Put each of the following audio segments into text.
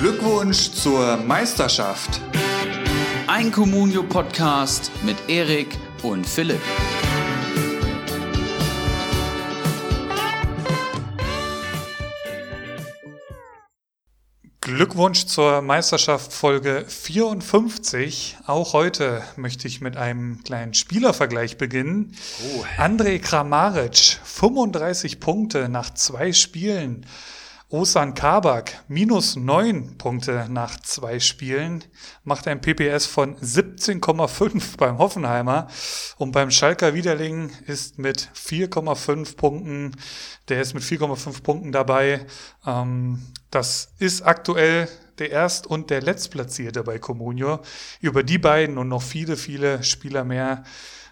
Glückwunsch zur Meisterschaft. Ein Communio-Podcast mit Erik und Philipp. Glückwunsch zur Meisterschaft Folge 54. Auch heute möchte ich mit einem kleinen Spielervergleich beginnen. Oh. Andrej Kramaric, 35 Punkte nach zwei Spielen. Osan Kabak, minus 9 Punkte nach zwei Spielen, macht ein PPS von 17,5 beim Hoffenheimer. Und beim Schalker Widerling ist mit 4,5 Punkten, der ist mit 4,5 Punkten dabei. Ähm, das ist aktuell der Erst- und der Letztplatzierte bei Comunio. Über die beiden und noch viele, viele Spieler mehr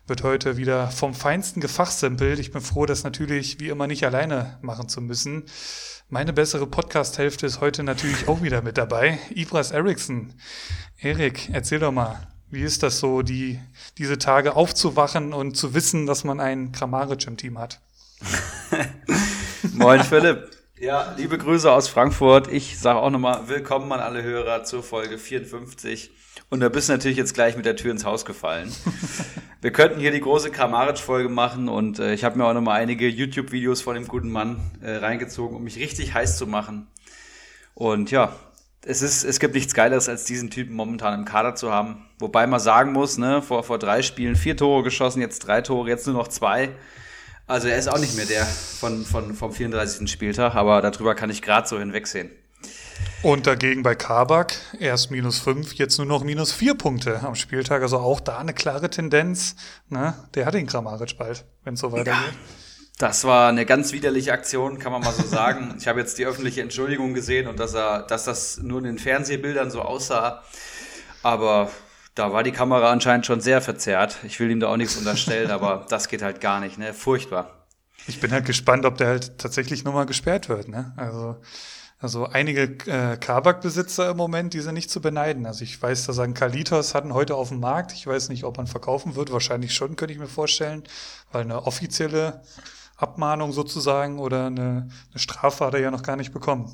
wird heute wieder vom Feinsten gefachsimpelt. Ich bin froh, das natürlich wie immer nicht alleine machen zu müssen. Meine bessere Podcast-Hälfte ist heute natürlich auch wieder mit dabei. Ibras Eriksson. Erik, erzähl doch mal, wie ist das so, die, diese Tage aufzuwachen und zu wissen, dass man einen Kramaric im Team hat? Moin Philipp. Ja, liebe Grüße aus Frankfurt. Ich sage auch nochmal willkommen an alle Hörer zur Folge 54. Und da bist du natürlich jetzt gleich mit der Tür ins Haus gefallen. Wir könnten hier die große Kramaric-Folge machen und äh, ich habe mir auch nochmal einige YouTube-Videos von dem guten Mann äh, reingezogen, um mich richtig heiß zu machen. Und ja, es, ist, es gibt nichts Geileres, als diesen Typen momentan im Kader zu haben. Wobei man sagen muss, ne, vor, vor drei Spielen vier Tore geschossen, jetzt drei Tore, jetzt nur noch zwei. Also er ist auch nicht mehr der von, von, vom 34. Spieltag, aber darüber kann ich gerade so hinwegsehen. Und dagegen bei Kabak erst minus fünf, jetzt nur noch minus vier Punkte am Spieltag. Also auch da eine klare Tendenz. Ne? Der hat den Kramaric bald, wenn es so weitergeht. Ja, das war eine ganz widerliche Aktion, kann man mal so sagen. ich habe jetzt die öffentliche Entschuldigung gesehen und dass er, dass das nur in den Fernsehbildern so aussah. Aber da war die Kamera anscheinend schon sehr verzerrt. Ich will ihm da auch nichts unterstellen, aber das geht halt gar nicht, ne? Furchtbar. Ich bin halt gespannt, ob der halt tatsächlich nochmal gesperrt wird, ne? Also also einige äh, Kabak-Besitzer im Moment, die sind nicht zu beneiden. Also ich weiß, dass ein Kalitos hatten heute auf dem Markt. Ich weiß nicht, ob man verkaufen wird. Wahrscheinlich schon, könnte ich mir vorstellen, weil eine offizielle Abmahnung sozusagen oder eine, eine Strafe hat er ja noch gar nicht bekommen.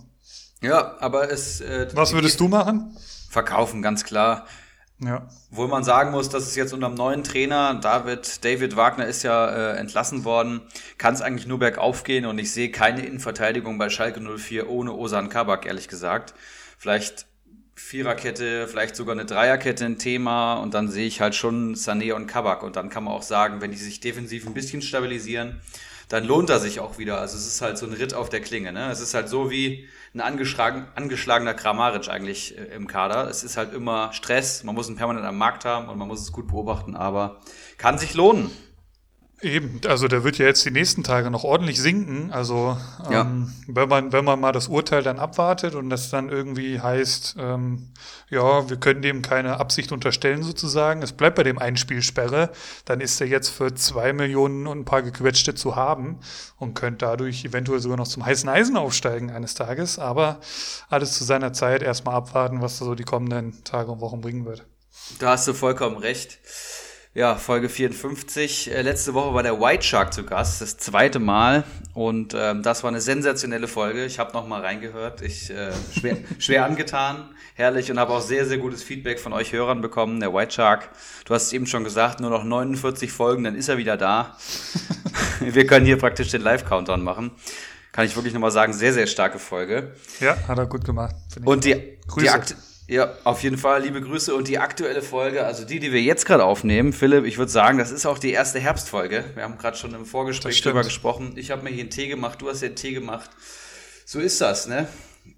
Ja, aber es. Äh, Was würdest du machen? Verkaufen, ganz klar. Ja. Wo man sagen muss, dass es jetzt unter dem neuen Trainer, David, David Wagner ist ja äh, entlassen worden, kann es eigentlich nur bergauf gehen und ich sehe keine Innenverteidigung bei Schalke 04 ohne Osan Kabak, ehrlich gesagt. Vielleicht Viererkette, vielleicht sogar eine Dreierkette ein Thema und dann sehe ich halt schon Sané und Kabak und dann kann man auch sagen, wenn die sich defensiv ein bisschen stabilisieren, dann lohnt er sich auch wieder. Also es ist halt so ein Ritt auf der Klinge. Ne? Es ist halt so wie ein angeschlagen, angeschlagener Kramaric eigentlich äh, im Kader. Es ist halt immer Stress, man muss ihn permanent am Markt haben und man muss es gut beobachten, aber kann sich lohnen. Eben, also der wird ja jetzt die nächsten Tage noch ordentlich sinken. Also ja. ähm, wenn man wenn man mal das Urteil dann abwartet und das dann irgendwie heißt, ähm, ja, wir können dem keine Absicht unterstellen sozusagen, es bleibt bei dem Einspielsperre, dann ist er jetzt für zwei Millionen und ein paar gequetschte zu haben und könnte dadurch eventuell sogar noch zum heißen Eisen aufsteigen eines Tages. Aber alles zu seiner Zeit erstmal abwarten, was so die kommenden Tage und Wochen bringen wird. Da hast du vollkommen recht. Ja, Folge 54. Äh, letzte Woche war der White Shark zu Gast, das zweite Mal. Und ähm, das war eine sensationelle Folge. Ich habe noch mal reingehört. Ich äh, schwer, schwer angetan, herrlich und habe auch sehr, sehr gutes Feedback von euch Hörern bekommen. Der White Shark, du hast es eben schon gesagt, nur noch 49 Folgen, dann ist er wieder da. Wir können hier praktisch den Live-Countdown machen. Kann ich wirklich noch mal sagen, sehr, sehr starke Folge. Ja, hat er gut gemacht. Und die, die Akt ja, auf jeden Fall, liebe Grüße. Und die aktuelle Folge, also die, die wir jetzt gerade aufnehmen, Philipp, ich würde sagen, das ist auch die erste Herbstfolge. Wir haben gerade schon im Vorgespräch drüber gesprochen. Ich habe mir hier einen Tee gemacht, du hast dir einen Tee gemacht. So ist das, ne?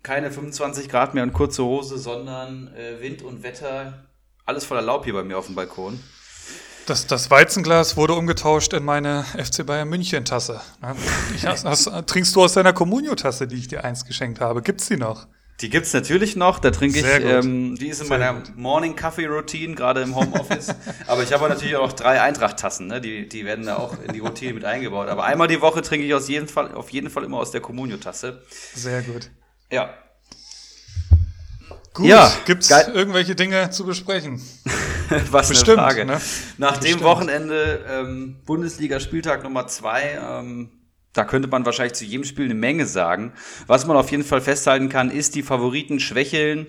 Keine 25 Grad mehr und kurze Hose, sondern äh, Wind und Wetter, alles voller Laub hier bei mir auf dem Balkon. Das, das Weizenglas wurde umgetauscht in meine FC Bayern München Tasse. Ne? Ich, hast, hast, trinkst du aus deiner Communio-Tasse, die ich dir einst geschenkt habe? Gibt's die noch? Die gibt's natürlich noch, da trinke ich, ähm, die ist in Sehr meiner gut. Morning Coffee Routine, gerade im Homeoffice. aber ich habe natürlich auch drei Eintracht-Tassen, ne? die, die werden da auch in die Routine mit eingebaut. Aber einmal die Woche trinke ich aus jeden Fall, auf jeden Fall immer aus der Communio-Tasse. Sehr gut. Ja. Gut, ja, gibt's geil. irgendwelche Dinge zu besprechen? Was Bestimmt, eine Frage. Ne? Nach Bestimmt. dem Wochenende ähm, Bundesliga-Spieltag Nummer zwei, ähm, Da könnte man wahrscheinlich zu jedem Spiel eine Menge sagen. Was man auf jeden Fall festhalten kann, ist, die Favoriten schwächeln.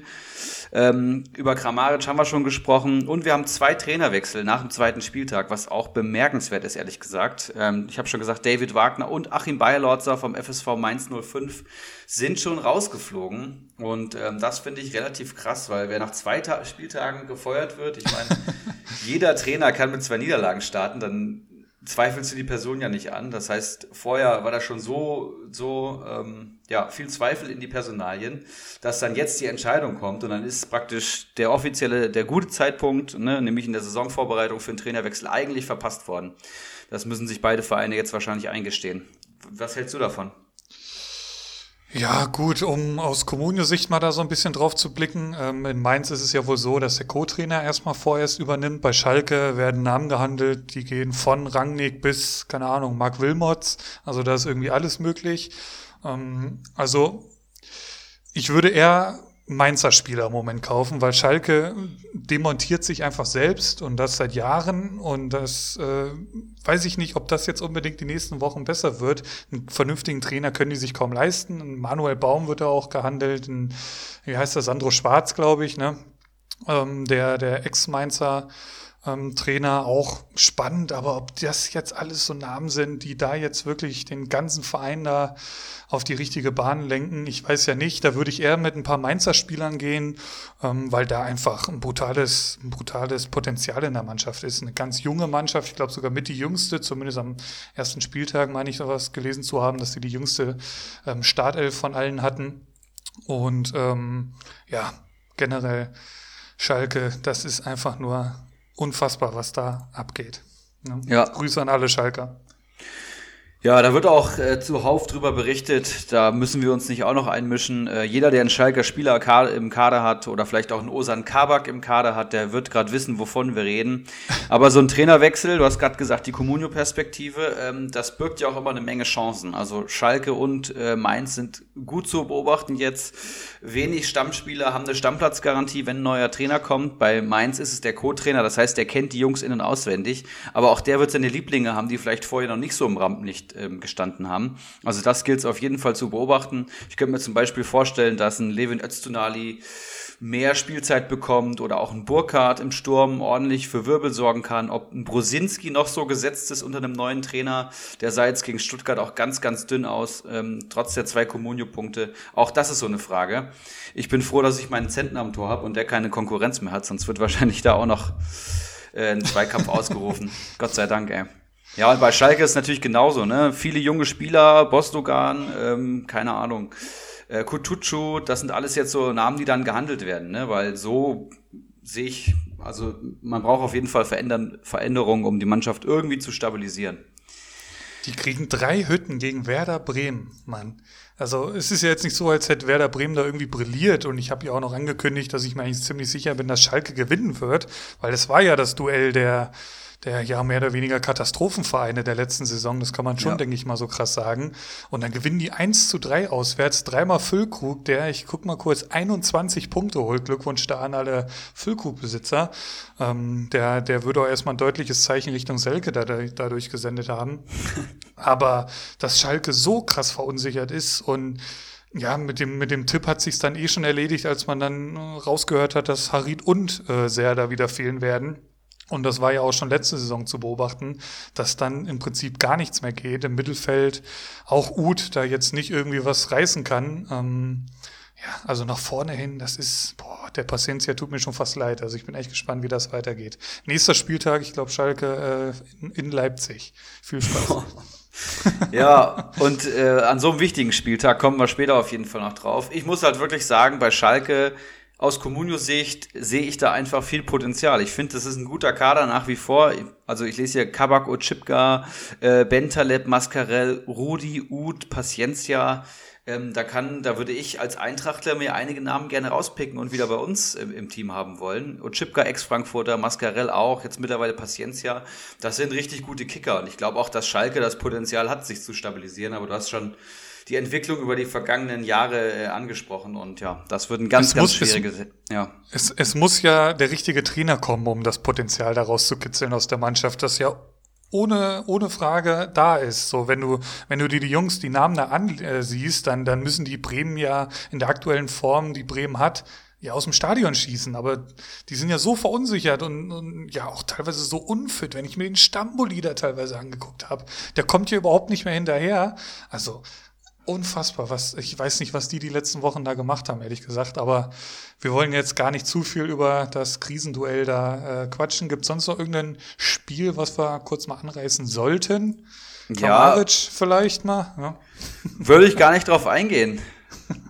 Ähm, über Kramaric haben wir schon gesprochen. Und wir haben zwei Trainerwechsel nach dem zweiten Spieltag, was auch bemerkenswert ist, ehrlich gesagt. Ähm, ich habe schon gesagt, David Wagner und Achim Bayerlorzer vom FSV Mainz 05 sind schon rausgeflogen. Und ähm, das finde ich relativ krass, weil wer nach zwei Ta Spieltagen gefeuert wird, ich meine, jeder Trainer kann mit zwei Niederlagen starten, dann zweifelst du die Person ja nicht an. Das heißt, vorher war da schon so, so ähm, ja, viel Zweifel in die Personalien, dass dann jetzt die Entscheidung kommt und dann ist praktisch der offizielle, der gute Zeitpunkt, ne, nämlich in der Saisonvorbereitung für einen Trainerwechsel, eigentlich verpasst worden. Das müssen sich beide Vereine jetzt wahrscheinlich eingestehen. Was hältst du davon? Ja, gut, um aus Kommunio-Sicht mal da so ein bisschen drauf zu blicken. Ähm, in Mainz ist es ja wohl so, dass der Co-Trainer erstmal vorerst übernimmt. Bei Schalke werden Namen gehandelt, die gehen von Rangnick bis, keine Ahnung, Mark Wilmots. Also da ist irgendwie alles möglich. Ähm, also ich würde eher Mainzer Spieler im Moment kaufen, weil Schalke demontiert sich einfach selbst und das seit Jahren und das äh, weiß ich nicht, ob das jetzt unbedingt die nächsten Wochen besser wird. Einen vernünftigen Trainer können die sich kaum leisten. Manuel Baum wird da auch gehandelt, ein, wie heißt der, Sandro Schwarz, glaube ich, ne? Ähm, der der Ex-Mainzer ähm, Trainer auch spannend, aber ob das jetzt alles so Namen sind, die da jetzt wirklich den ganzen Verein da auf die richtige Bahn lenken, ich weiß ja nicht. Da würde ich eher mit ein paar Mainzer Spielern gehen, ähm, weil da einfach ein brutales, ein brutales Potenzial in der Mannschaft ist. Eine ganz junge Mannschaft, ich glaube sogar mit die jüngste, zumindest am ersten Spieltag meine ich sowas gelesen zu haben, dass sie die jüngste ähm, Startelf von allen hatten. Und ähm, ja, generell Schalke, das ist einfach nur unfassbar, was da abgeht. Ne? Ja. Grüße an alle Schalker. Ja, da wird auch äh, zuhauf drüber berichtet. Da müssen wir uns nicht auch noch einmischen. Äh, jeder, der einen Schalker Spieler im Kader hat oder vielleicht auch einen Osan Kabak im Kader hat, der wird gerade wissen, wovon wir reden. Aber so ein Trainerwechsel, du hast gerade gesagt, die Comunio-Perspektive, ähm, das birgt ja auch immer eine Menge Chancen. Also Schalke und äh, Mainz sind gut zu beobachten jetzt. Wenig Stammspieler haben eine Stammplatzgarantie, wenn ein neuer Trainer kommt. Bei Mainz ist es der Co-Trainer, das heißt, der kennt die Jungs innen auswendig. Aber auch der wird seine Lieblinge haben, die vielleicht vorher noch nicht so im Rampenlicht ähm, gestanden haben. Also das gilt es auf jeden Fall zu beobachten. Ich könnte mir zum Beispiel vorstellen, dass ein Levin Öztunali mehr Spielzeit bekommt oder auch ein Burkhardt im Sturm ordentlich für Wirbel sorgen kann. Ob ein Brosinski noch so gesetzt ist unter einem neuen Trainer, der sah jetzt gegen Stuttgart auch ganz, ganz dünn aus, ähm, trotz der zwei Comunio-Punkte. Auch das ist so eine Frage. Ich bin froh, dass ich meinen Zentner am Tor habe und der keine Konkurrenz mehr hat, sonst wird wahrscheinlich da auch noch äh, ein Zweikampf ausgerufen. Gott sei Dank, ey. Ja, und bei Schalke ist natürlich genauso, ne? Viele junge Spieler, Bostogan, ähm, keine Ahnung, äh, Kutucu, das sind alles jetzt so Namen, die dann gehandelt werden, ne? Weil so sehe ich, also man braucht auf jeden Fall Verändern, Veränderungen, um die Mannschaft irgendwie zu stabilisieren. Die kriegen drei Hütten gegen Werder Bremen, Mann. Also es ist ja jetzt nicht so, als hätte Werder Bremen da irgendwie brilliert und ich habe ja auch noch angekündigt, dass ich mir eigentlich ziemlich sicher bin, dass Schalke gewinnen wird, weil es war ja das Duell der der ja mehr oder weniger Katastrophenvereine der letzten Saison, das kann man schon, ja. denke ich mal, so krass sagen. Und dann gewinnen die 1 zu 3 auswärts, dreimal Füllkrug, der, ich guck mal kurz, 21 Punkte holt. Glückwunsch da an alle Füllkrug-Besitzer. Ähm, der, der würde auch erstmal ein deutliches Zeichen Richtung Selke da, dadurch gesendet haben. Aber dass Schalke so krass verunsichert ist und ja, mit dem, mit dem Tipp hat sich dann eh schon erledigt, als man dann rausgehört hat, dass Harid und äh, Serda wieder fehlen werden. Und das war ja auch schon letzte Saison zu beobachten, dass dann im Prinzip gar nichts mehr geht. Im Mittelfeld auch Uth da jetzt nicht irgendwie was reißen kann. Ähm, ja, also nach vorne hin, das ist, boah, der Paciencia tut mir schon fast leid. Also ich bin echt gespannt, wie das weitergeht. Nächster Spieltag, ich glaube Schalke äh, in, Leipzig. Viel Spaß. ja, und äh, an so einem wichtigen Spieltag kommen wir später auf jeden Fall noch drauf. Ich muss halt wirklich sagen, bei Schalke aus Comunio-Sicht sehe ich da einfach viel Potenzial. Ich finde, das ist ein guter Kader nach wie vor. Also ich lese hier Kabak, Ochipka, äh, Bentaleb, Mascarell, Rudi, Ud, Paciencia. Ähm, da kann, da würde ich als Eintrachtler mir einige Namen gerne rauspicken und wieder bei uns im, im Team haben wollen. Ochipka, Ex-Frankfurter, Mascarell auch, jetzt mittlerweile Paciencia. Das sind richtig gute Kicker. Und ich glaube auch, dass Schalke das Potenzial hat, sich zu stabilisieren. Aber du hast schon die Entwicklung über die vergangenen Jahre äh, angesprochen und ja, das wird ein ganz, es ganz muss, schwieriges. Es, ja. Es, es muss ja der richtige Trainer kommen, um das Potenzial daraus zu kitzeln aus der Mannschaft, das ja ohne, ohne Frage da ist. So, wenn du, wenn du dir die Jungs, die Namen da ansiehst, dann, dann müssen die Bremen ja in der aktuellen Form, die Bremen hat, ja aus dem Stadion schießen. Aber die sind ja so verunsichert und, und ja auch teilweise so unfit, wenn ich mir den Stamboli da teilweise angeguckt habe. Der kommt hier überhaupt nicht mehr hinterher. Also unfassbar, was ich weiß nicht, was die die letzten Wochen da gemacht haben, ehrlich gesagt. Aber wir wollen jetzt gar nicht zu viel über das Krisenduell da äh, quatschen. Gibt sonst noch irgendein Spiel, was wir kurz mal anreißen sollten? Ja, vielleicht mal. Ja. Würde ich gar nicht drauf eingehen.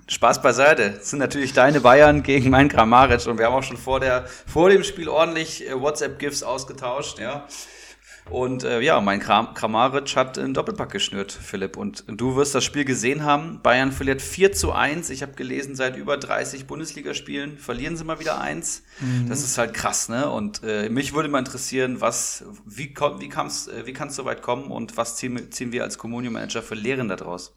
Spaß beiseite. Das sind natürlich deine Bayern gegen mein Kramaric und wir haben auch schon vor, der, vor dem Spiel ordentlich äh, WhatsApp-GIFs ausgetauscht, ja. Und äh, ja, mein Kram Kramaric hat einen Doppelpack geschnürt, Philipp. Und du wirst das Spiel gesehen haben. Bayern verliert 4 zu 1. Ich habe gelesen, seit über 30 Bundesligaspielen verlieren sie mal wieder eins. Mhm. Das ist halt krass, ne? Und äh, mich würde mal interessieren, was, wie, wie, äh, wie kann es so weit kommen und was ziehen, ziehen wir als Communio-Manager für Lehren daraus?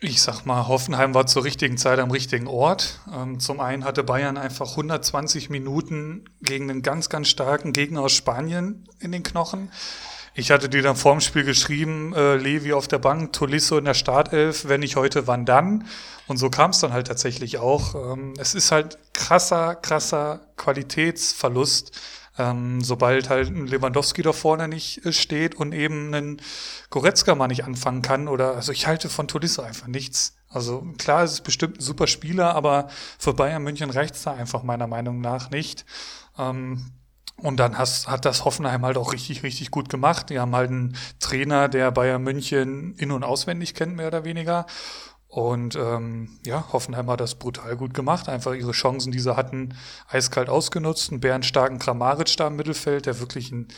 Ich sag mal, Hoffenheim war zur richtigen Zeit am richtigen Ort. Ähm, zum einen hatte Bayern einfach 120 Minuten gegen einen ganz, ganz starken Gegner aus Spanien in den Knochen. Ich hatte dir dann vorm Spiel geschrieben, äh, Levi auf der Bank, Tolisso in der Startelf, wenn nicht heute, wann dann? Und so kam es dann halt tatsächlich auch. Ähm, es ist halt krasser, krasser Qualitätsverlust ähm, sobald halt ein Lewandowski da vorne nicht äh, steht und eben ein Goretzka mal nicht anfangen kann oder, also ich halte von Tolisso einfach nichts. Also klar, es ist bestimmt ein super Spieler, aber für Bayern München reicht's da einfach meiner Meinung nach nicht. Ähm, und dann hast, hat das Hoffenheim halt auch richtig, richtig gut gemacht. Die haben halt einen Trainer, der Bayern München in- und auswendig kennt, mehr oder weniger. Und ähm, ja, Hoffenheim hat das brutal gut gemacht. Einfach ihre Chancen, die sie hatten, eiskalt ausgenutzt. Ein bärenstarken Kramaric da im Mittelfeld, der wirklich ein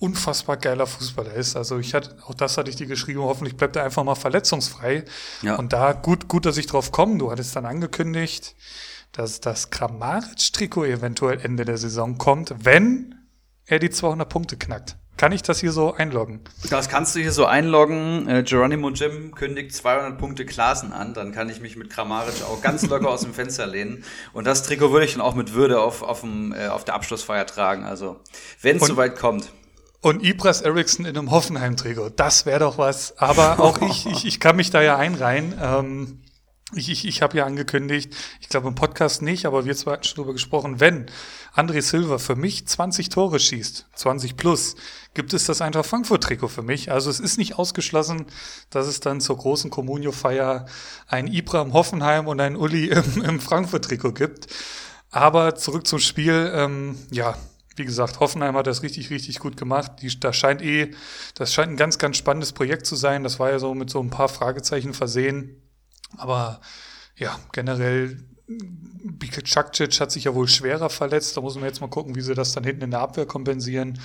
unfassbar geiler Fußballer ist. Also ich hatte, auch das hatte ich dir geschrieben, hoffentlich bleibt er einfach mal verletzungsfrei. Ja. Und da gut, gut, dass ich drauf komme. Du hattest dann angekündigt, dass das Kramaric-Trikot eventuell Ende der Saison kommt, wenn er die 200 Punkte knackt. Kann ich das hier so einloggen? Das kannst du hier so einloggen. Äh, Geronimo Jim kündigt 200 Punkte Klassen an. Dann kann ich mich mit Kramaric auch ganz locker aus dem Fenster lehnen. Und das Trikot würde ich dann auch mit Würde auf, auf, dem, äh, auf der Abschlussfeier tragen. Also, wenn es soweit kommt. Und Ibras Eriksson in einem Hoffenheim-Trikot. Das wäre doch was. Aber auch ich, ich, ich kann mich da ja einreihen. Ähm, ich, ich, ich habe ja angekündigt, ich glaube im Podcast nicht, aber wir zwei hatten schon drüber gesprochen, wenn André Silva für mich 20 Tore schießt, 20 plus, gibt es das Eintracht Frankfurt-Trikot für mich. Also es ist nicht ausgeschlossen, dass es dann zur großen Communio-Feier ein Ibra im Hoffenheim und ein Uli im, im Frankfurt-Trikot gibt. Aber zurück zum Spiel, ähm, ja, wie gesagt, Hoffenheim hat das richtig, richtig gut gemacht. Die, das scheint eh, das scheint ein ganz, ganz spannendes Projekt zu sein. Das war ja so mit so ein paar Fragezeichen versehen aber ja, generell, Bike Cakcic hat sich ja wohl schwerer verletzt. Da muss man jetzt mal gucken, wie sie das dann hinten in der Abwehr kompensieren.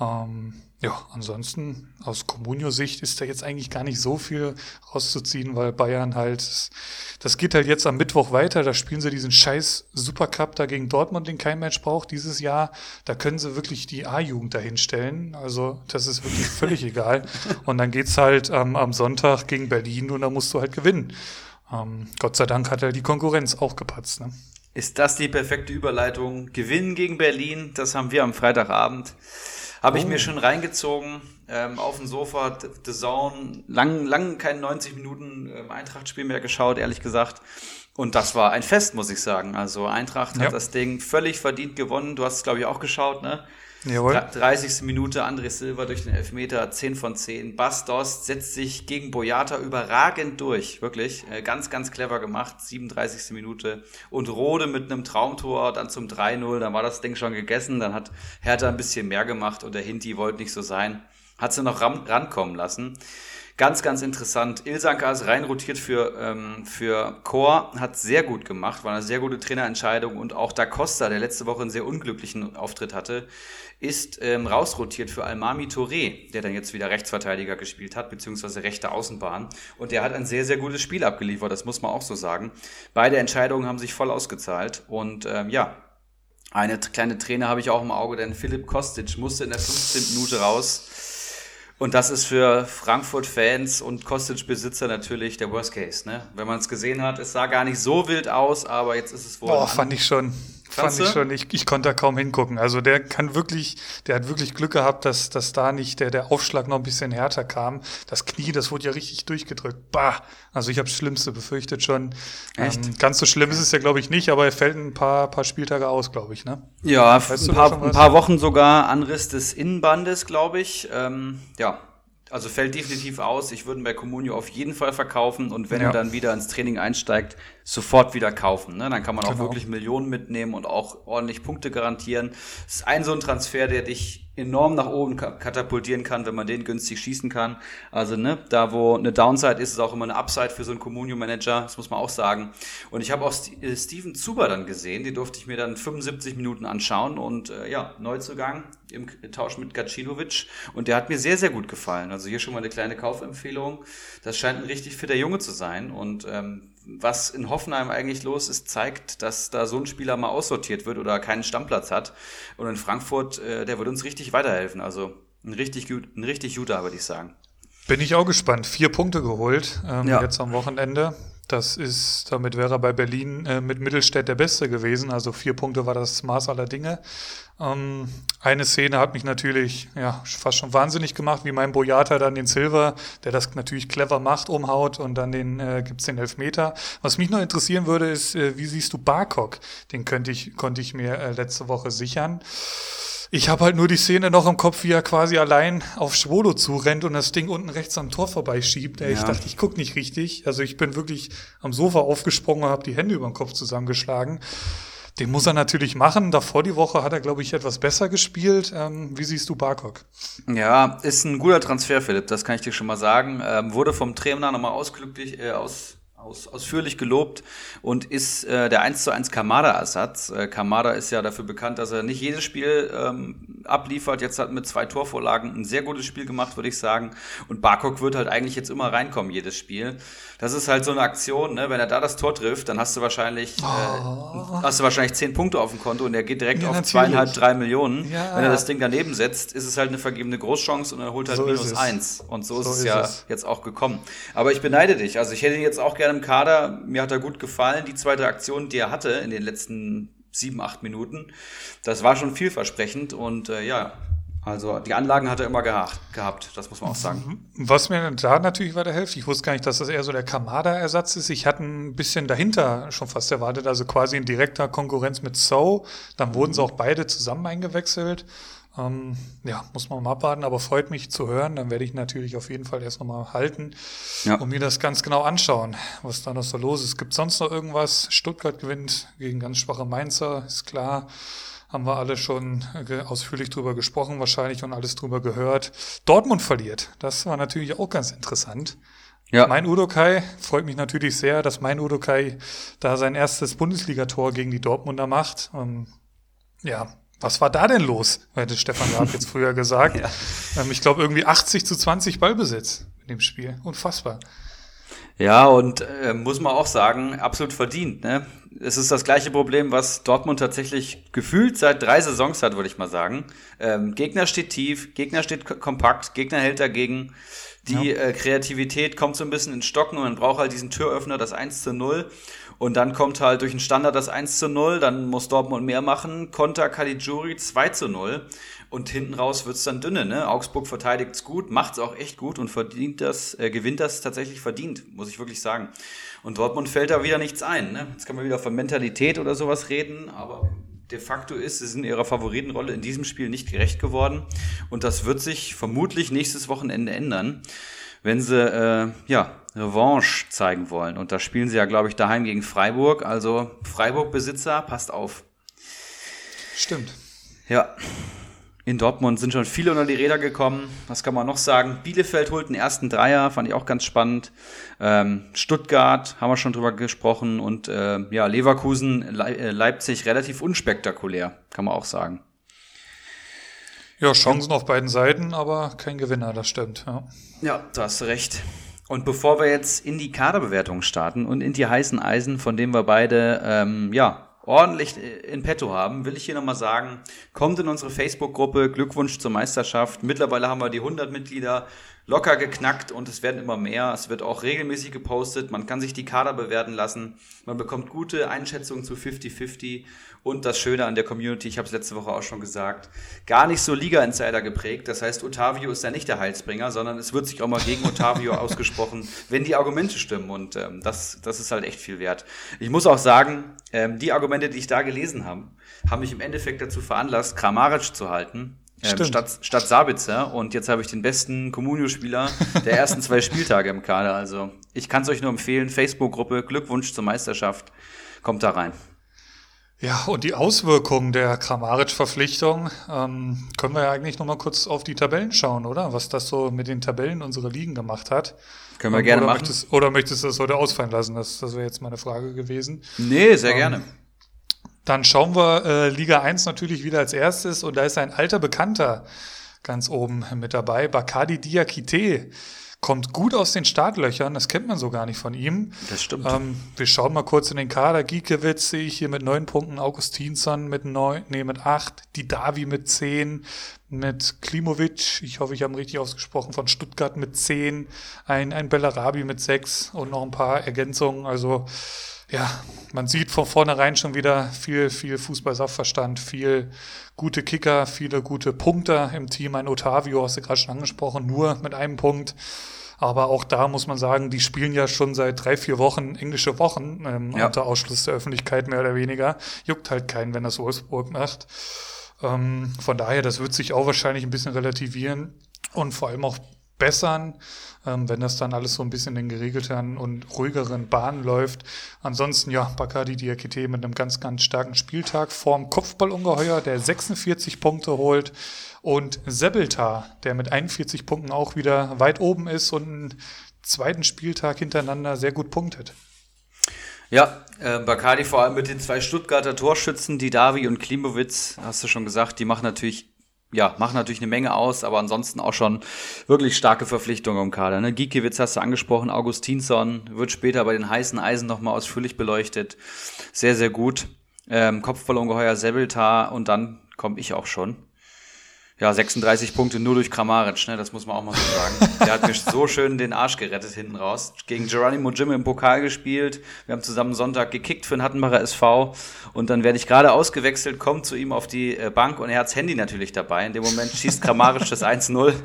Ähm, ja, ansonsten aus Comunio-Sicht ist da jetzt eigentlich gar nicht so viel rauszuziehen, weil Bayern halt, das geht halt jetzt am Mittwoch weiter. Da spielen sie diesen scheiß Supercup da gegen Dortmund, den kein Mensch braucht dieses Jahr. Da können sie wirklich die A-Jugend dahinstellen. Also das ist wirklich völlig egal. Und dann geht's halt ähm, am Sonntag gegen Berlin und da musst du halt gewinnen. Ähm, Gott sei Dank hat er die Konkurrenz auch gepatzt. Ne? Ist das die perfekte Überleitung? Gewinnen gegen Berlin, das haben wir am Freitagabend. Habe ich mir oh. schon reingezogen ähm, auf dem Sofa, The Zone, lang, lang kein 90 Minuten ähm, Eintracht-Spiel mehr geschaut, ehrlich gesagt. Und das war ein Fest, muss ich sagen. Also Eintracht ja. hat das Ding völlig verdient gewonnen. Du hast es, glaube ich, auch geschaut, ne? Jawohl. 30. Minute, André Silva durch den Elfmeter, 10 von 10. Bastos setzt sich gegen Boyata überragend durch, wirklich. Äh, ganz, ganz clever gemacht, 37. Minute. Und Rode mit einem Traumtor, dann zum 3-0, dann war das Ding schon gegessen. Dann hat Hertha ein bisschen mehr gemacht und der Hinti wollte nicht so sein. Hat sie noch ran rankommen lassen. Ganz, ganz interessant. Ilsanka ist rein rotiert für, ähm, für Chor, hat sehr gut gemacht, war eine sehr gute Trainerentscheidung und auch Da Costa, der letzte Woche einen sehr unglücklichen Auftritt hatte, ist ähm, rausrotiert für Almami Touré, der dann jetzt wieder Rechtsverteidiger gespielt hat, beziehungsweise rechte Außenbahn. Und der hat ein sehr, sehr gutes Spiel abgeliefert, das muss man auch so sagen. Beide Entscheidungen haben sich voll ausgezahlt und ähm, ja, eine kleine Träne habe ich auch im Auge, denn Philipp Kostic musste in der 15. Minute raus und das ist für Frankfurt-Fans und Kostic-Besitzer natürlich der Worst Case. Ne? Wenn man es gesehen hat, es sah gar nicht so wild aus, aber jetzt ist es wohl. Boah, fand ich schon. Fand ich schon, ich, ich konnte da kaum hingucken. Also der kann wirklich, der hat wirklich Glück gehabt, dass, dass da nicht der, der Aufschlag noch ein bisschen härter kam. Das Knie, das wurde ja richtig durchgedrückt. Bah! Also ich habe das Schlimmste befürchtet schon. Echt? Ähm, ganz so schlimm ist es ja, glaube ich, nicht, aber er fällt ein paar, paar Spieltage aus, glaube ich, ne? Ja, weißt ein, paar, ein paar Wochen sogar Anriss des Innenbandes, glaube ich. Ähm, ja, also fällt definitiv aus. Ich würde bei Comunio auf jeden Fall verkaufen und wenn ja. er dann wieder ins Training einsteigt, sofort wieder kaufen. Ne? Dann kann man auch genau. wirklich Millionen mitnehmen und auch ordentlich Punkte garantieren. Das ist ein so ein Transfer, der dich enorm nach oben katapultieren kann, wenn man den günstig schießen kann. Also ne, da wo eine Downside ist, ist auch immer eine Upside für so einen Communio-Manager, das muss man auch sagen. Und ich habe auch St äh, Steven Zuber dann gesehen, die durfte ich mir dann 75 Minuten anschauen und äh, ja, Neuzugang im Tausch mit Gacinovic und der hat mir sehr, sehr gut gefallen. Also hier schon mal eine kleine Kaufempfehlung. Das scheint ein richtig fitter Junge zu sein und ähm, was in Hoffenheim eigentlich los ist, zeigt, dass da so ein Spieler mal aussortiert wird oder keinen Stammplatz hat. Und in Frankfurt, äh, der wird uns richtig weiterhelfen. Also ein richtig, gut, ein richtig guter, würde ich sagen. Bin ich auch gespannt. Vier Punkte geholt ähm, ja. jetzt am Wochenende. Das ist, damit wäre er bei Berlin äh, mit Mittelstädt der Beste gewesen. Also vier Punkte war das Maß aller Dinge. Ähm, eine Szene hat mich natürlich ja, fast schon wahnsinnig gemacht, wie mein Boyata dann den Silver, der das natürlich clever macht, umhaut und dann den äh, gibt's den Elfmeter. Was mich noch interessieren würde, ist, äh, wie siehst du Barkok? Den könnte ich, konnte ich mir äh, letzte Woche sichern. Ich habe halt nur die Szene noch im Kopf, wie er quasi allein auf Schwolo zurennt und das Ding unten rechts am Tor vorbeischiebt. Ja. Ich dachte, ich guck nicht richtig. Also ich bin wirklich am Sofa aufgesprungen und habe die Hände über den Kopf zusammengeschlagen. Den muss er natürlich machen. Davor die Woche hat er, glaube ich, etwas besser gespielt. Ähm, wie siehst du Barkok? Ja, ist ein guter Transfer, Philipp, das kann ich dir schon mal sagen. Ähm, wurde vom Trainer nochmal ausglücklich, äh, aus, aus, ausführlich gelobt und ist äh, der 1 zu 1 Kamada-Ersatz. Äh, Kamada ist ja dafür bekannt, dass er nicht jedes Spiel ähm, abliefert. Jetzt hat mit zwei Torvorlagen ein sehr gutes Spiel gemacht, würde ich sagen. Und Barkok wird halt eigentlich jetzt immer reinkommen, jedes Spiel. Das ist halt so eine Aktion, ne? wenn er da das Tor trifft, dann hast du wahrscheinlich, äh, oh. hast du wahrscheinlich zehn Punkte auf dem Konto und er geht direkt ja, auf natürlich. zweieinhalb, drei Millionen. Ja. Wenn er das Ding daneben setzt, ist es halt eine vergebene Großchance und er holt halt so minus eins. Und so, so ist es ja es. jetzt auch gekommen. Aber ich beneide dich. Also ich hätte ihn jetzt auch gerne im Kader. Mir hat er gut gefallen. Die zweite Aktion, die er hatte in den letzten sieben, acht Minuten, das war schon vielversprechend und äh, ja, also die Anlagen hat er immer gehabt, das muss man auch sagen. Was mir da natürlich weiterhilft, ich wusste gar nicht, dass das eher so der Kamada-Ersatz ist. Ich hatte ein bisschen dahinter schon fast erwartet, also quasi in direkter Konkurrenz mit So. Dann wurden sie auch beide zusammen eingewechselt. Ähm, ja, muss man mal abwarten, aber freut mich zu hören. Dann werde ich natürlich auf jeden Fall erst nochmal halten ja. und mir das ganz genau anschauen, was da noch so los ist. Gibt sonst noch irgendwas? Stuttgart gewinnt gegen ganz schwache Mainzer, ist klar. Haben wir alle schon ausführlich drüber gesprochen, wahrscheinlich und alles drüber gehört. Dortmund verliert. Das war natürlich auch ganz interessant. Ja. Mein Udokai freut mich natürlich sehr, dass mein Udokai da sein erstes Bundesligator gegen die Dortmunder macht. Ähm, ja, was war da denn los? Hätte Stefan Raab jetzt früher gesagt. ja. ähm, ich glaube irgendwie 80 zu 20 Ballbesitz in dem Spiel. Unfassbar. Ja, und äh, muss man auch sagen, absolut verdient. Ne? Es ist das gleiche Problem, was Dortmund tatsächlich gefühlt seit drei Saisons hat, würde ich mal sagen. Ähm, Gegner steht tief, Gegner steht kompakt, Gegner hält dagegen. Die ja. äh, Kreativität kommt so ein bisschen in Stocken und man braucht halt diesen Türöffner, das 1 zu 0. Und dann kommt halt durch den Standard das 1 zu 0, dann muss Dortmund mehr machen. Konter Caligiuri 2 zu 0. Und hinten raus wird's dann dünne, ne? Augsburg verteidigt's gut, macht's auch echt gut und verdient das, äh, gewinnt das tatsächlich verdient, muss ich wirklich sagen. Und Dortmund fällt da wieder nichts ein, ne? Jetzt kann man wieder von Mentalität oder sowas reden, aber de facto ist, sie sind ihrer Favoritenrolle in diesem Spiel nicht gerecht geworden. Und das wird sich vermutlich nächstes Wochenende ändern, wenn sie, äh, ja, Revanche zeigen wollen. Und da spielen sie ja, glaube ich, daheim gegen Freiburg. Also Freiburg-Besitzer, passt auf. Stimmt. Ja. In Dortmund sind schon viele unter die Räder gekommen. Was kann man noch sagen? Bielefeld holt den ersten Dreier, fand ich auch ganz spannend. Ähm, Stuttgart haben wir schon drüber gesprochen. Und äh, ja, Leverkusen, Le äh, Leipzig relativ unspektakulär, kann man auch sagen. Ja, Chancen auf beiden Seiten, aber kein Gewinner, das stimmt. Ja, ja da hast du recht. Und bevor wir jetzt in die Kaderbewertung starten und in die heißen Eisen, von denen wir beide ähm, ja ordentlich in petto haben, will ich hier nochmal sagen, kommt in unsere Facebook-Gruppe, Glückwunsch zur Meisterschaft. Mittlerweile haben wir die 100 Mitglieder. Locker geknackt und es werden immer mehr. Es wird auch regelmäßig gepostet. Man kann sich die Kader bewerten lassen. Man bekommt gute Einschätzungen zu 50-50. Und das Schöne an der Community, ich habe es letzte Woche auch schon gesagt, gar nicht so Liga-Insider geprägt. Das heißt, Otavio ist da nicht der Heilsbringer, sondern es wird sich auch mal gegen Otavio ausgesprochen, wenn die Argumente stimmen. Und ähm, das, das ist halt echt viel wert. Ich muss auch sagen, ähm, die Argumente, die ich da gelesen habe, haben mich im Endeffekt dazu veranlasst, Kramaric zu halten ähm, statt, statt Sabitzer. Und jetzt habe ich den besten Comunio-Spieler der ersten zwei Spieltage im Kader. Also ich kann es euch nur empfehlen. Facebook-Gruppe, Glückwunsch zur Meisterschaft. Kommt da rein. Ja, und die Auswirkungen der Kramaric-Verpflichtung ähm, können wir ja eigentlich nochmal kurz auf die Tabellen schauen, oder? Was das so mit den Tabellen unserer Ligen gemacht hat. Können wir ähm, gerne oder machen. Möchtest, oder möchtest du das heute ausfallen lassen? Das, das wäre jetzt meine Frage gewesen. Nee, sehr ähm, gerne. Dann schauen wir äh, Liga 1 natürlich wieder als erstes und da ist ein alter Bekannter ganz oben mit dabei, Bakadi Diakite. Kommt gut aus den Startlöchern, das kennt man so gar nicht von ihm. Das stimmt. Ähm, wir schauen mal kurz in den Kader. Giekewitz sehe ich hier mit neun Punkten, Augustinsson mit neun, nee, mit acht, die Davi mit zehn, mit Klimovic, ich hoffe, ich habe ihn richtig ausgesprochen, von Stuttgart mit zehn, ein, ein Bellarabi mit sechs und noch ein paar Ergänzungen. Also ja, man sieht von vornherein schon wieder viel, viel Fußball-Sachverstand, viel gute Kicker, viele gute Punkte im Team. Ein Otavio hast du gerade schon angesprochen, nur mit einem Punkt. Aber auch da muss man sagen, die spielen ja schon seit drei, vier Wochen englische Wochen ähm, ja. unter Ausschluss der Öffentlichkeit mehr oder weniger. Juckt halt keinen, wenn das Wolfsburg macht. Ähm, von daher, das wird sich auch wahrscheinlich ein bisschen relativieren und vor allem auch bessern ähm, wenn das dann alles so ein bisschen in geregelteren und ruhigeren Bahnen läuft. Ansonsten, ja, Bacardi Diakite mit einem ganz, ganz starken Spieltag vorm Kopfballungeheuer, der 46 Punkte holt und Sebeltar, der mit 41 Punkten auch wieder weit oben ist und einen zweiten Spieltag hintereinander sehr gut punktet. Ja, äh, Bacardi vor allem mit den zwei Stuttgarter Torschützen, die Davi und Klimowitz, hast du schon gesagt, die machen natürlich ja, machen natürlich eine Menge aus, aber ansonsten auch schon wirklich starke Verpflichtungen im Kader. Ne? Giekewitz hast du angesprochen, Augustinsson wird später bei den heißen Eisen nochmal ausführlich beleuchtet. Sehr, sehr gut. Ähm, Kopfballungeheuer Sebeltar und dann komme ich auch schon. Ja, 36 Punkte nur durch Kramaric, ne? das muss man auch mal so sagen. Der hat mir so schön den Arsch gerettet hinten raus. Gegen Geronimo Jim im Pokal gespielt. Wir haben zusammen Sonntag gekickt für den Hattenbacher SV. Und dann werde ich gerade ausgewechselt, komme zu ihm auf die äh, Bank und er hat das Handy natürlich dabei. In dem Moment schießt Kramaric das 1-0.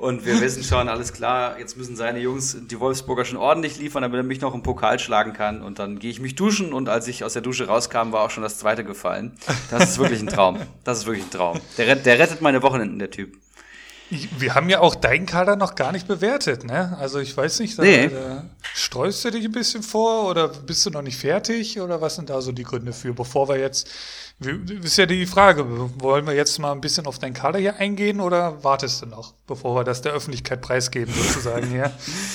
Und wir wissen schon, alles klar, jetzt müssen seine Jungs die Wolfsburger schon ordentlich liefern, damit er mich noch im Pokal schlagen kann. Und dann gehe ich mich duschen und als ich aus der Dusche rauskam, war auch schon das zweite gefallen. Das ist wirklich ein Traum. Das ist wirklich ein Traum. Der, der rettet meine Wochenenden, der Typ. Wir haben ja auch deinen Kader noch gar nicht bewertet, ne? Also ich weiß nicht, da, nee. da streust du dich ein bisschen vor oder bist du noch nicht fertig oder was sind da so die Gründe für, bevor wir jetzt, ist ja die Frage, wollen wir jetzt mal ein bisschen auf deinen Kader hier eingehen oder wartest du noch, bevor wir das der Öffentlichkeit preisgeben sozusagen hier?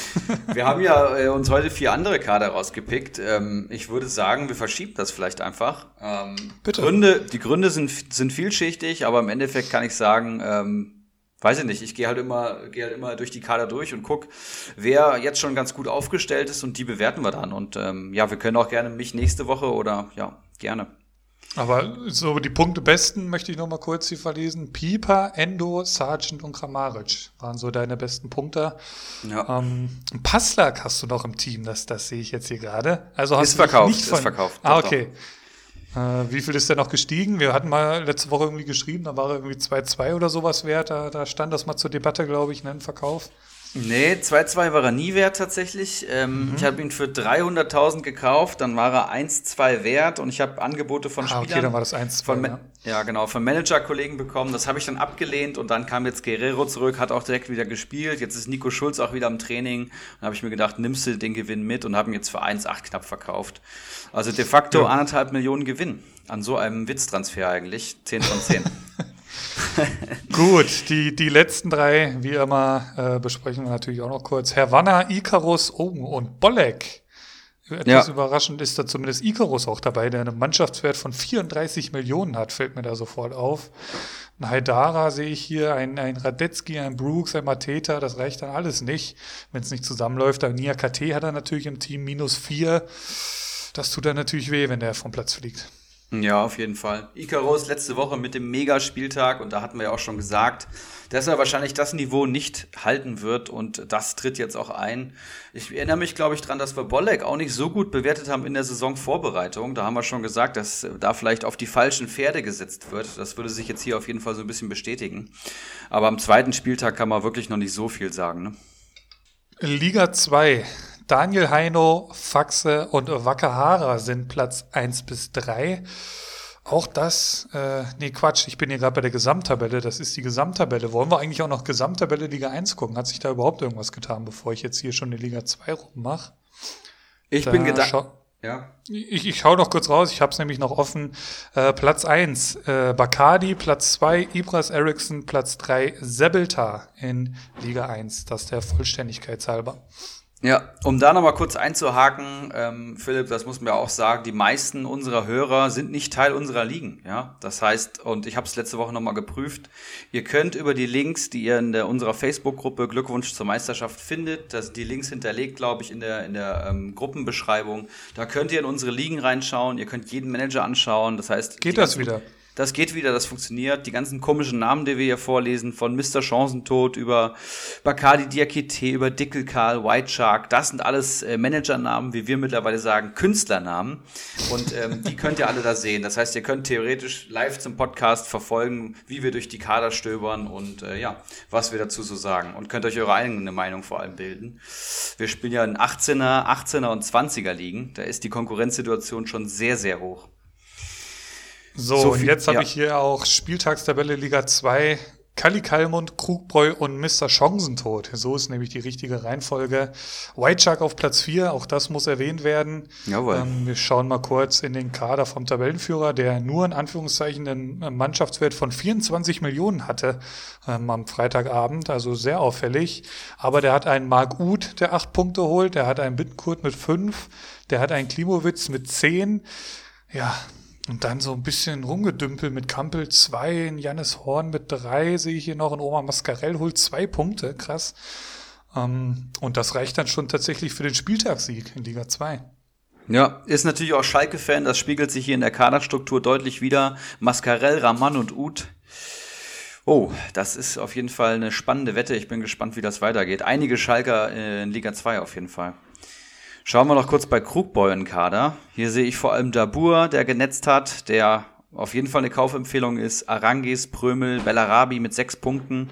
wir haben ja äh, uns heute vier andere Kader rausgepickt. Ähm, ich würde sagen, wir verschieben das vielleicht einfach. Ähm, Bitte. Gründe, die Gründe sind, sind vielschichtig, aber im Endeffekt kann ich sagen, ähm, weiß ich nicht, ich gehe halt immer, gehe halt immer durch die Kader durch und guck, wer jetzt schon ganz gut aufgestellt ist und die bewerten wir dann. Und ähm, ja, wir können auch gerne mich nächste Woche oder ja, gerne. Aber so die Punkte besten möchte ich noch mal kurz hier verlesen. Pieper, Endo, Sargent und Kramaric waren so deine besten Punkte. Ja. Ähm, Passlack hast du noch im Team, das, das sehe ich jetzt hier gerade. Also hast ist verkauft, nicht von, ist verkauft. Ah, okay. Doch. Äh, wie viel ist der noch gestiegen? Wir hatten mal letzte Woche irgendwie geschrieben, da war er irgendwie 2,2 oder sowas wert. Da, da stand das mal zur Debatte, glaube ich, ne, im Verkauf. Nee, 2,2 war er nie wert tatsächlich. Ähm, mhm. Ich habe ihn für 300.000 gekauft, dann war er 1,2 wert und ich habe Angebote von ah, Spielern. Okay, dann war das 1,2. Ja. ja, genau, von Managerkollegen bekommen. Das habe ich dann abgelehnt und dann kam jetzt Guerrero zurück, hat auch direkt wieder gespielt. Jetzt ist Nico Schulz auch wieder im Training. Dann habe ich mir gedacht, nimmst du den Gewinn mit und habe ihn jetzt für 1,8 knapp verkauft. Also de facto ja. anderthalb Millionen Gewinn an so einem Witztransfer eigentlich. 10 von 10. Gut, die, die letzten drei, wie immer, äh, besprechen wir natürlich auch noch kurz. Herr Wanner, Icarus, Ogen und Bolek. Etwas ja. überraschend ist da zumindest Icarus auch dabei, der einen Mannschaftswert von 34 Millionen hat, fällt mir da sofort auf. Ein Haidara sehe ich hier, ein, ein Radetzky, ein Brooks, ein Mateta, das reicht dann alles nicht, wenn es nicht zusammenläuft. Ein Nia KT hat er natürlich im Team minus vier. Das tut dann natürlich weh, wenn der vom Platz fliegt. Ja, auf jeden Fall. Icarus letzte Woche mit dem Megaspieltag und da hatten wir ja auch schon gesagt, dass er wahrscheinlich das Niveau nicht halten wird und das tritt jetzt auch ein. Ich erinnere mich, glaube ich, daran, dass wir Bolek auch nicht so gut bewertet haben in der Saisonvorbereitung. Da haben wir schon gesagt, dass da vielleicht auf die falschen Pferde gesetzt wird. Das würde sich jetzt hier auf jeden Fall so ein bisschen bestätigen. Aber am zweiten Spieltag kann man wirklich noch nicht so viel sagen. Ne? Liga 2. Daniel Heino, Faxe und Wakahara sind Platz 1 bis 3. Auch das, äh, nee, Quatsch, ich bin hier gerade bei der Gesamttabelle. Das ist die Gesamttabelle. Wollen wir eigentlich auch noch Gesamttabelle Liga 1 gucken? Hat sich da überhaupt irgendwas getan, bevor ich jetzt hier schon die Liga 2 rummache? Ich da bin gedacht. Ja. Ich, ich schau noch kurz raus, ich habe es nämlich noch offen. Äh, Platz 1, äh, Bacardi, Platz 2, Ibras Eriksson, Platz 3, Sebelta in Liga 1. Das der Vollständigkeit halber. Ja, um da nochmal kurz einzuhaken, ähm, Philipp, das muss man ja auch sagen, die meisten unserer Hörer sind nicht Teil unserer Ligen. Ja, das heißt, und ich habe es letzte Woche nochmal geprüft, ihr könnt über die Links, die ihr in der, unserer Facebook-Gruppe Glückwunsch zur Meisterschaft findet, das die Links hinterlegt, glaube ich, in der, in der ähm, Gruppenbeschreibung, da könnt ihr in unsere Ligen reinschauen, ihr könnt jeden Manager anschauen. Das heißt, geht das wieder? Das geht wieder, das funktioniert. Die ganzen komischen Namen, die wir hier vorlesen, von Mr. Chancentod über Bacardi Diakite, über Dickel Karl, White Shark, das sind alles äh, Managernamen, wie wir mittlerweile sagen, Künstlernamen. Und ähm, die könnt ihr alle da sehen. Das heißt, ihr könnt theoretisch live zum Podcast verfolgen, wie wir durch die Kader stöbern und äh, ja, was wir dazu so sagen. Und könnt euch eure eigene Meinung vor allem bilden. Wir spielen ja in 18er, 18er und 20er Ligen. Da ist die Konkurrenzsituation schon sehr, sehr hoch. So, so viel, und jetzt habe ja. ich hier auch Spieltagstabelle Liga 2. Kalli Kalmund, Krugbräu und Mr. Chancentod. So ist nämlich die richtige Reihenfolge. White Shark auf Platz 4, auch das muss erwähnt werden. Jawohl. Ähm, wir schauen mal kurz in den Kader vom Tabellenführer, der nur in Anführungszeichen einen Mannschaftswert von 24 Millionen hatte ähm, am Freitagabend, also sehr auffällig. Aber der hat einen Mark Uth, der acht Punkte holt, der hat einen Bittenkurt mit fünf, der hat einen Klimowitz mit zehn. Ja, und dann so ein bisschen rumgedümpelt mit Kampel 2, Jannis Horn mit 3, sehe ich hier noch, und Oma Mascarell holt zwei Punkte, krass. Ähm, und das reicht dann schon tatsächlich für den Spieltagssieg in Liga 2. Ja, ist natürlich auch Schalke-Fan, das spiegelt sich hier in der Kaderstruktur deutlich wieder. Mascarell, Raman und Uth. Oh, das ist auf jeden Fall eine spannende Wette. Ich bin gespannt, wie das weitergeht. Einige Schalker in Liga 2 auf jeden Fall. Schauen wir noch kurz bei Krugboy in Kader. Hier sehe ich vor allem Dabur, der genetzt hat, der auf jeden Fall eine Kaufempfehlung ist. Arangis, Prömel, Bellarabi mit sechs Punkten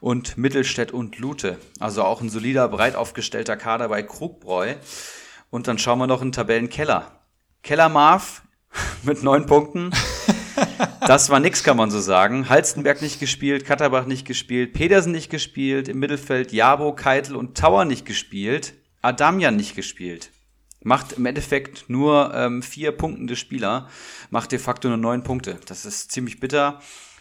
und Mittelstädt und Lute. Also auch ein solider, breit aufgestellter Kader bei Krugbräu. Und dann schauen wir noch in Tabellenkeller. Keller Marv mit neun Punkten. Das war nix, kann man so sagen. Halstenberg nicht gespielt, Katterbach nicht gespielt, Pedersen nicht gespielt, im Mittelfeld Jabo, Keitel und Tauer nicht gespielt. Adamian nicht gespielt. Macht im Endeffekt nur ähm, vier punktende Spieler, macht de facto nur neun Punkte. Das ist ziemlich bitter.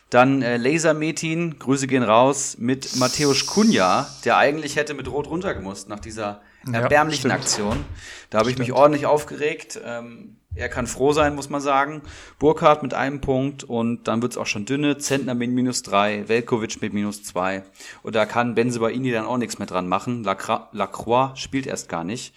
Dann äh, Laser Metin, Grüße gehen raus, mit Matthäus Kunja, der eigentlich hätte mit Rot runtergemusst nach dieser erbärmlichen ja, Aktion. Da habe ich mich ordentlich aufgeregt. Ähm, er kann froh sein, muss man sagen. Burkhardt mit einem Punkt und dann wird's auch schon dünne. Zentner mit minus drei, Velkovic mit minus zwei. Und da kann Benzebaini dann auch nichts mehr dran machen. Lacroix spielt erst gar nicht.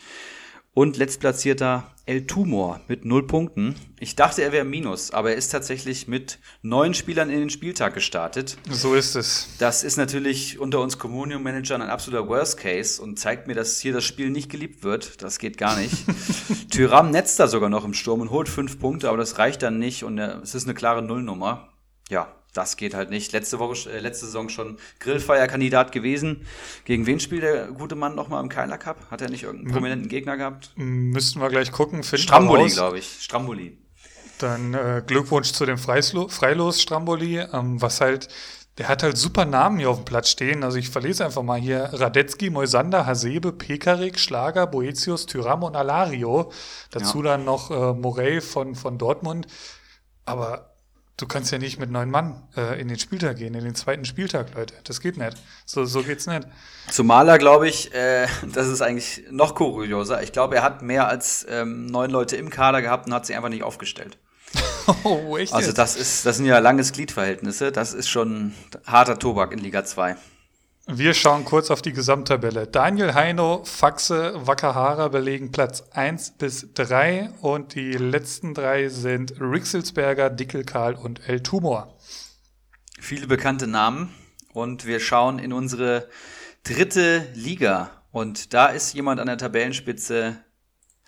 Und letztplatzierter El Tumor mit null Punkten. Ich dachte, er wäre Minus, aber er ist tatsächlich mit neun Spielern in den Spieltag gestartet. So ist es. Das ist natürlich unter uns Communion-Managern ein absoluter Worst Case und zeigt mir, dass hier das Spiel nicht geliebt wird. Das geht gar nicht. Tyram netzt da sogar noch im Sturm und holt fünf Punkte, aber das reicht dann nicht und es ist eine klare Nullnummer. Ja, das geht halt nicht. Letzte Woche, äh, letzte Saison schon Grillfeierkandidat gewesen. Gegen wen spielt der gute Mann nochmal im Keiler Cup? Hat er nicht irgendeinen prominenten Gegner gehabt? Müssten wir gleich gucken. Stramboli, glaube ich. Stramboli. Dann äh, Glückwunsch zu dem Freislo Freilos Stramboli, ähm, was halt, der hat halt super Namen hier auf dem Platz stehen. Also ich verlese einfach mal hier Radetzky, Moisander, Hasebe, Pekarik, Schlager, Boetius, Tyram und Alario. Dazu ja. dann noch äh, Morey von, von Dortmund. Aber Du kannst ja nicht mit neun Mann äh, in den Spieltag gehen, in den zweiten Spieltag, Leute. Das geht nicht. So, so geht's nicht. Zumal er, glaube ich, äh, das ist eigentlich noch kurioser. Ich glaube, er hat mehr als ähm, neun Leute im Kader gehabt und hat sie einfach nicht aufgestellt. oh, echt? Also, das ist, das sind ja langes Gliedverhältnisse. Das ist schon harter Tobak in Liga 2. Wir schauen kurz auf die Gesamttabelle. Daniel Heino, Faxe, Wackerhara belegen Platz 1 bis 3 und die letzten drei sind Rixelsberger, Dickelkarl und El Tumor. Viele bekannte Namen und wir schauen in unsere dritte Liga und da ist jemand an der Tabellenspitze,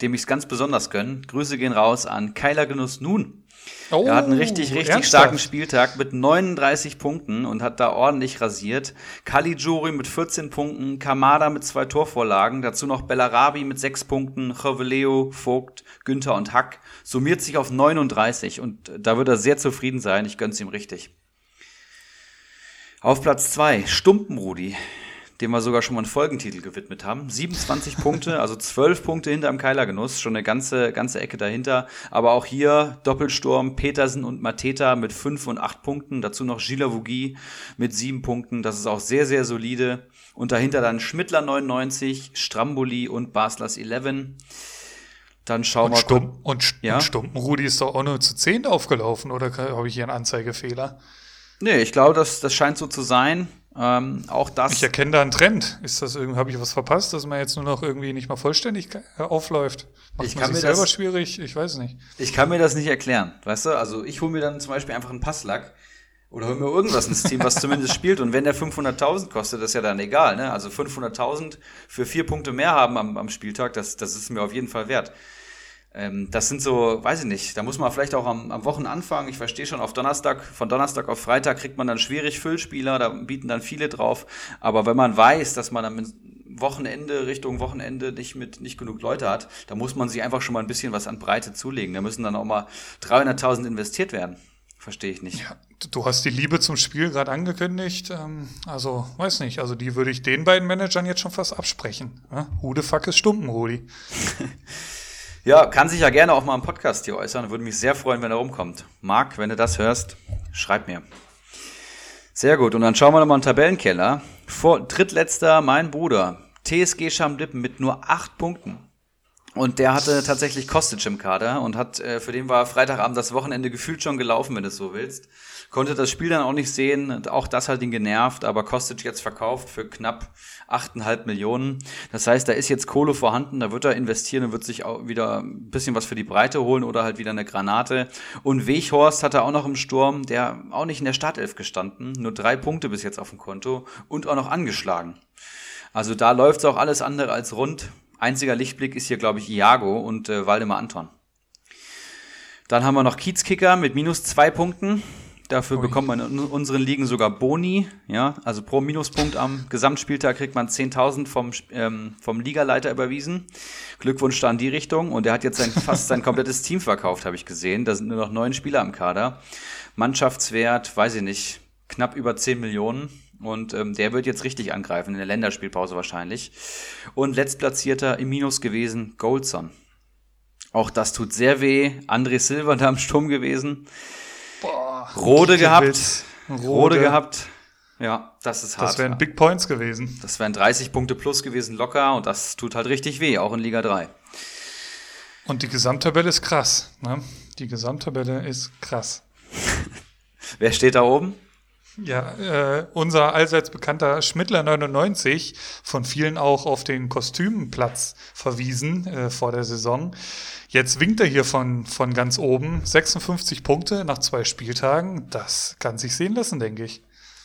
dem ich es ganz besonders gönne. Grüße gehen raus an Keiler Genuss Nun. Oh, er hat einen richtig, richtig ernsthaft? starken Spieltag mit 39 Punkten und hat da ordentlich rasiert. Caligiuri mit 14 Punkten, Kamada mit zwei Torvorlagen, dazu noch Bellarabi mit 6 Punkten, Joveleo, Vogt, Günther und Hack. Summiert sich auf 39 und da wird er sehr zufrieden sein. Ich gönn's ihm richtig. Auf Platz 2, Stumpenrudi dem wir sogar schon mal einen Folgentitel gewidmet haben. 27 Punkte, also 12 Punkte hinter dem Keilergenuss, schon eine ganze, ganze Ecke dahinter. Aber auch hier Doppelsturm, Petersen und Mateta mit 5 und 8 Punkten, dazu noch Gila Vugi mit 7 Punkten. Das ist auch sehr, sehr solide. Und dahinter dann Schmittler 99, Stramboli und Baslers 11. Dann schauen wir Stump, und, ja? und Stumpenrudi ist doch auch nur zu 10 aufgelaufen, oder habe ich hier einen Anzeigefehler? Nee, ich glaube, das, das scheint so zu sein. Ähm, auch das. Ich erkenne da einen Trend. Ist das irgendwie, habe ich was verpasst, dass man jetzt nur noch irgendwie nicht mal vollständig äh, aufläuft? Macht ich man kann sich mir selber das, schwierig? Ich weiß nicht. Ich kann mir das nicht erklären. Weißt du, also ich hole mir dann zum Beispiel einfach einen Passlack oder hol mir irgendwas ins Team, was zumindest spielt. Und wenn der 500.000 kostet, das ist ja dann egal. Ne? Also 500.000 für vier Punkte mehr haben am, am Spieltag, das, das ist mir auf jeden Fall wert. Ähm, das sind so, weiß ich nicht, da muss man vielleicht auch am, am Wochenanfang, ich verstehe schon, auf Donnerstag, von Donnerstag auf Freitag kriegt man dann schwierig Füllspieler, da bieten dann viele drauf. Aber wenn man weiß, dass man dann Wochenende, Richtung Wochenende nicht mit nicht genug Leute hat, da muss man sich einfach schon mal ein bisschen was an Breite zulegen. Da müssen dann auch mal 300.000 investiert werden. Verstehe ich nicht. Ja, du hast die Liebe zum Spiel gerade angekündigt. Ähm, also, weiß nicht. Also, die würde ich den beiden Managern jetzt schon fast absprechen. Ja? Hude fuck ist Stumpen, Rudi. Ja, kann sich ja gerne auch mal im Podcast hier äußern. Würde mich sehr freuen, wenn er rumkommt. Marc, wenn du das hörst, schreib mir. Sehr gut. Und dann schauen wir nochmal in den Tabellenkeller. Vor, drittletzter mein Bruder. TSG Schamlippen mit nur acht Punkten. Und der hatte tatsächlich Kostic im Kader und hat, äh, für den war Freitagabend das Wochenende gefühlt schon gelaufen, wenn du es so willst. Konnte das Spiel dann auch nicht sehen, auch das hat ihn genervt, aber Kostic jetzt verkauft für knapp 8,5 Millionen. Das heißt, da ist jetzt Kohle vorhanden, da wird er investieren und wird sich auch wieder ein bisschen was für die Breite holen oder halt wieder eine Granate. Und Weghorst hat er auch noch im Sturm, der auch nicht in der Startelf gestanden, nur drei Punkte bis jetzt auf dem Konto und auch noch angeschlagen. Also da läuft es auch alles andere als rund. Einziger Lichtblick ist hier, glaube ich, Iago und äh, Waldemar Anton. Dann haben wir noch Kiezkicker mit minus zwei Punkten. Dafür Ui. bekommt man in unseren Ligen sogar Boni. Ja, also pro Minuspunkt am Gesamtspieltag kriegt man 10.000 vom, ähm, vom Ligaleiter überwiesen. Glückwunsch da in die Richtung. Und er hat jetzt sein, fast sein komplettes Team verkauft, habe ich gesehen. Da sind nur noch neun Spieler im Kader. Mannschaftswert, weiß ich nicht, knapp über 10 Millionen. Und ähm, der wird jetzt richtig angreifen, in der Länderspielpause wahrscheinlich. Und letztplatzierter im Minus gewesen, Goldson. Auch das tut sehr weh. André Silva da im Sturm gewesen. Boah, Rode gehabt. Rode. Rode gehabt. Ja, das ist hart. Das wären Big Points gewesen. Das wären 30 Punkte plus gewesen, locker. Und das tut halt richtig weh, auch in Liga 3. Und die Gesamttabelle ist krass. Ne? Die Gesamttabelle ist krass. Wer steht da oben? Ja, äh, unser allseits bekannter Schmittler 99, von vielen auch auf den Kostümplatz verwiesen äh, vor der Saison. Jetzt winkt er hier von, von ganz oben. 56 Punkte nach zwei Spieltagen. Das kann sich sehen lassen, denke ich.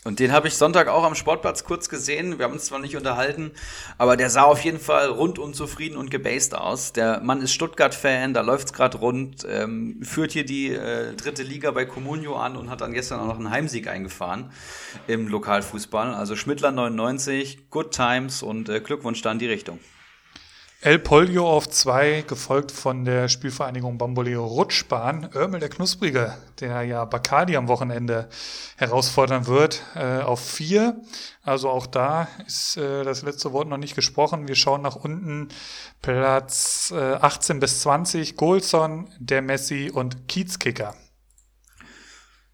Und den habe ich Sonntag auch am Sportplatz kurz gesehen. Wir haben uns zwar nicht unterhalten, aber der sah auf jeden Fall rundum zufrieden und gebased aus. Der Mann ist Stuttgart-Fan, da läuft's gerade rund, ähm, führt hier die äh, dritte Liga bei Comunio an und hat dann gestern auch noch einen Heimsieg eingefahren im Lokalfußball. Also Schmittler 99, Good Times und äh, Glückwunsch da in die Richtung. El Polio auf zwei, gefolgt von der Spielvereinigung Bamboleo Rutschbahn. Örmel der Knusprige, der ja Bacardi am Wochenende herausfordern wird, äh, auf vier. Also auch da ist äh, das letzte Wort noch nicht gesprochen. Wir schauen nach unten. Platz äh, 18 bis 20, Golson, der Messi und Kiezkicker.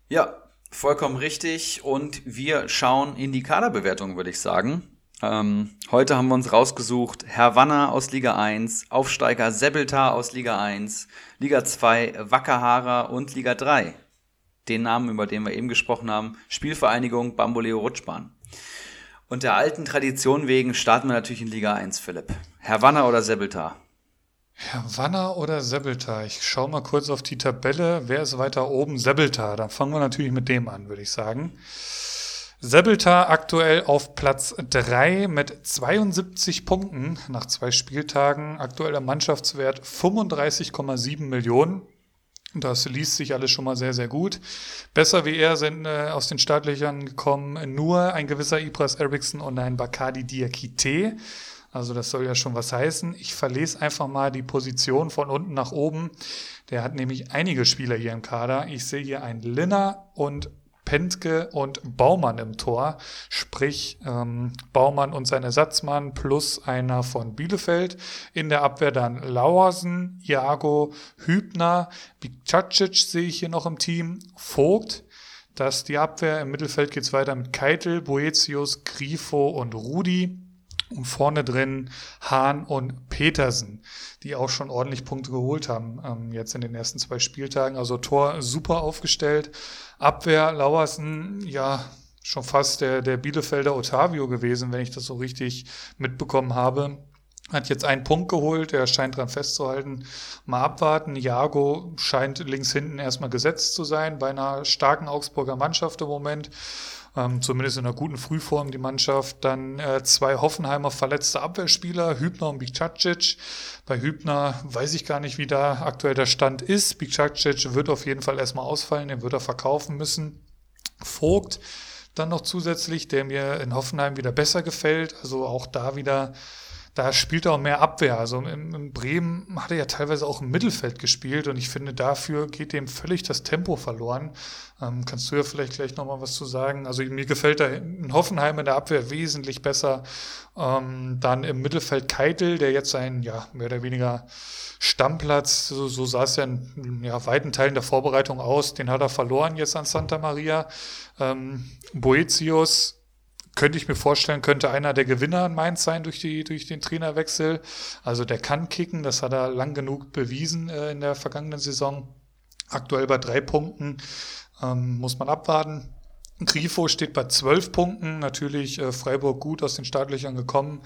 Ja, vollkommen richtig. Und wir schauen in die Kaderbewertung, würde ich sagen. Ähm, heute haben wir uns rausgesucht Herr Wanner aus Liga 1, Aufsteiger Sebeltar aus Liga 1, Liga 2 Wackerhara und Liga 3. Den Namen, über den wir eben gesprochen haben, Spielvereinigung Bamboleo Rutschbahn. Und der alten Tradition wegen starten wir natürlich in Liga 1, Philipp. Herr Wanner oder Sebeltar? Wanner oder Sebeltar? Ich schaue mal kurz auf die Tabelle. Wer ist weiter oben? Sebeltar. Dann fangen wir natürlich mit dem an, würde ich sagen. Sebeltar aktuell auf Platz 3 mit 72 Punkten nach zwei Spieltagen. Aktueller Mannschaftswert 35,7 Millionen. Das liest sich alles schon mal sehr, sehr gut. Besser wie er sind äh, aus den Startlöchern gekommen nur ein gewisser Ibras Eriksson und ein Bakadi Diakite. Also das soll ja schon was heißen. Ich verlese einfach mal die Position von unten nach oben. Der hat nämlich einige Spieler hier im Kader. Ich sehe hier einen Linner und Pentke und Baumann im Tor, sprich ähm, Baumann und sein Ersatzmann plus einer von Bielefeld. In der Abwehr dann Lauersen, Iago, Hübner, Bikacic sehe ich hier noch im Team, Vogt. Das ist die Abwehr. Im Mittelfeld geht's weiter mit Keitel, Boetius, Grifo und Rudi. Und vorne drin Hahn und Petersen, die auch schon ordentlich Punkte geholt haben, ähm, jetzt in den ersten zwei Spieltagen. Also Tor super aufgestellt. Abwehr Lauersen, ja, schon fast der, der Bielefelder Otavio gewesen, wenn ich das so richtig mitbekommen habe. Hat jetzt einen Punkt geholt, er scheint dran festzuhalten. Mal abwarten. Jago scheint links hinten erstmal gesetzt zu sein bei einer starken Augsburger Mannschaft im Moment ähm, zumindest in einer guten Frühform die Mannschaft. Dann äh, zwei Hoffenheimer verletzte Abwehrspieler, Hübner und Bikcacic. Bei Hübner weiß ich gar nicht, wie da aktuell der Stand ist. Bikcacic wird auf jeden Fall erstmal ausfallen, den wird er verkaufen müssen. Vogt dann noch zusätzlich, der mir in Hoffenheim wieder besser gefällt. Also auch da wieder da spielt er auch mehr Abwehr. Also in, in, Bremen hat er ja teilweise auch im Mittelfeld gespielt und ich finde, dafür geht dem völlig das Tempo verloren. Ähm, kannst du ja vielleicht gleich nochmal was zu sagen? Also mir gefällt er in Hoffenheim in der Abwehr wesentlich besser. Ähm, dann im Mittelfeld Keitel, der jetzt ein, ja, mehr oder weniger Stammplatz, so, so sah es ja in ja, weiten Teilen der Vorbereitung aus, den hat er verloren jetzt an Santa Maria. Ähm, Boetius könnte ich mir vorstellen, könnte einer der Gewinner in Mainz sein durch, die, durch den Trainerwechsel. Also der kann kicken, das hat er lang genug bewiesen äh, in der vergangenen Saison. Aktuell bei drei Punkten ähm, muss man abwarten. Grifo steht bei zwölf Punkten, natürlich äh, Freiburg gut aus den Startlöchern gekommen.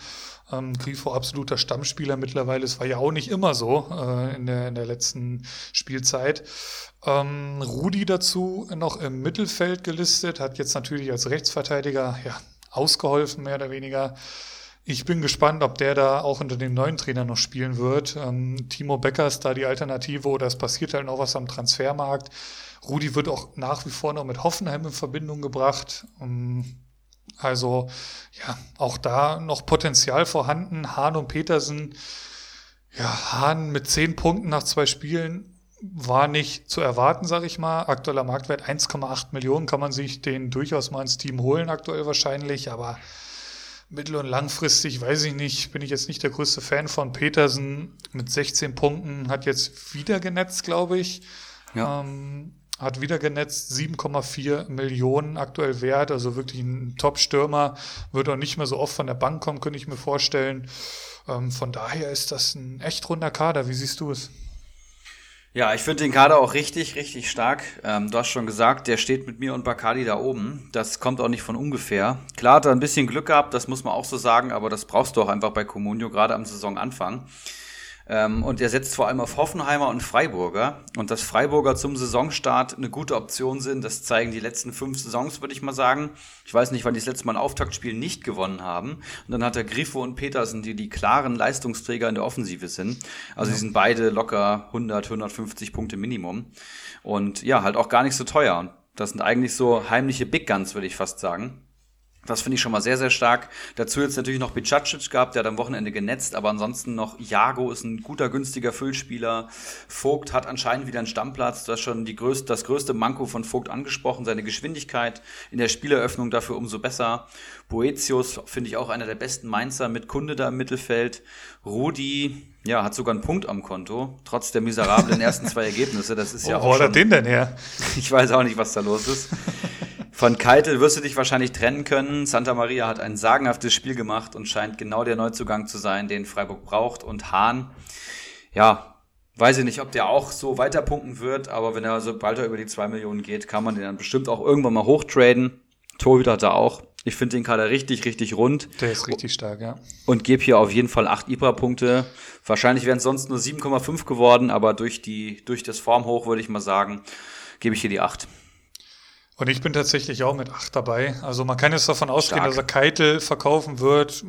Ähm, Grifo absoluter Stammspieler mittlerweile, es war ja auch nicht immer so äh, in, der, in der letzten Spielzeit. Ähm, Rudi dazu noch im Mittelfeld gelistet, hat jetzt natürlich als Rechtsverteidiger ja, ausgeholfen, mehr oder weniger. Ich bin gespannt, ob der da auch unter dem neuen Trainer noch spielen wird. Ähm, Timo Becker ist da die Alternative oder es passiert halt noch was am Transfermarkt. Rudi wird auch nach wie vor noch mit Hoffenheim in Verbindung gebracht. Ähm, also ja, auch da noch Potenzial vorhanden. Hahn und Petersen, ja, Hahn mit zehn Punkten nach zwei Spielen war nicht zu erwarten, sage ich mal. Aktueller Marktwert 1,8 Millionen kann man sich den durchaus mal ins Team holen, aktuell wahrscheinlich, aber mittel- und langfristig weiß ich nicht, bin ich jetzt nicht der größte Fan von Petersen mit 16 Punkten, hat jetzt wieder genetzt, glaube ich. Ja. Ähm, hat wieder genetzt, 7,4 Millionen aktuell wert, also wirklich ein Top-Stürmer, wird auch nicht mehr so oft von der Bank kommen, könnte ich mir vorstellen. Ähm, von daher ist das ein echt runder Kader. Wie siehst du es? Ja, ich finde den Kader auch richtig, richtig stark. Ähm, du hast schon gesagt, der steht mit mir und Bacardi da oben. Das kommt auch nicht von ungefähr. Klar hat er ein bisschen Glück gehabt, das muss man auch so sagen, aber das brauchst du auch einfach bei Comunio, gerade am Saisonanfang. Ähm, und er setzt vor allem auf Hoffenheimer und Freiburger. Und dass Freiburger zum Saisonstart eine gute Option sind, das zeigen die letzten fünf Saisons, würde ich mal sagen. Ich weiß nicht, wann die das letzte Mal ein Auftaktspiel nicht gewonnen haben. Und dann hat er Grifo und Petersen, die die klaren Leistungsträger in der Offensive sind. Also ja. die sind beide locker 100, 150 Punkte Minimum. Und ja, halt auch gar nicht so teuer. Und das sind eigentlich so heimliche Big Guns, würde ich fast sagen. Das finde ich schon mal sehr, sehr stark. Dazu jetzt natürlich noch Bicacic gehabt, der hat am Wochenende genetzt, aber ansonsten noch Jago ist ein guter, günstiger Füllspieler. Vogt hat anscheinend wieder einen Stammplatz. Du hast schon die größte, das größte Manko von Vogt angesprochen, seine Geschwindigkeit in der Spieleröffnung dafür umso besser. Boetius finde ich auch einer der besten Mainzer mit Kunde da im Mittelfeld. Rudi, ja, hat sogar einen Punkt am Konto, trotz der miserablen ersten zwei Ergebnisse. Das ist ja auch. Wo hat er den denn her? Ich weiß auch nicht, was da los ist. Von Keitel wirst du dich wahrscheinlich trennen können. Santa Maria hat ein sagenhaftes Spiel gemacht und scheint genau der Neuzugang zu sein, den Freiburg braucht. Und Hahn, ja, weiß ich nicht, ob der auch so weiterpunkten wird, aber wenn er sobald er über die zwei Millionen geht, kann man den dann bestimmt auch irgendwann mal hochtraden. Torhüter hat er auch. Ich finde den Kader richtig, richtig rund. Der ist richtig stark, ja. Und gebe hier auf jeden Fall 8 Ibra-Punkte. Wahrscheinlich wären es sonst nur 7,5 geworden, aber durch, die, durch das Formhoch würde ich mal sagen, gebe ich hier die 8. Und ich bin tatsächlich auch mit 8 dabei. Also man kann jetzt davon ausgehen, Stark. dass er Keitel verkaufen wird,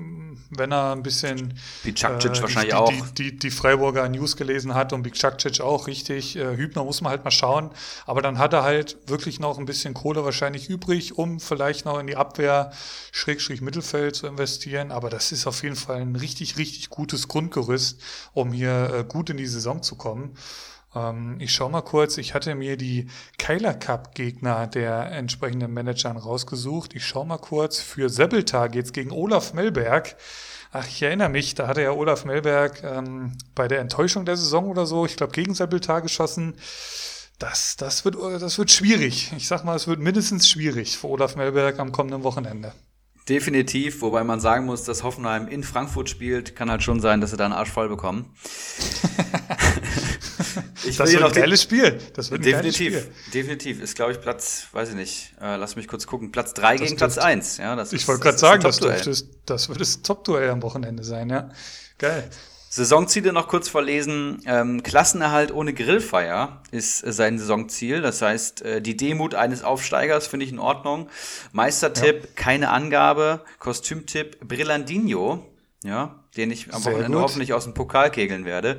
wenn er ein bisschen Bicakcic äh, wahrscheinlich die, auch. Die, die, die, Freiburger News gelesen hat und Bicakcic auch richtig. Äh, Hübner muss man halt mal schauen. Aber dann hat er halt wirklich noch ein bisschen Kohle wahrscheinlich übrig, um vielleicht noch in die Abwehr Schrägstrich Mittelfeld zu investieren. Aber das ist auf jeden Fall ein richtig, richtig gutes Grundgerüst, um hier äh, gut in die Saison zu kommen. Ähm, ich schaue mal kurz, ich hatte mir die Keiler Cup Gegner der entsprechenden Managern rausgesucht. Ich schaue mal kurz, für Sebeltar geht's gegen Olaf Melberg. Ach, ich erinnere mich, da hatte ja Olaf Melberg ähm, bei der Enttäuschung der Saison oder so, ich glaube, gegen Sebeltar geschossen. Das, das, wird, das wird schwierig. Ich sag mal, es wird mindestens schwierig für Olaf Melberg am kommenden Wochenende. Definitiv, wobei man sagen muss, dass Hoffenheim in Frankfurt spielt, kann halt schon sein, dass sie da einen Arsch voll bekommen. ich das wird ein geiles Spiel. Das wird ein definitiv, geiles Spiel. Definitiv. Ist, glaube ich, Platz, weiß ich nicht, äh, lass mich kurz gucken, Platz 3 gegen Platz 1. Ja, das ich wollte gerade sagen, das, das, das wird das Top-Duell am Wochenende sein, ja. Geil. Saisonziele noch kurz verlesen. Ähm, Klassenerhalt ohne Grillfeier ist äh, sein Saisonziel. Das heißt, äh, die Demut eines Aufsteigers finde ich in Ordnung. Meistertipp, ja. keine Angabe. Kostümtipp, Brillandino, ja, den ich am Sehr Wochenende gut. hoffentlich aus dem Pokal kegeln werde.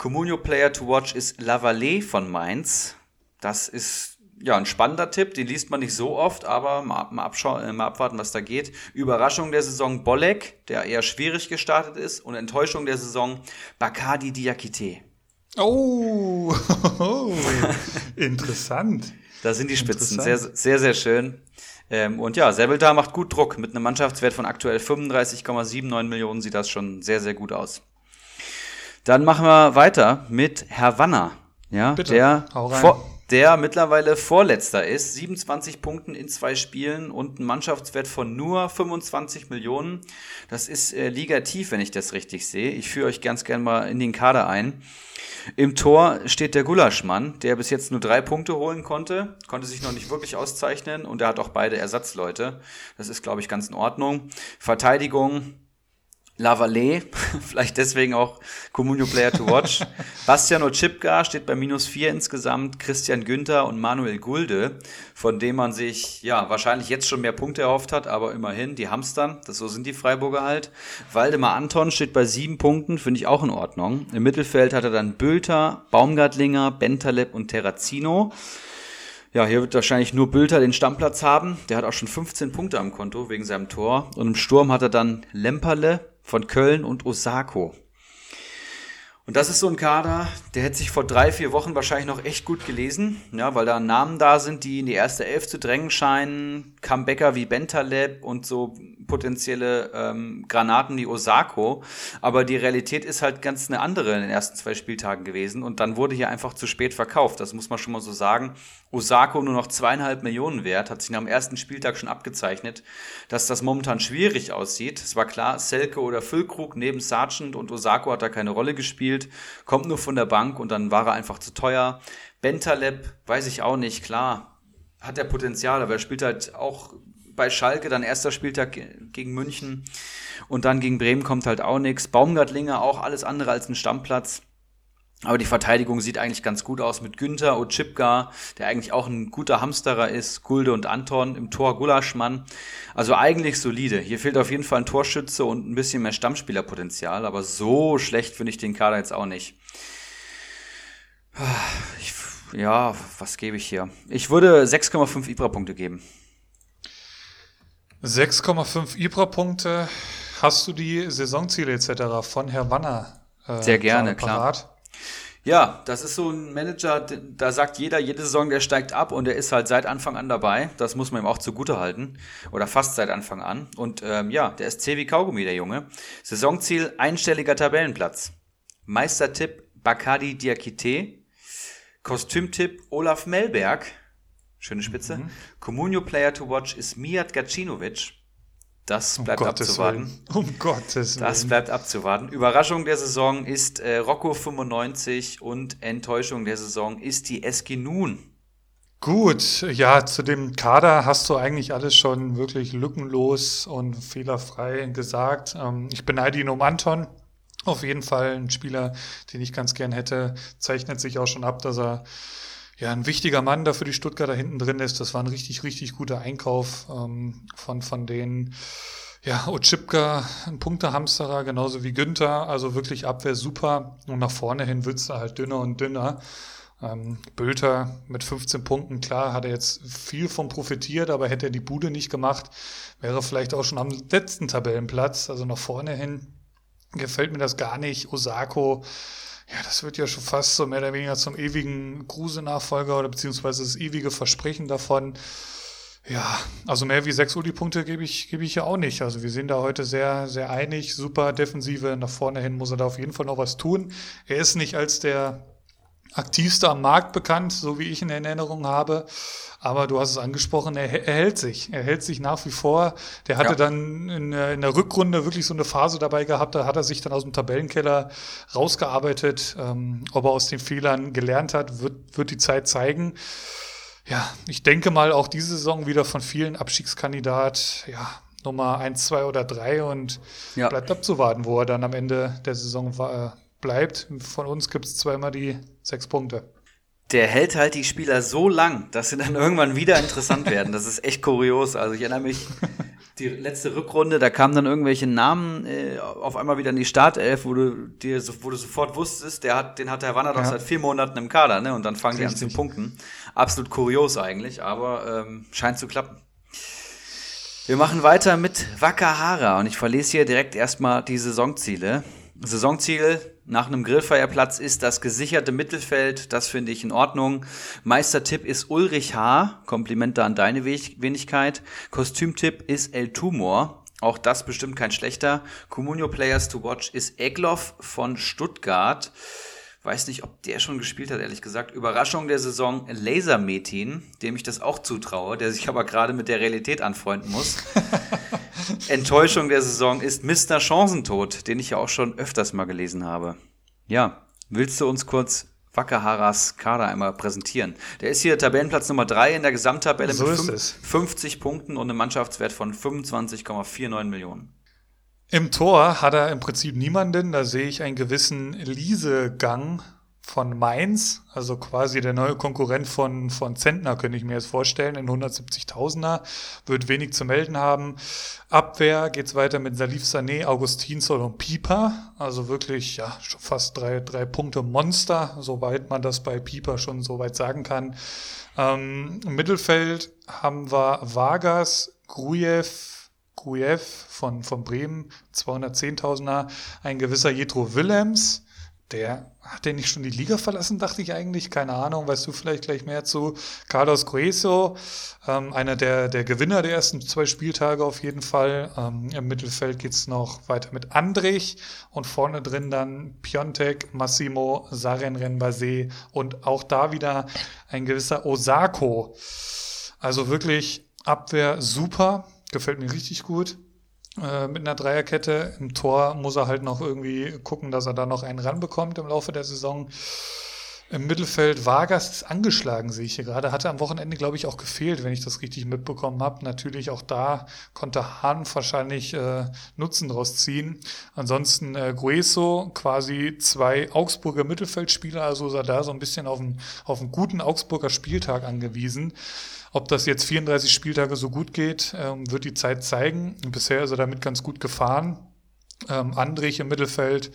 Comunio Player to Watch ist Lavallée von Mainz. Das ist ja, ein spannender Tipp, den liest man nicht so oft, aber mal, mal, äh, mal abwarten, was da geht. Überraschung der Saison Bolek, der eher schwierig gestartet ist, und Enttäuschung der Saison Bakadi Diakite. Oh, interessant. da sind die Spitzen, sehr, sehr, sehr schön. Ähm, und ja, Sebelda macht gut Druck. Mit einem Mannschaftswert von aktuell 35,79 Millionen sieht das schon sehr, sehr gut aus. Dann machen wir weiter mit Herr Wanner. Ja, Bitte, der vor, der mittlerweile Vorletzter ist, 27 Punkten in zwei Spielen und ein Mannschaftswert von nur 25 Millionen. Das ist äh, Liga tief, wenn ich das richtig sehe. Ich führe euch ganz gern mal in den Kader ein. Im Tor steht der Gulaschmann, der bis jetzt nur drei Punkte holen konnte, konnte sich noch nicht wirklich auszeichnen und er hat auch beide Ersatzleute. Das ist, glaube ich, ganz in Ordnung. Verteidigung Lavallée, vielleicht deswegen auch Comunio Player to Watch. Bastian Ochipka steht bei minus vier insgesamt, Christian Günther und Manuel Gulde, von dem man sich ja wahrscheinlich jetzt schon mehr Punkte erhofft hat, aber immerhin, die Hamstern, das so sind die Freiburger halt. Waldemar Anton steht bei sieben Punkten, finde ich auch in Ordnung. Im Mittelfeld hat er dann Bülter, Baumgartlinger, Bentaleb und Terrazino. Ja, hier wird wahrscheinlich nur Bülter den Stammplatz haben. Der hat auch schon 15 Punkte am Konto wegen seinem Tor. Und im Sturm hat er dann Lemperle, von Köln und Osako. Und das ist so ein Kader, der hätte sich vor drei, vier Wochen wahrscheinlich noch echt gut gelesen, ja, weil da Namen da sind, die in die erste Elf zu drängen scheinen. Comebacker wie Bentaleb und so potenzielle ähm, Granaten wie Osako. Aber die Realität ist halt ganz eine andere in den ersten zwei Spieltagen gewesen. Und dann wurde hier einfach zu spät verkauft. Das muss man schon mal so sagen. Osako nur noch zweieinhalb Millionen wert, hat sich nach dem ersten Spieltag schon abgezeichnet, dass das momentan schwierig aussieht. Es war klar, Selke oder Füllkrug neben Sargent und Osako hat da keine Rolle gespielt, kommt nur von der Bank und dann war er einfach zu teuer. Bentaleb, weiß ich auch nicht, klar, hat er Potenzial, aber er spielt halt auch bei Schalke, dann erster Spieltag gegen München und dann gegen Bremen kommt halt auch nichts. Baumgartlinger auch alles andere als ein Stammplatz. Aber die Verteidigung sieht eigentlich ganz gut aus mit Günther Ochipka, der eigentlich auch ein guter Hamsterer ist, Gulde und Anton, im Tor Gulaschmann. Also eigentlich solide. Hier fehlt auf jeden Fall ein Torschütze und ein bisschen mehr Stammspielerpotenzial, aber so schlecht finde ich den Kader jetzt auch nicht. Ich, ja, was gebe ich hier? Ich würde 6,5 Ibra-Punkte geben. 6,5 Ibra-Punkte. Hast du die Saisonziele etc. von Herr Wanner? Äh, Sehr gerne, klar. Ja, das ist so ein Manager, da sagt jeder, jede Saison, der steigt ab und der ist halt seit Anfang an dabei. Das muss man ihm auch zugute halten. Oder fast seit Anfang an. Und ähm, ja, der ist C wie Kaugummi, der Junge. Saisonziel, einstelliger Tabellenplatz. Meistertipp, Bakadi Diakite. Kostümtipp, Olaf Melberg. Schöne Spitze. Mhm. Comunio Player to Watch ist Mijat Gacinovic. Das bleibt um abzuwarten. Um Gottes Willen. Das bleibt abzuwarten. Überraschung der Saison ist äh, Rocco 95 und Enttäuschung der Saison ist die Eskinun. Gut, ja, zu dem Kader hast du eigentlich alles schon wirklich lückenlos und fehlerfrei gesagt. Ähm, ich beneide ihn um Anton. Auf jeden Fall ein Spieler, den ich ganz gern hätte. Zeichnet sich auch schon ab, dass er ja ein wichtiger Mann da für die Stuttgarter hinten drin ist. Das war ein richtig, richtig guter Einkauf ähm, von, von denen. Ja, Otschipka, ein Punktehamsterer, genauso wie Günther. Also wirklich Abwehr super. Und nach vorne hin wird's halt dünner und dünner. Ähm, Bülter mit 15 Punkten, klar, hat er jetzt viel von profitiert, aber hätte er die Bude nicht gemacht, wäre vielleicht auch schon am letzten Tabellenplatz, also nach vorne hin. Gefällt mir das gar nicht. Osako, ja, das wird ja schon fast so mehr oder weniger zum ewigen Kruse-Nachfolger oder beziehungsweise das ewige Versprechen davon. Ja, also mehr wie sechs Uli-Punkte gebe ich, gebe ich ja auch nicht. Also wir sind da heute sehr, sehr einig. Super Defensive. Nach vorne hin muss er da auf jeden Fall noch was tun. Er ist nicht als der aktivster am Markt bekannt, so wie ich in Erinnerung habe. Aber du hast es angesprochen, er, er hält sich. Er hält sich nach wie vor. Der hatte ja. dann in, in, der Rückrunde wirklich so eine Phase dabei gehabt, da hat er sich dann aus dem Tabellenkeller rausgearbeitet. Ähm, ob er aus den Fehlern gelernt hat, wird, wird die Zeit zeigen. Ja, ich denke mal auch diese Saison wieder von vielen Abstiegskandidat, ja, Nummer eins, zwei oder drei und ja. bleibt abzuwarten, wo er dann am Ende der Saison war, bleibt. Von uns gibt es zweimal die sechs Punkte. Der hält halt die Spieler so lang, dass sie dann irgendwann wieder interessant werden. Das ist echt kurios. Also ich erinnere mich, die letzte Rückrunde, da kamen dann irgendwelche Namen äh, auf einmal wieder in die Startelf, wo du dir so, wo du sofort wusstest, der hat, den hat der Wanner doch ja. seit vier Monaten im Kader, ne? Und dann fangen Richtig. die an zu punkten. Absolut kurios eigentlich, aber ähm, scheint zu klappen. Wir machen weiter mit Wakahara und ich verlese hier direkt erstmal die Saisonziele. Saisonziel nach einem Grillfeierplatz ist das gesicherte Mittelfeld. Das finde ich in Ordnung. Meistertipp ist Ulrich H. Komplimente an deine Wenigkeit. Kostümtipp ist El Tumor. Auch das bestimmt kein schlechter. Comunio Players to Watch ist Egloff von Stuttgart. Weiß nicht, ob der schon gespielt hat, ehrlich gesagt. Überraschung der Saison Lasermetin, dem ich das auch zutraue, der sich aber gerade mit der Realität anfreunden muss. Enttäuschung der Saison ist Mr. Chancentod, den ich ja auch schon öfters mal gelesen habe. Ja, willst du uns kurz Wakaharas Kader einmal präsentieren? Der ist hier Tabellenplatz Nummer 3 in der Gesamttabelle so mit 50 Punkten und einem Mannschaftswert von 25,49 Millionen. Im Tor hat er im Prinzip niemanden. Da sehe ich einen gewissen Liesegang von Mainz, also quasi der neue Konkurrent von, von Zentner, könnte ich mir jetzt vorstellen, in 170.000er, wird wenig zu melden haben. Abwehr geht's weiter mit Salif Sané, Augustinsson und Pieper, also wirklich, ja, schon fast drei, drei Punkte Monster, soweit man das bei Pieper schon so weit sagen kann. Ähm, Im Mittelfeld haben wir Vargas, Grujew, Grujew von, von Bremen, 210.000er, ein gewisser Jetro Willems, der hat der nicht schon die Liga verlassen, dachte ich eigentlich. Keine Ahnung, weißt du vielleicht gleich mehr zu. Carlos Grueso, ähm, einer der, der Gewinner der ersten zwei Spieltage auf jeden Fall. Ähm, Im Mittelfeld geht's noch weiter mit Andrich und vorne drin dann Piontek, Massimo, Saren Renbase und auch da wieder ein gewisser Osako. Also wirklich Abwehr super, gefällt mir richtig gut. Äh, mit einer Dreierkette. Im Tor muss er halt noch irgendwie gucken, dass er da noch einen ranbekommt im Laufe der Saison. Im Mittelfeld Vargas ist angeschlagen, sehe ich hier gerade. Hatte am Wochenende, glaube ich, auch gefehlt, wenn ich das richtig mitbekommen habe. Natürlich auch da konnte Hahn wahrscheinlich äh, Nutzen draus ziehen. Ansonsten äh, Gueso, quasi zwei Augsburger Mittelfeldspieler, also ist er da so ein bisschen auf einen, auf einen guten Augsburger Spieltag angewiesen. Ob das jetzt 34 Spieltage so gut geht, ähm, wird die Zeit zeigen. Bisher ist er damit ganz gut gefahren. Ähm, Andrich im Mittelfeld,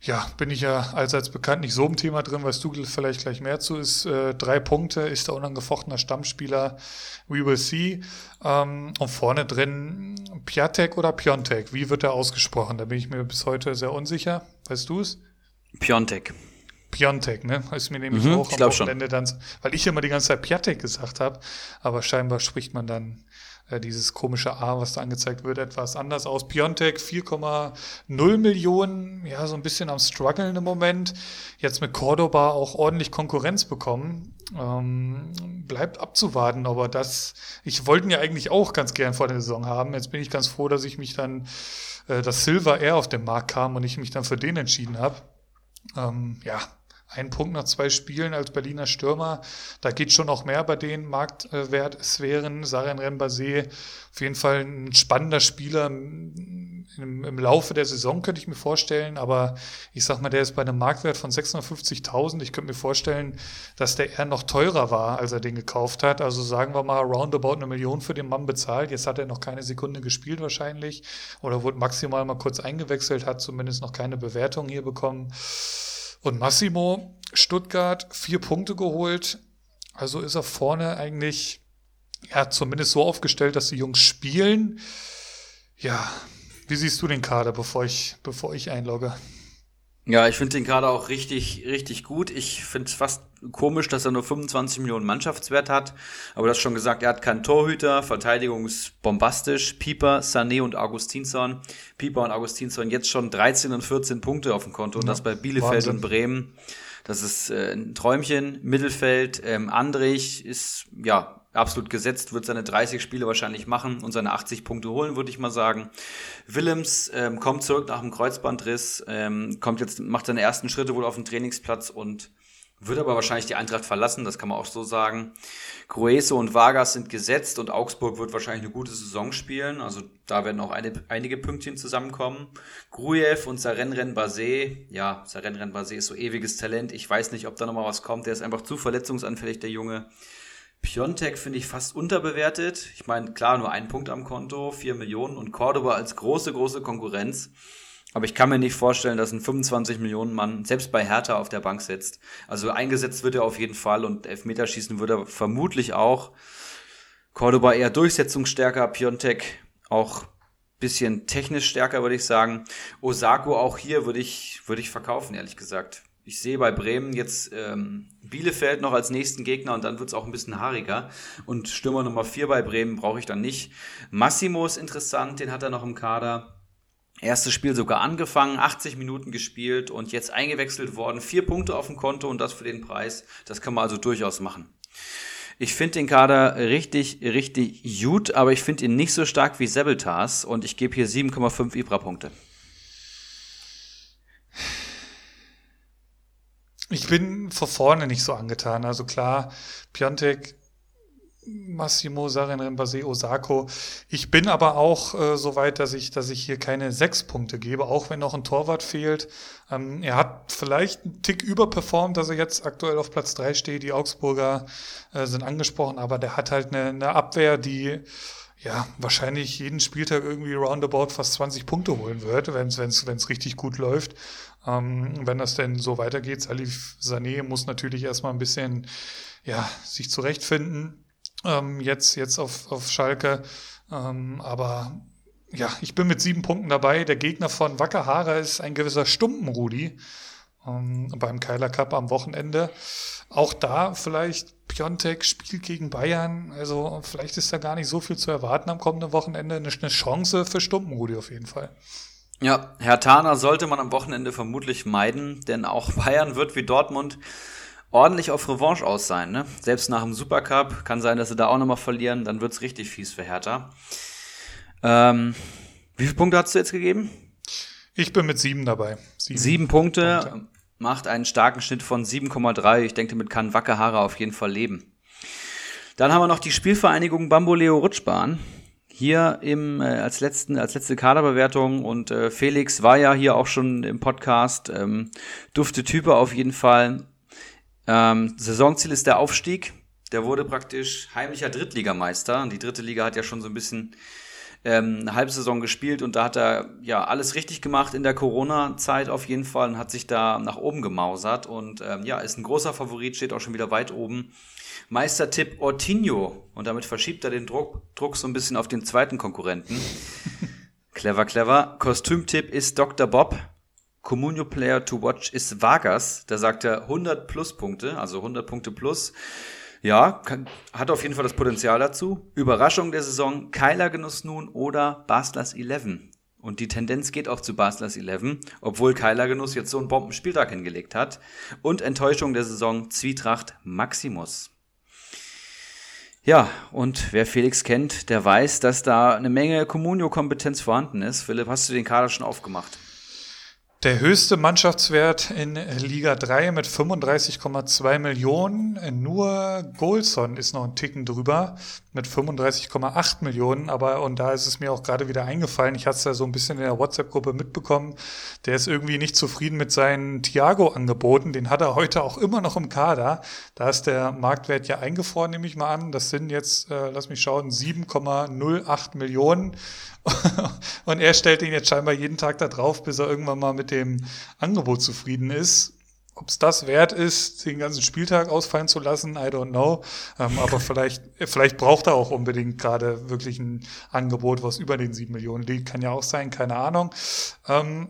ja, bin ich ja allseits bekannt, nicht so im Thema drin, weißt du vielleicht gleich mehr zu, ist äh, drei Punkte, ist der unangefochtener Stammspieler, we will see. Ähm, und vorne drin Piatek oder Piontek, wie wird er ausgesprochen? Da bin ich mir bis heute sehr unsicher. Weißt du es? Piontek. Piontek, ne? Ist mir nämlich mhm, auch am Wochenende schon. dann, weil ich immer die ganze Zeit Piatek gesagt habe, aber scheinbar spricht man dann äh, dieses komische A, was da angezeigt wird, etwas anders aus. Piontek 4,0 Millionen, ja, so ein bisschen am struggeln im Moment. Jetzt mit Cordoba auch ordentlich Konkurrenz bekommen. Ähm, bleibt abzuwarten, aber das, ich wollte ihn ja eigentlich auch ganz gern vor der Saison haben. Jetzt bin ich ganz froh, dass ich mich dann, äh, dass Silver eher auf den Markt kam und ich mich dann für den entschieden habe. Ähm, ja, Ein Punkt nach zwei Spielen als Berliner Stürmer. Da geht schon noch mehr bei den Marktwertsphären. Saren Rembase auf jeden Fall ein spannender Spieler im, im, Laufe der Saison, könnte ich mir vorstellen. Aber ich sag mal, der ist bei einem Marktwert von 650.000. Ich könnte mir vorstellen, dass der eher noch teurer war, als er den gekauft hat. Also sagen wir mal, roundabout eine Million für den Mann bezahlt. Jetzt hat er noch keine Sekunde gespielt wahrscheinlich. Oder wurde maximal mal kurz eingewechselt, hat zumindest noch keine Bewertung hier bekommen. Und Massimo, Stuttgart, vier Punkte geholt. Also ist er vorne eigentlich, ja, zumindest so aufgestellt, dass die Jungs spielen. Ja, wie siehst du den Kader, bevor ich, bevor ich einlogge? Ja, ich finde den Kader auch richtig, richtig gut. Ich finde es fast komisch, dass er nur 25 Millionen Mannschaftswert hat. Aber du hast schon gesagt, er hat keinen Torhüter, Verteidigung ist bombastisch. Pieper, Sané und Augustinsson. Pieper und Augustinsson jetzt schon 13 und 14 Punkte auf dem Konto. Und ja, das bei Bielefeld Wahnsinn. und Bremen. Das ist äh, ein Träumchen. Mittelfeld, ähm, Andrich ist, ja, absolut gesetzt, wird seine 30 Spiele wahrscheinlich machen und seine 80 Punkte holen, würde ich mal sagen. Willems ähm, kommt zurück nach dem Kreuzbandriss, ähm, kommt jetzt, macht seine ersten Schritte wohl auf dem Trainingsplatz und wird aber wahrscheinlich die Eintracht verlassen, das kann man auch so sagen. Grueso und Vargas sind gesetzt und Augsburg wird wahrscheinlich eine gute Saison spielen. Also da werden auch eine, einige Pünktchen zusammenkommen. Grujew und Sarenren Basé, ja, Sarenren Basé ist so ewiges Talent. Ich weiß nicht, ob da nochmal was kommt. Der ist einfach zu verletzungsanfällig, der Junge. Piontek finde ich fast unterbewertet. Ich meine, klar, nur ein Punkt am Konto, vier Millionen und Cordoba als große, große Konkurrenz. Aber ich kann mir nicht vorstellen, dass ein 25 Millionen Mann selbst bei Hertha auf der Bank sitzt. Also eingesetzt wird er auf jeden Fall und Elfmeterschießen wird er vermutlich auch. Cordoba eher durchsetzungsstärker, Piontek auch bisschen technisch stärker, würde ich sagen. Osako auch hier würde ich, würde ich verkaufen, ehrlich gesagt. Ich sehe bei Bremen jetzt ähm, Bielefeld noch als nächsten Gegner und dann wird es auch ein bisschen haariger. Und Stürmer Nummer 4 bei Bremen brauche ich dann nicht. Massimo ist interessant, den hat er noch im Kader. Erstes Spiel sogar angefangen, 80 Minuten gespielt und jetzt eingewechselt worden. Vier Punkte auf dem Konto und das für den Preis. Das kann man also durchaus machen. Ich finde den Kader richtig, richtig gut, aber ich finde ihn nicht so stark wie Sebeltas und ich gebe hier 7,5 Ibra-Punkte. Ich bin vor vorne nicht so angetan. Also klar, Piontek, Massimo Sarin Rembase, Osako. Ich bin aber auch äh, so weit, dass ich, dass ich hier keine sechs Punkte gebe, auch wenn noch ein Torwart fehlt. Ähm, er hat vielleicht einen Tick überperformt, dass er jetzt aktuell auf Platz drei steht. Die Augsburger äh, sind angesprochen, aber der hat halt eine, eine Abwehr, die ja, wahrscheinlich jeden Spieltag irgendwie roundabout fast 20 Punkte holen wird, wenn es richtig gut läuft. Ähm, wenn das denn so weitergeht, Salif Sané muss natürlich erstmal ein bisschen ja, sich zurechtfinden. Ähm, jetzt, jetzt auf, auf Schalke. Ähm, aber ja, ich bin mit sieben Punkten dabei. Der Gegner von Wackerhaare ist ein gewisser Stumpenrudi ähm, beim Keiler Cup am Wochenende. Auch da vielleicht Piontek spielt gegen Bayern. Also vielleicht ist da gar nicht so viel zu erwarten am kommenden Wochenende. Eine, eine Chance für Stumpenrudi auf jeden Fall. Ja, Herr Tana sollte man am Wochenende vermutlich meiden, denn auch Bayern wird wie Dortmund ordentlich auf Revanche aus sein. Ne? Selbst nach dem Supercup kann sein, dass sie da auch nochmal verlieren, dann wird's richtig fies für Hertha. Ähm, wie viele Punkte hast du jetzt gegeben? Ich bin mit sieben dabei. Sieben, sieben Punkte, Punkte, macht einen starken Schnitt von 7,3. Ich denke, damit kann Wackerhaare auf jeden Fall leben. Dann haben wir noch die Spielvereinigung Bamboleo Rutschbahn hier im, äh, als, letzten, als letzte Kaderbewertung und äh, Felix war ja hier auch schon im Podcast. Ähm, dufte Type auf jeden Fall. Ähm, Saisonziel ist der Aufstieg. Der wurde praktisch heimlicher Drittligameister. Die dritte Liga hat ja schon so ein bisschen ähm, eine Halbsaison gespielt und da hat er ja alles richtig gemacht in der Corona-Zeit auf jeden Fall und hat sich da nach oben gemausert und ähm, ja, ist ein großer Favorit, steht auch schon wieder weit oben. Meistertipp Ortinho. Und damit verschiebt er den Druck, Druck so ein bisschen auf den zweiten Konkurrenten. clever, clever. Kostümtipp ist Dr. Bob. Communio Player to Watch ist Vargas. Da sagt er 100 plus Punkte, also 100 Punkte plus. Ja, kann, hat auf jeden Fall das Potenzial dazu. Überraschung der Saison, Keiler Genuss nun oder Baslers 11. Und die Tendenz geht auch zu Baslers 11, obwohl Keiler Genuss jetzt so einen Bombenspieltag hingelegt hat. Und Enttäuschung der Saison, Zwietracht Maximus. Ja, und wer Felix kennt, der weiß, dass da eine Menge Communio-Kompetenz vorhanden ist. Philipp, hast du den Kader schon aufgemacht? Der höchste Mannschaftswert in Liga 3 mit 35,2 Millionen. Nur Golson ist noch ein Ticken drüber mit 35,8 Millionen. Aber, und da ist es mir auch gerade wieder eingefallen, ich hatte es ja so ein bisschen in der WhatsApp-Gruppe mitbekommen, der ist irgendwie nicht zufrieden mit seinen Thiago-Angeboten. Den hat er heute auch immer noch im Kader. Da ist der Marktwert ja eingefroren, nehme ich mal an. Das sind jetzt, äh, lass mich schauen, 7,08 Millionen. und er stellt ihn jetzt scheinbar jeden Tag da drauf, bis er irgendwann mal mit dem Angebot zufrieden ist. Ob es das wert ist, den ganzen Spieltag ausfallen zu lassen, I don't know. Ähm, aber vielleicht, vielleicht braucht er auch unbedingt gerade wirklich ein Angebot, was über den sieben Millionen liegt. Kann ja auch sein, keine Ahnung. Ähm,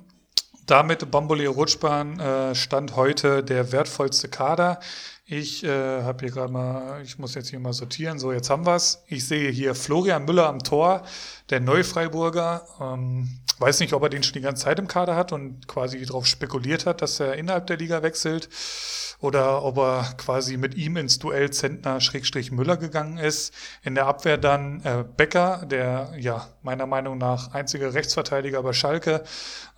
damit Bambole Rutschbahn äh, stand heute der wertvollste Kader. Ich äh, habe hier gerade mal, ich muss jetzt hier mal sortieren. So, jetzt haben wir's. Ich sehe hier Florian Müller am Tor, der Neufreiburger. Ähm, weiß nicht, ob er den schon die ganze Zeit im Kader hat und quasi darauf spekuliert hat, dass er innerhalb der Liga wechselt oder ob er quasi mit ihm ins Duell Zentner-Müller gegangen ist. In der Abwehr dann äh, Becker, der ja meiner Meinung nach einzige Rechtsverteidiger bei Schalke.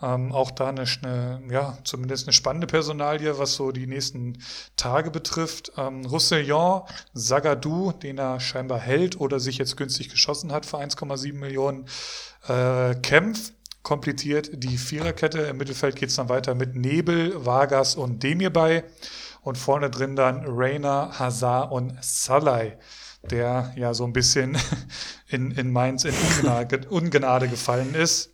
Ähm, auch da eine, eine, ja, zumindest eine spannende Personalie, was so die nächsten Tage betrifft. Ähm, Roussillon, Zagadou, den er scheinbar hält oder sich jetzt günstig geschossen hat für 1,7 Millionen. Äh, Kempf, komplettiert die Viererkette. Im Mittelfeld geht es dann weiter mit Nebel, Vargas und Demir bei. Und vorne drin dann Rainer, Hazard und Salai, der ja so ein bisschen in, in Mainz in Ungnade, Ungnade gefallen ist.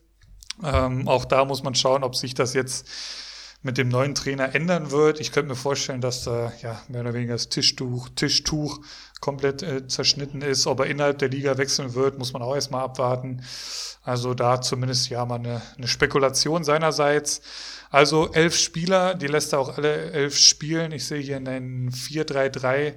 Ähm, auch da muss man schauen, ob sich das jetzt mit dem neuen Trainer ändern wird. Ich könnte mir vorstellen, dass da ja mehr oder weniger das Tischtuch, Tischtuch komplett äh, zerschnitten ist. Ob er innerhalb der Liga wechseln wird, muss man auch erstmal abwarten. Also da zumindest ja mal eine, eine Spekulation seinerseits. Also elf Spieler, die lässt er auch alle elf spielen. Ich sehe hier einen 4-3-3.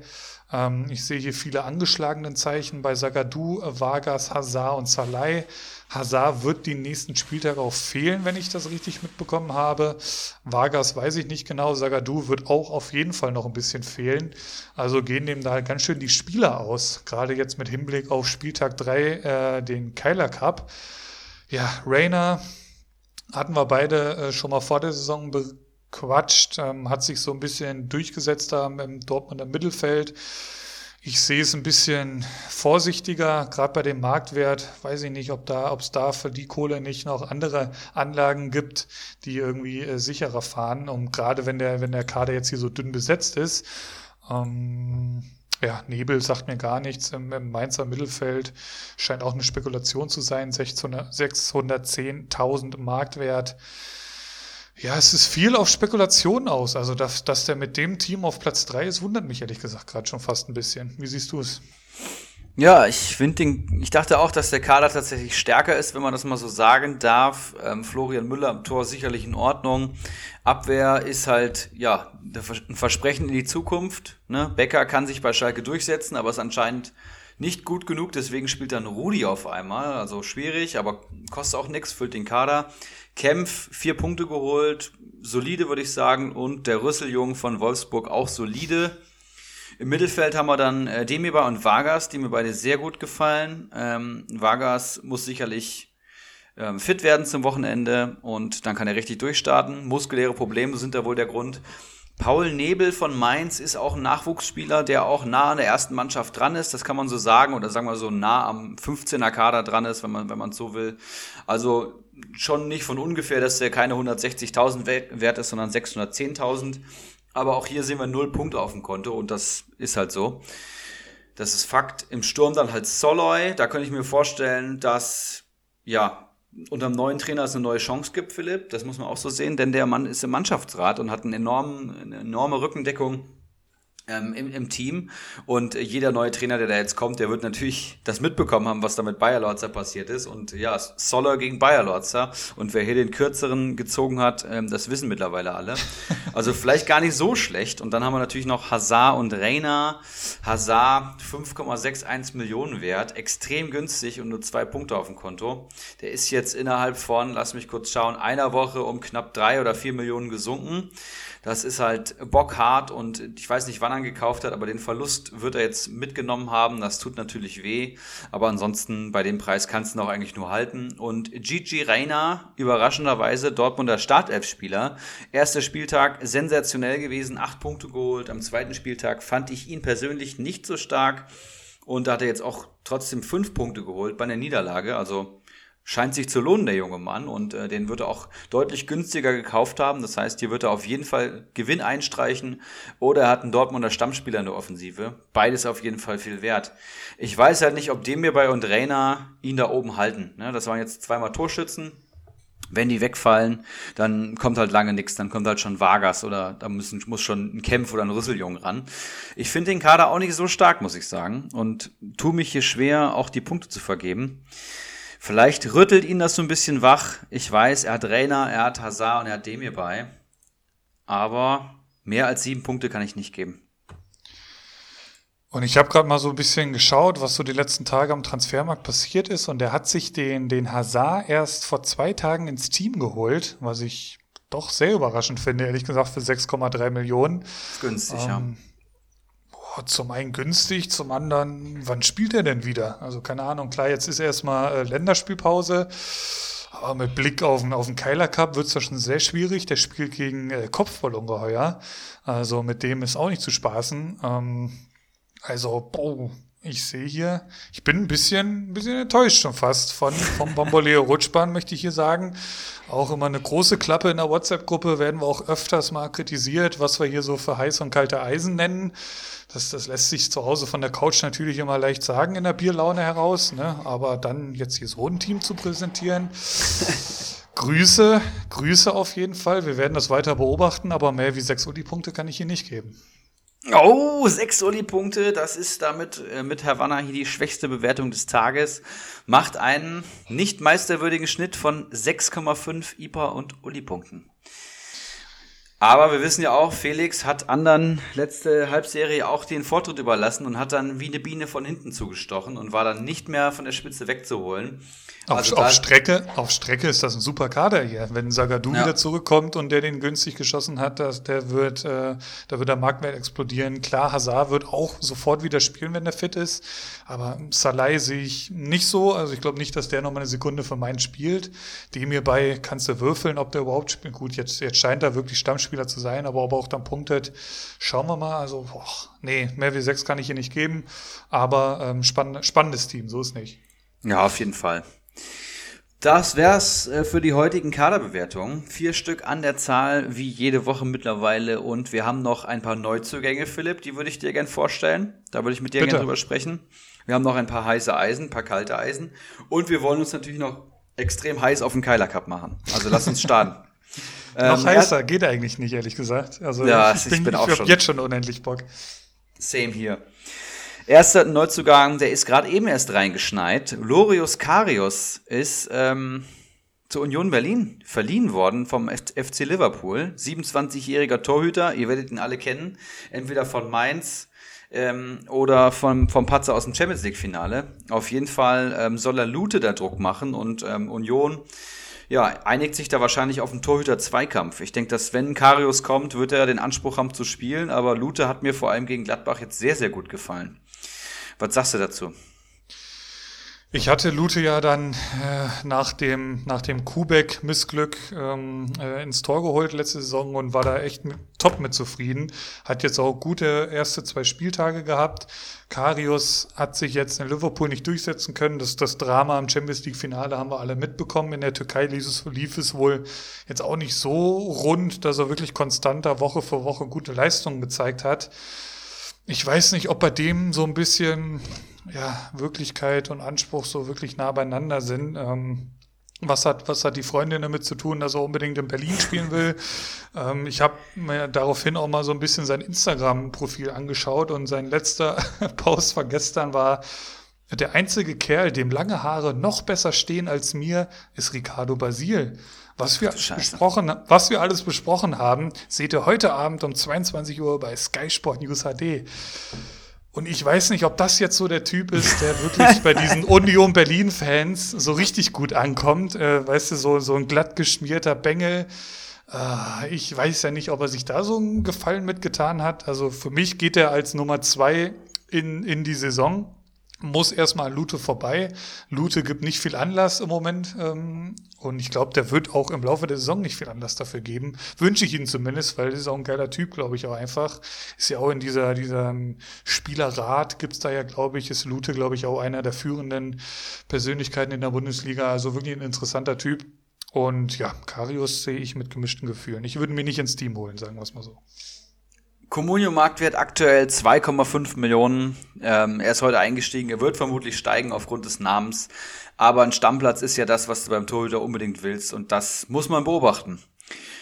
Ähm, ich sehe hier viele angeschlagenen Zeichen bei Sagadu, Vargas, Hazard und Salai. Hazard wird den nächsten Spieltag auch fehlen, wenn ich das richtig mitbekommen habe. Vargas weiß ich nicht genau. Sagadu wird auch auf jeden Fall noch ein bisschen fehlen. Also gehen dem da ganz schön die Spieler aus. Gerade jetzt mit Hinblick auf Spieltag 3, äh, den Keiler Cup. Ja, Rainer hatten wir beide äh, schon mal vor der Saison bequatscht, ähm, hat sich so ein bisschen durchgesetzt da im Dortmunder Mittelfeld. Ich sehe es ein bisschen vorsichtiger, gerade bei dem Marktwert. Weiß ich nicht, ob da, ob es da für die Kohle nicht noch andere Anlagen gibt, die irgendwie äh, sicherer fahren. Und gerade wenn der, wenn der Kader jetzt hier so dünn besetzt ist, ähm, ja, Nebel sagt mir gar nichts im, im Mainzer Mittelfeld. Scheint auch eine Spekulation zu sein. 610.000 Marktwert. Ja, es ist viel auf Spekulation aus. Also, dass, dass der mit dem Team auf Platz 3 ist, wundert mich ehrlich gesagt gerade schon fast ein bisschen. Wie siehst du es? Ja, ich finde den, ich dachte auch, dass der Kader tatsächlich stärker ist, wenn man das mal so sagen darf. Ähm, Florian Müller am Tor sicherlich in Ordnung. Abwehr ist halt, ja, ein Versprechen in die Zukunft. Ne? Becker kann sich bei Schalke durchsetzen, aber ist anscheinend nicht gut genug, deswegen spielt dann Rudi auf einmal. Also schwierig, aber kostet auch nichts, füllt den Kader. Kempf, vier Punkte geholt, solide würde ich sagen. Und der Rüsseljung von Wolfsburg auch solide. Im Mittelfeld haben wir dann äh, Demiba und Vargas, die mir beide sehr gut gefallen. Ähm, Vargas muss sicherlich ähm, fit werden zum Wochenende und dann kann er richtig durchstarten. Muskuläre Probleme sind da wohl der Grund. Paul Nebel von Mainz ist auch ein Nachwuchsspieler, der auch nah an der ersten Mannschaft dran ist. Das kann man so sagen oder sagen wir so nah am 15er Kader dran ist, wenn man wenn man so will. Also schon nicht von ungefähr, dass der keine 160.000 wert ist, sondern 610.000. Aber auch hier sehen wir null Punkte auf dem Konto und das ist halt so. Das ist Fakt. Im Sturm dann halt Soloy. Da könnte ich mir vorstellen, dass ja unter dem neuen Trainer es eine neue Chance gibt, Philipp. Das muss man auch so sehen, denn der Mann ist im Mannschaftsrat und hat einen enormen, eine enorme Rückendeckung ähm, im, im Team. Und jeder neue Trainer, der da jetzt kommt, der wird natürlich das mitbekommen haben, was da mit Bayer Lorzer passiert ist. Und ja, Soller gegen Bayer Lorzer. Und wer hier den kürzeren gezogen hat, ähm, das wissen mittlerweile alle. Also vielleicht gar nicht so schlecht. Und dann haben wir natürlich noch Hazard und Reina. Hazard 5,61 Millionen wert. Extrem günstig und nur zwei Punkte auf dem Konto. Der ist jetzt innerhalb von, lass mich kurz schauen, einer Woche um knapp drei oder vier Millionen gesunken. Das ist halt bockhart und ich weiß nicht, wann er gekauft hat, aber den Verlust wird er jetzt mitgenommen haben. Das tut natürlich weh, aber ansonsten bei dem Preis kannst du ihn auch eigentlich nur halten. Und Gigi Reina, überraschenderweise Dortmunder Startelf-Spieler. Erster Spieltag sensationell gewesen, acht Punkte geholt. Am zweiten Spieltag fand ich ihn persönlich nicht so stark und da hat er jetzt auch trotzdem fünf Punkte geholt bei einer Niederlage. Also scheint sich zu lohnen, der junge Mann. Und äh, den wird er auch deutlich günstiger gekauft haben. Das heißt, hier wird er auf jeden Fall Gewinn einstreichen. Oder er hat einen Dortmunder Stammspieler in der Offensive. Beides auf jeden Fall viel wert. Ich weiß halt nicht, ob dem mir bei und Rainer ihn da oben halten. Ne? Das waren jetzt zweimal Torschützen. Wenn die wegfallen, dann kommt halt lange nichts, dann kommt halt schon Vargas oder da müssen, muss schon ein Kämpf oder ein Rüsseljung ran. Ich finde den Kader auch nicht so stark, muss ich sagen, und tu mich hier schwer, auch die Punkte zu vergeben. Vielleicht rüttelt ihn das so ein bisschen wach. Ich weiß, er hat Rainer, er hat Hazard und er hat Demir bei. Aber mehr als sieben Punkte kann ich nicht geben. Und ich habe gerade mal so ein bisschen geschaut, was so die letzten Tage am Transfermarkt passiert ist. Und er hat sich den, den Hazard erst vor zwei Tagen ins Team geholt, was ich doch sehr überraschend finde, ehrlich gesagt, für 6,3 Millionen. Günstig, ähm, ja zum einen günstig, zum anderen, wann spielt er denn wieder? Also keine Ahnung, klar, jetzt ist erstmal äh, Länderspielpause. Aber mit Blick auf den, auf den Keiler Cup wird es ja schon sehr schwierig. Der spielt gegen äh, Kopfballungeheuer. Also mit dem ist auch nicht zu spaßen. Ähm, also, boah, ich sehe hier, ich bin ein bisschen, ein bisschen enttäuscht schon fast von, vom Bamboleo Rutschbahn, möchte ich hier sagen. Auch immer eine große Klappe in der WhatsApp-Gruppe werden wir auch öfters mal kritisiert, was wir hier so für heiß und kalte Eisen nennen. Das, das lässt sich zu Hause von der Couch natürlich immer leicht sagen in der Bierlaune heraus, ne? aber dann jetzt hier so ein Team zu präsentieren. Grüße, Grüße auf jeden Fall. Wir werden das weiter beobachten, aber mehr wie sechs Uli-Punkte kann ich hier nicht geben. Oh, sechs Uli-Punkte, das ist damit äh, mit Havanna hier die schwächste Bewertung des Tages. Macht einen nicht meisterwürdigen Schnitt von 6,5 IPA und Uli-Punkten. Aber wir wissen ja auch, Felix hat anderen letzte Halbserie auch den Vortritt überlassen und hat dann wie eine Biene von hinten zugestochen und war dann nicht mehr von der Spitze wegzuholen. Auf, also auf, Strecke, auf Strecke ist das ein super Kader hier. Wenn Sagadu ja. wieder zurückkommt und der den günstig geschossen hat, das, der wird, äh, da wird der Marktwert explodieren. Klar, Hazard wird auch sofort wieder spielen, wenn er fit ist. Aber Salai sehe ich nicht so. Also ich glaube nicht, dass der noch mal eine Sekunde für meinen spielt. Dem hierbei kannst du würfeln, ob der überhaupt spielt. Gut, jetzt, jetzt scheint er wirklich Stammspieler zu sein, aber ob er auch dann punktet, schauen wir mal. Also, boah, nee, mehr wie sechs kann ich hier nicht geben. Aber ähm, spann spannendes Team, so ist nicht. Ja, auf jeden Fall. Das wär's äh, für die heutigen Kaderbewertungen. Vier Stück an der Zahl, wie jede Woche mittlerweile. Und wir haben noch ein paar Neuzugänge, Philipp, die würde ich dir gern vorstellen. Da würde ich mit dir gerne drüber sprechen. Wir haben noch ein paar heiße Eisen, ein paar kalte Eisen. Und wir wollen uns natürlich noch extrem heiß auf den Keiler Cup machen. Also lass uns starten. noch ähm, heißer geht eigentlich nicht, ehrlich gesagt. Also ja, ich, bin, ich bin auch ich schon. jetzt schon unendlich Bock. Same hier. Erster Neuzugang, der ist gerade eben erst reingeschneit. Lorius Karius ist ähm, zur Union Berlin verliehen worden vom FC Liverpool. 27-jähriger Torhüter, ihr werdet ihn alle kennen. Entweder von Mainz ähm, oder vom, vom Patzer aus dem Champions League-Finale. Auf jeden Fall ähm, soll er Lute da Druck machen und ähm, Union ja, einigt sich da wahrscheinlich auf einen Torhüter-Zweikampf. Ich denke, dass wenn Karius kommt, wird er den Anspruch haben zu spielen, aber Lute hat mir vor allem gegen Gladbach jetzt sehr, sehr gut gefallen. Was sagst du dazu? Ich hatte Lute ja dann äh, nach dem, nach dem Kubek-Missglück ähm, äh, ins Tor geholt letzte Saison und war da echt mit, top mit zufrieden. Hat jetzt auch gute erste zwei Spieltage gehabt. Karius hat sich jetzt in Liverpool nicht durchsetzen können. Das, das Drama im Champions League-Finale haben wir alle mitbekommen. In der Türkei lief es, lief es wohl jetzt auch nicht so rund, dass er wirklich konstanter Woche für Woche gute Leistungen gezeigt hat ich weiß nicht, ob bei dem so ein bisschen ja, Wirklichkeit und Anspruch so wirklich nah beieinander sind. Ähm, was hat, was hat die Freundin damit zu tun, dass er unbedingt in Berlin spielen will? Ähm, ich habe mir daraufhin auch mal so ein bisschen sein Instagram-Profil angeschaut und sein letzter Post von gestern war, der einzige Kerl, dem lange Haare noch besser stehen als mir, ist Ricardo Basil. Was wir, besprochen, was wir alles besprochen haben, seht ihr heute Abend um 22 Uhr bei Sky Sport News HD. Und ich weiß nicht, ob das jetzt so der Typ ist, der wirklich bei diesen Union Berlin-Fans so richtig gut ankommt. Äh, weißt du, so, so ein glatt geschmierter Bengel. Äh, ich weiß ja nicht, ob er sich da so einen Gefallen mitgetan hat. Also für mich geht er als Nummer zwei in, in die Saison muss erstmal Lute vorbei. Lute gibt nicht viel Anlass im Moment ähm, und ich glaube, der wird auch im Laufe der Saison nicht viel Anlass dafür geben. Wünsche ich ihn zumindest, weil er ist auch ein geiler Typ, glaube ich auch einfach. Ist ja auch in dieser, dieser Spielerrat gibt's da ja, glaube ich, ist Lute, glaube ich, auch einer der führenden Persönlichkeiten in der Bundesliga. Also wirklich ein interessanter Typ. Und ja, Karius sehe ich mit gemischten Gefühlen. Ich würde mir nicht ins Team holen, sagen wir es mal so. Comunio Marktwert aktuell 2,5 Millionen. Ähm, er ist heute eingestiegen. Er wird vermutlich steigen aufgrund des Namens. Aber ein Stammplatz ist ja das, was du beim Torhüter unbedingt willst. Und das muss man beobachten.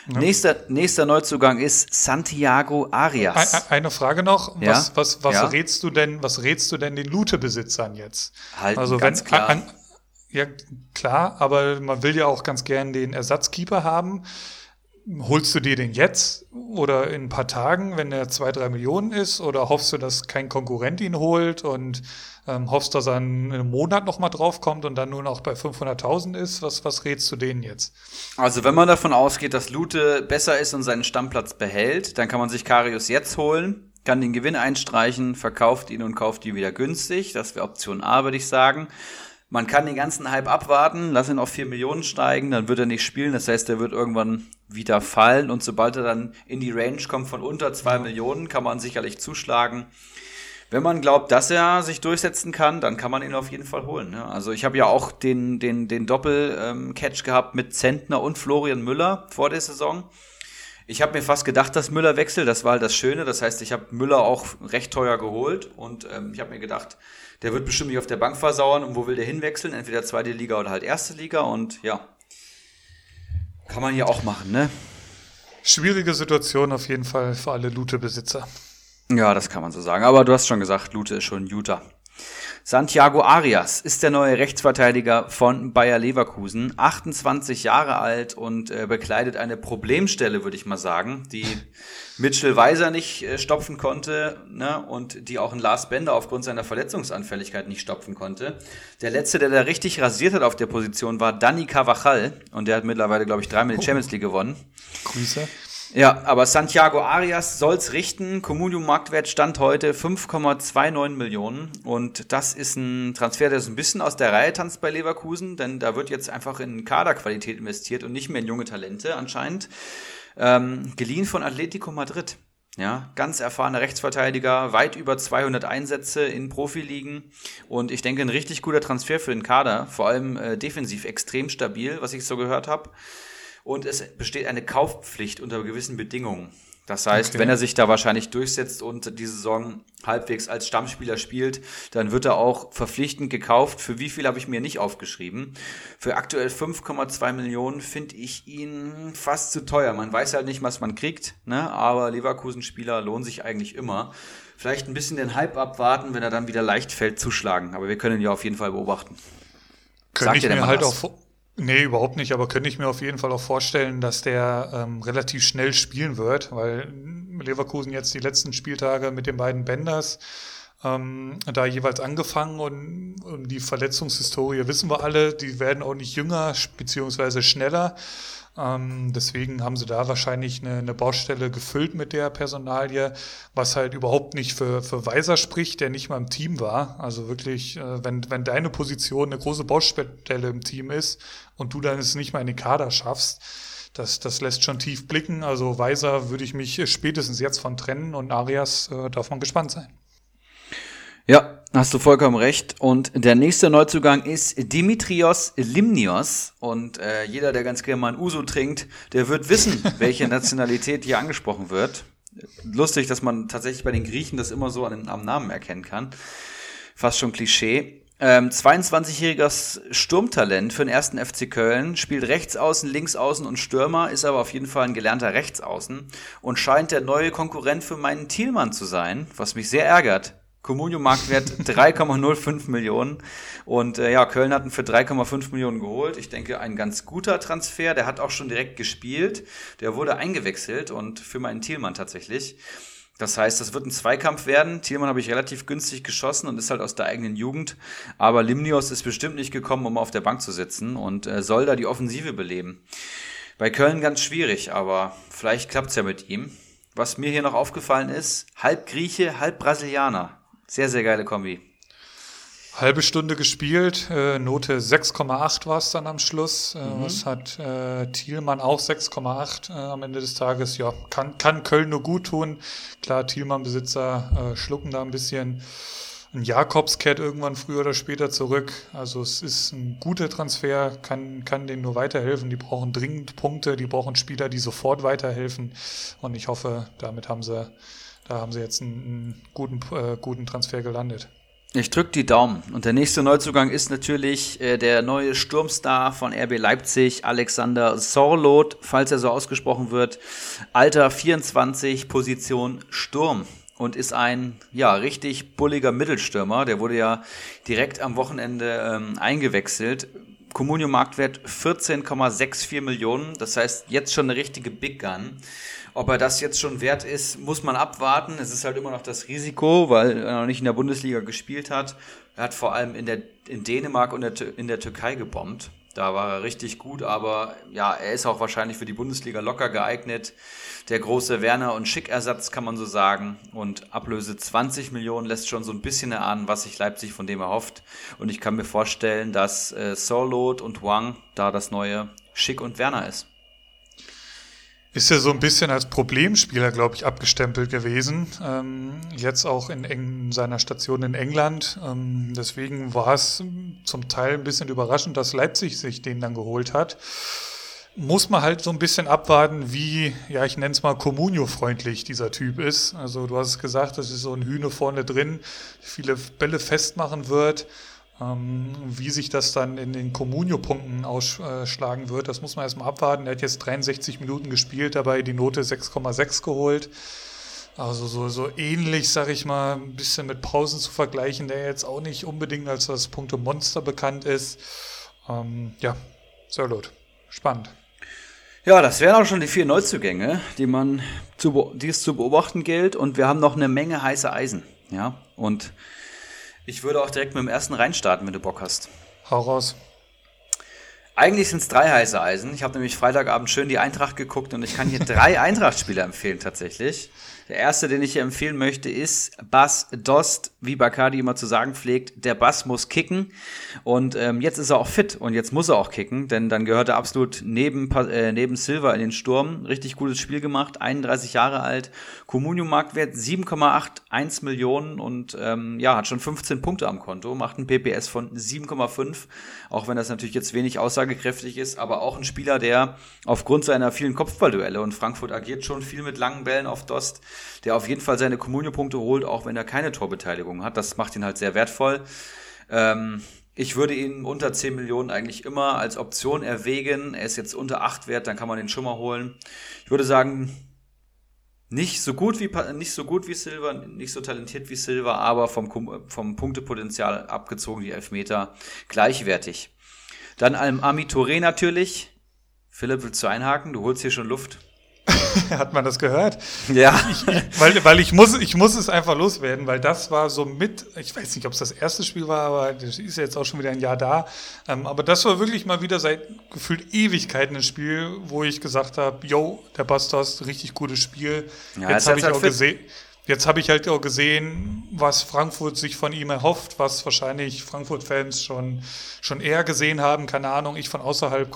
Ja. Nächster, nächster Neuzugang ist Santiago Arias. Eine Frage noch. Ja? Was, was, was ja? rätst du denn, was rätst du denn den Lute-Besitzern jetzt? Halt, also ganz wenn, klar. An, ja, klar, aber man will ja auch ganz gern den Ersatzkeeper haben holst du dir den jetzt oder in ein paar Tagen, wenn er zwei, drei Millionen ist? Oder hoffst du, dass kein Konkurrent ihn holt und ähm, hoffst, dass er in einem Monat nochmal draufkommt und dann nur noch bei 500.000 ist? Was, was rätst du denen jetzt? Also, wenn man davon ausgeht, dass Lute besser ist und seinen Stammplatz behält, dann kann man sich Karius jetzt holen, kann den Gewinn einstreichen, verkauft ihn und kauft ihn wieder günstig. Das wäre Option A, würde ich sagen. Man kann den ganzen Hype abwarten, lass ihn auf 4 Millionen steigen, dann wird er nicht spielen. Das heißt, er wird irgendwann wieder fallen und sobald er dann in die Range kommt von unter 2 Millionen, kann man sicherlich zuschlagen. Wenn man glaubt, dass er sich durchsetzen kann, dann kann man ihn auf jeden Fall holen. Ne? Also ich habe ja auch den, den, den Doppel-Catch ähm, gehabt mit Zentner und Florian Müller vor der Saison. Ich habe mir fast gedacht, dass Müller wechselt. Das war halt das Schöne. Das heißt, ich habe Müller auch recht teuer geholt und ähm, ich habe mir gedacht, der wird bestimmt nicht auf der Bank versauern. Und wo will der hinwechseln? Entweder zweite Liga oder halt erste Liga. Und ja, kann man hier auch machen, ne? Schwierige Situation auf jeden Fall für alle Lute-Besitzer. Ja, das kann man so sagen. Aber du hast schon gesagt, Lute ist schon Utah. Santiago Arias ist der neue Rechtsverteidiger von Bayer Leverkusen, 28 Jahre alt und äh, bekleidet eine Problemstelle, würde ich mal sagen, die Mitchell Weiser nicht äh, stopfen konnte ne, und die auch ein Lars Bender aufgrund seiner Verletzungsanfälligkeit nicht stopfen konnte. Der letzte, der da richtig rasiert hat auf der Position, war Dani Cavachal und der hat mittlerweile, glaube ich, dreimal die oh. Champions League gewonnen. Grüße. Ja, aber Santiago Arias soll's richten. Comunio Marktwert stand heute 5,29 Millionen. Und das ist ein Transfer, der so ein bisschen aus der Reihe tanzt bei Leverkusen, denn da wird jetzt einfach in Kaderqualität investiert und nicht mehr in junge Talente anscheinend. Ähm, geliehen von Atletico Madrid. Ja, ganz erfahrener Rechtsverteidiger, weit über 200 Einsätze in Profiligen und ich denke ein richtig guter Transfer für den Kader, vor allem äh, defensiv extrem stabil, was ich so gehört habe und es besteht eine Kaufpflicht unter gewissen Bedingungen. Das heißt, okay. wenn er sich da wahrscheinlich durchsetzt und die Saison halbwegs als Stammspieler spielt, dann wird er auch verpflichtend gekauft. Für wie viel habe ich mir nicht aufgeschrieben? Für aktuell 5,2 Millionen finde ich ihn fast zu teuer. Man weiß halt nicht, was man kriegt, ne? aber Leverkusen-Spieler lohnen sich eigentlich immer. Vielleicht ein bisschen den Hype abwarten, wenn er dann wieder leicht fällt, zuschlagen. Aber wir können ihn ja auf jeden Fall beobachten. Könnte ich mir halt was? auch Nee, überhaupt nicht, aber könnte ich mir auf jeden Fall auch vorstellen, dass der ähm, relativ schnell spielen wird, weil Leverkusen jetzt die letzten Spieltage mit den beiden Benders ähm, da jeweils angefangen und, und die Verletzungshistorie wissen wir alle, die werden auch nicht jünger beziehungsweise schneller. Ähm, deswegen haben sie da wahrscheinlich eine, eine, Baustelle gefüllt mit der Personalie, was halt überhaupt nicht für, für Weiser spricht, der nicht mal im Team war. Also wirklich, äh, wenn, wenn deine Position eine große Baustelle im Team ist und du dann es nicht mal in den Kader schaffst, das, das lässt schon tief blicken. Also Weiser würde ich mich spätestens jetzt von trennen und Arias äh, darf man gespannt sein. Ja, hast du vollkommen recht. Und der nächste Neuzugang ist Dimitrios Limnios. Und äh, jeder, der ganz gerne mal ein Uso trinkt, der wird wissen, welche Nationalität hier angesprochen wird. Lustig, dass man tatsächlich bei den Griechen das immer so an, am Namen erkennen kann. Fast schon Klischee. Ähm, 22-jähriges Sturmtalent für den ersten FC Köln, spielt Rechtsaußen, Linksaußen und Stürmer, ist aber auf jeden Fall ein gelernter Rechtsaußen und scheint der neue Konkurrent für meinen Thielmann zu sein, was mich sehr ärgert. Comunio Marktwert 3,05 Millionen. Und äh, ja, Köln hat ihn für 3,5 Millionen geholt. Ich denke, ein ganz guter Transfer. Der hat auch schon direkt gespielt. Der wurde eingewechselt und für meinen Thielmann tatsächlich. Das heißt, das wird ein Zweikampf werden. Thielmann habe ich relativ günstig geschossen und ist halt aus der eigenen Jugend. Aber Limnios ist bestimmt nicht gekommen, um auf der Bank zu sitzen und äh, soll da die Offensive beleben. Bei Köln ganz schwierig, aber vielleicht klappt es ja mit ihm. Was mir hier noch aufgefallen ist, halb Grieche, halb Brasilianer. Sehr, sehr geile Kombi. Halbe Stunde gespielt, äh, Note 6,8 war es dann am Schluss. Äh, mhm. Das hat äh, Thielmann auch 6,8 äh, am Ende des Tages. Ja, kann, kann Köln nur gut tun. Klar, Thielmann-Besitzer äh, schlucken da ein bisschen. Ein Jakobs kehrt irgendwann früher oder später zurück. Also es ist ein guter Transfer, kann, kann denen nur weiterhelfen. Die brauchen dringend Punkte, die brauchen Spieler, die sofort weiterhelfen. Und ich hoffe, damit haben sie, da haben sie jetzt einen, guten, äh, guten Transfer gelandet. Ich drücke die Daumen. Und der nächste Neuzugang ist natürlich äh, der neue Sturmstar von RB Leipzig, Alexander Sorloth, falls er so ausgesprochen wird. Alter 24, Position Sturm. Und ist ein, ja, richtig bulliger Mittelstürmer. Der wurde ja direkt am Wochenende ähm, eingewechselt. Comunio Marktwert 14,64 Millionen. Das heißt, jetzt schon eine richtige Big Gun. Ob er das jetzt schon wert ist, muss man abwarten. Es ist halt immer noch das Risiko, weil er noch nicht in der Bundesliga gespielt hat. Er hat vor allem in, der, in Dänemark und in der Türkei gebombt. Da war er richtig gut, aber ja, er ist auch wahrscheinlich für die Bundesliga locker geeignet. Der große Werner- und Schick-Ersatz kann man so sagen. Und Ablöse 20 Millionen lässt schon so ein bisschen erahnen, was sich Leipzig von dem erhofft. Und ich kann mir vorstellen, dass äh, Sorlot und Wang da das neue Schick und Werner ist. Ist ja so ein bisschen als Problemspieler, glaube ich, abgestempelt gewesen. Ähm, jetzt auch in, in, seiner Station in England. Ähm, deswegen war es zum Teil ein bisschen überraschend, dass Leipzig sich den dann geholt hat. Muss man halt so ein bisschen abwarten, wie, ja, ich nenne es mal Communio-freundlich dieser Typ ist. Also du hast es gesagt, das ist so ein Hühne vorne drin, viele Bälle festmachen wird. Ähm, wie sich das dann in den Communio-Punkten ausschlagen wird, das muss man erstmal abwarten. Er hat jetzt 63 Minuten gespielt, dabei die Note 6,6 geholt. Also so, so ähnlich, sag ich mal, ein bisschen mit Pausen zu vergleichen, der jetzt auch nicht unbedingt als das Punkte-Monster bekannt ist. Ähm, ja, sehr gut. Spannend. Ja, das wären auch schon die vier Neuzugänge, die man zu, die es zu beobachten gilt. Und wir haben noch eine Menge heiße Eisen. Ja, und ich würde auch direkt mit dem ersten reinstarten, wenn du Bock hast. Hau raus. Eigentlich sind es drei heiße Eisen. Ich habe nämlich Freitagabend schön die Eintracht geguckt und ich kann hier drei Eintracht-Spieler empfehlen tatsächlich. Der erste, den ich hier empfehlen möchte, ist Bass Dost, wie Bacardi immer zu sagen pflegt. Der Bass muss kicken und ähm, jetzt ist er auch fit und jetzt muss er auch kicken, denn dann gehört er absolut neben, äh, neben Silva in den Sturm. Richtig gutes Spiel gemacht, 31 Jahre alt. Communio-Marktwert 7,81 Millionen und ähm, ja, hat schon 15 Punkte am Konto, macht ein PPS von 7,5, auch wenn das natürlich jetzt wenig aussagekräftig ist, aber auch ein Spieler, der aufgrund seiner vielen Kopfballduelle und Frankfurt agiert schon viel mit langen Bällen auf Dost, der auf jeden Fall seine Communio-Punkte holt, auch wenn er keine Torbeteiligung hat. Das macht ihn halt sehr wertvoll. Ähm, ich würde ihn unter 10 Millionen eigentlich immer als Option erwägen. Er ist jetzt unter 8 wert, dann kann man den schon mal holen. Ich würde sagen, nicht so gut wie, nicht so gut wie Silver, nicht so talentiert wie Silver, aber vom, vom Punktepotenzial abgezogen, die Elfmeter, gleichwertig. Dann Ami Touré natürlich. Philipp, willst du einhaken? Du holst hier schon Luft. Hat man das gehört? Ja. Ich, ich, weil weil ich, muss, ich muss es einfach loswerden, weil das war so mit, ich weiß nicht, ob es das erste Spiel war, aber das ist ja jetzt auch schon wieder ein Jahr da. Ähm, aber das war wirklich mal wieder seit gefühlt Ewigkeiten ein Spiel, wo ich gesagt habe, yo, der Bastos, richtig gutes Spiel. Ja, jetzt habe ich halt auch gesehen. Jetzt habe ich halt auch gesehen, was Frankfurt sich von ihm erhofft, was wahrscheinlich Frankfurt-Fans schon, schon eher gesehen haben. Keine Ahnung, ich von außerhalb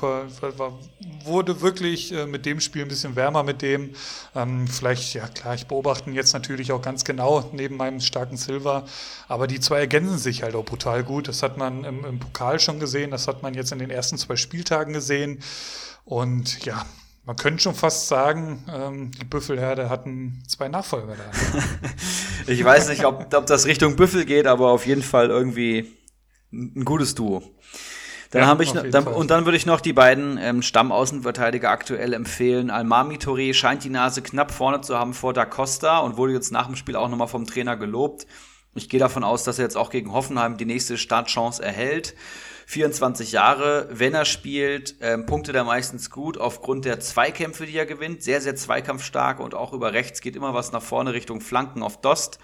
wurde wirklich äh, mit dem Spiel ein bisschen wärmer mit dem. Ähm, vielleicht, ja klar, ich beobachte ihn jetzt natürlich auch ganz genau neben meinem starken Silver. Aber die zwei ergänzen sich halt auch brutal gut. Das hat man im, im Pokal schon gesehen, das hat man jetzt in den ersten zwei Spieltagen gesehen. Und ja, man könnte schon fast sagen, ähm, die Büffelherde hatten zwei Nachfolger da. ich weiß nicht, ob, ob das Richtung Büffel geht, aber auf jeden Fall irgendwie ein gutes Duo. Dann ja, habe ich dann, und dann würde ich noch die beiden ähm, Stammaußenverteidiger aktuell empfehlen. Almami Touré scheint die Nase knapp vorne zu haben vor Da Costa und wurde jetzt nach dem Spiel auch nochmal vom Trainer gelobt. Ich gehe davon aus, dass er jetzt auch gegen Hoffenheim die nächste Startchance erhält. 24 Jahre, wenn er spielt, ähm, punktet er meistens gut aufgrund der Zweikämpfe, die er gewinnt. Sehr, sehr zweikampfstark und auch über rechts geht immer was nach vorne Richtung Flanken auf Dost.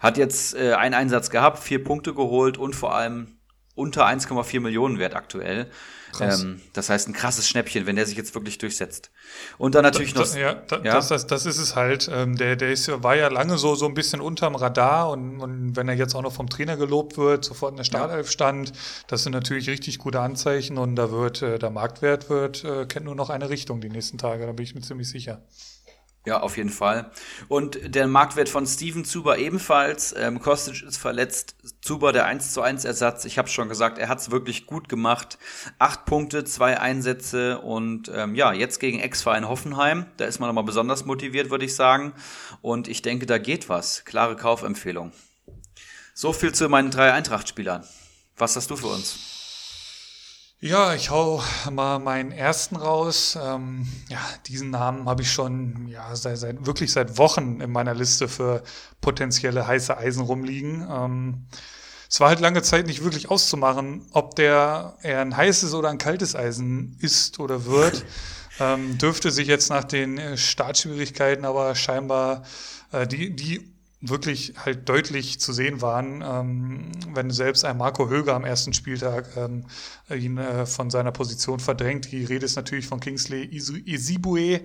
Hat jetzt äh, einen Einsatz gehabt, vier Punkte geholt und vor allem unter 1,4 Millionen wert aktuell. Ähm, das heißt, ein krasses Schnäppchen, wenn der sich jetzt wirklich durchsetzt. Und dann natürlich da, noch. ja, da, ja? Das, das, das, ist es halt. Ähm, der der ist, war ja lange so, so ein bisschen unterm Radar und, und wenn er jetzt auch noch vom Trainer gelobt wird, sofort in der Startelf ja. stand, das sind natürlich richtig gute Anzeichen und da wird äh, der Marktwert wird, äh, kennt nur noch eine Richtung die nächsten Tage, da bin ich mir ziemlich sicher. Ja, auf jeden Fall. Und der Marktwert von Steven Zuber ebenfalls. Ähm, Kostic ist verletzt. Zuber der 1 zu 1 Ersatz. Ich habe schon gesagt, er hat es wirklich gut gemacht. Acht Punkte, zwei Einsätze und ähm, ja, jetzt gegen Ex-Verein Hoffenheim. Da ist man nochmal besonders motiviert, würde ich sagen. Und ich denke, da geht was. Klare Kaufempfehlung. So viel zu meinen drei Eintracht-Spielern. Was hast du für uns? Ja, ich hau mal meinen ersten raus. Ähm, ja, diesen Namen habe ich schon ja, seit, seit, wirklich seit Wochen in meiner Liste für potenzielle heiße Eisen rumliegen. Ähm, es war halt lange Zeit nicht wirklich auszumachen, ob der eher ein heißes oder ein kaltes Eisen ist oder wird. Ähm, dürfte sich jetzt nach den äh, Startschwierigkeiten aber scheinbar äh, die, die wirklich halt deutlich zu sehen waren, ähm, wenn selbst ein Marco Höger am ersten Spieltag ähm, ihn äh, von seiner Position verdrängt. Die Rede ist natürlich von Kingsley Isibue.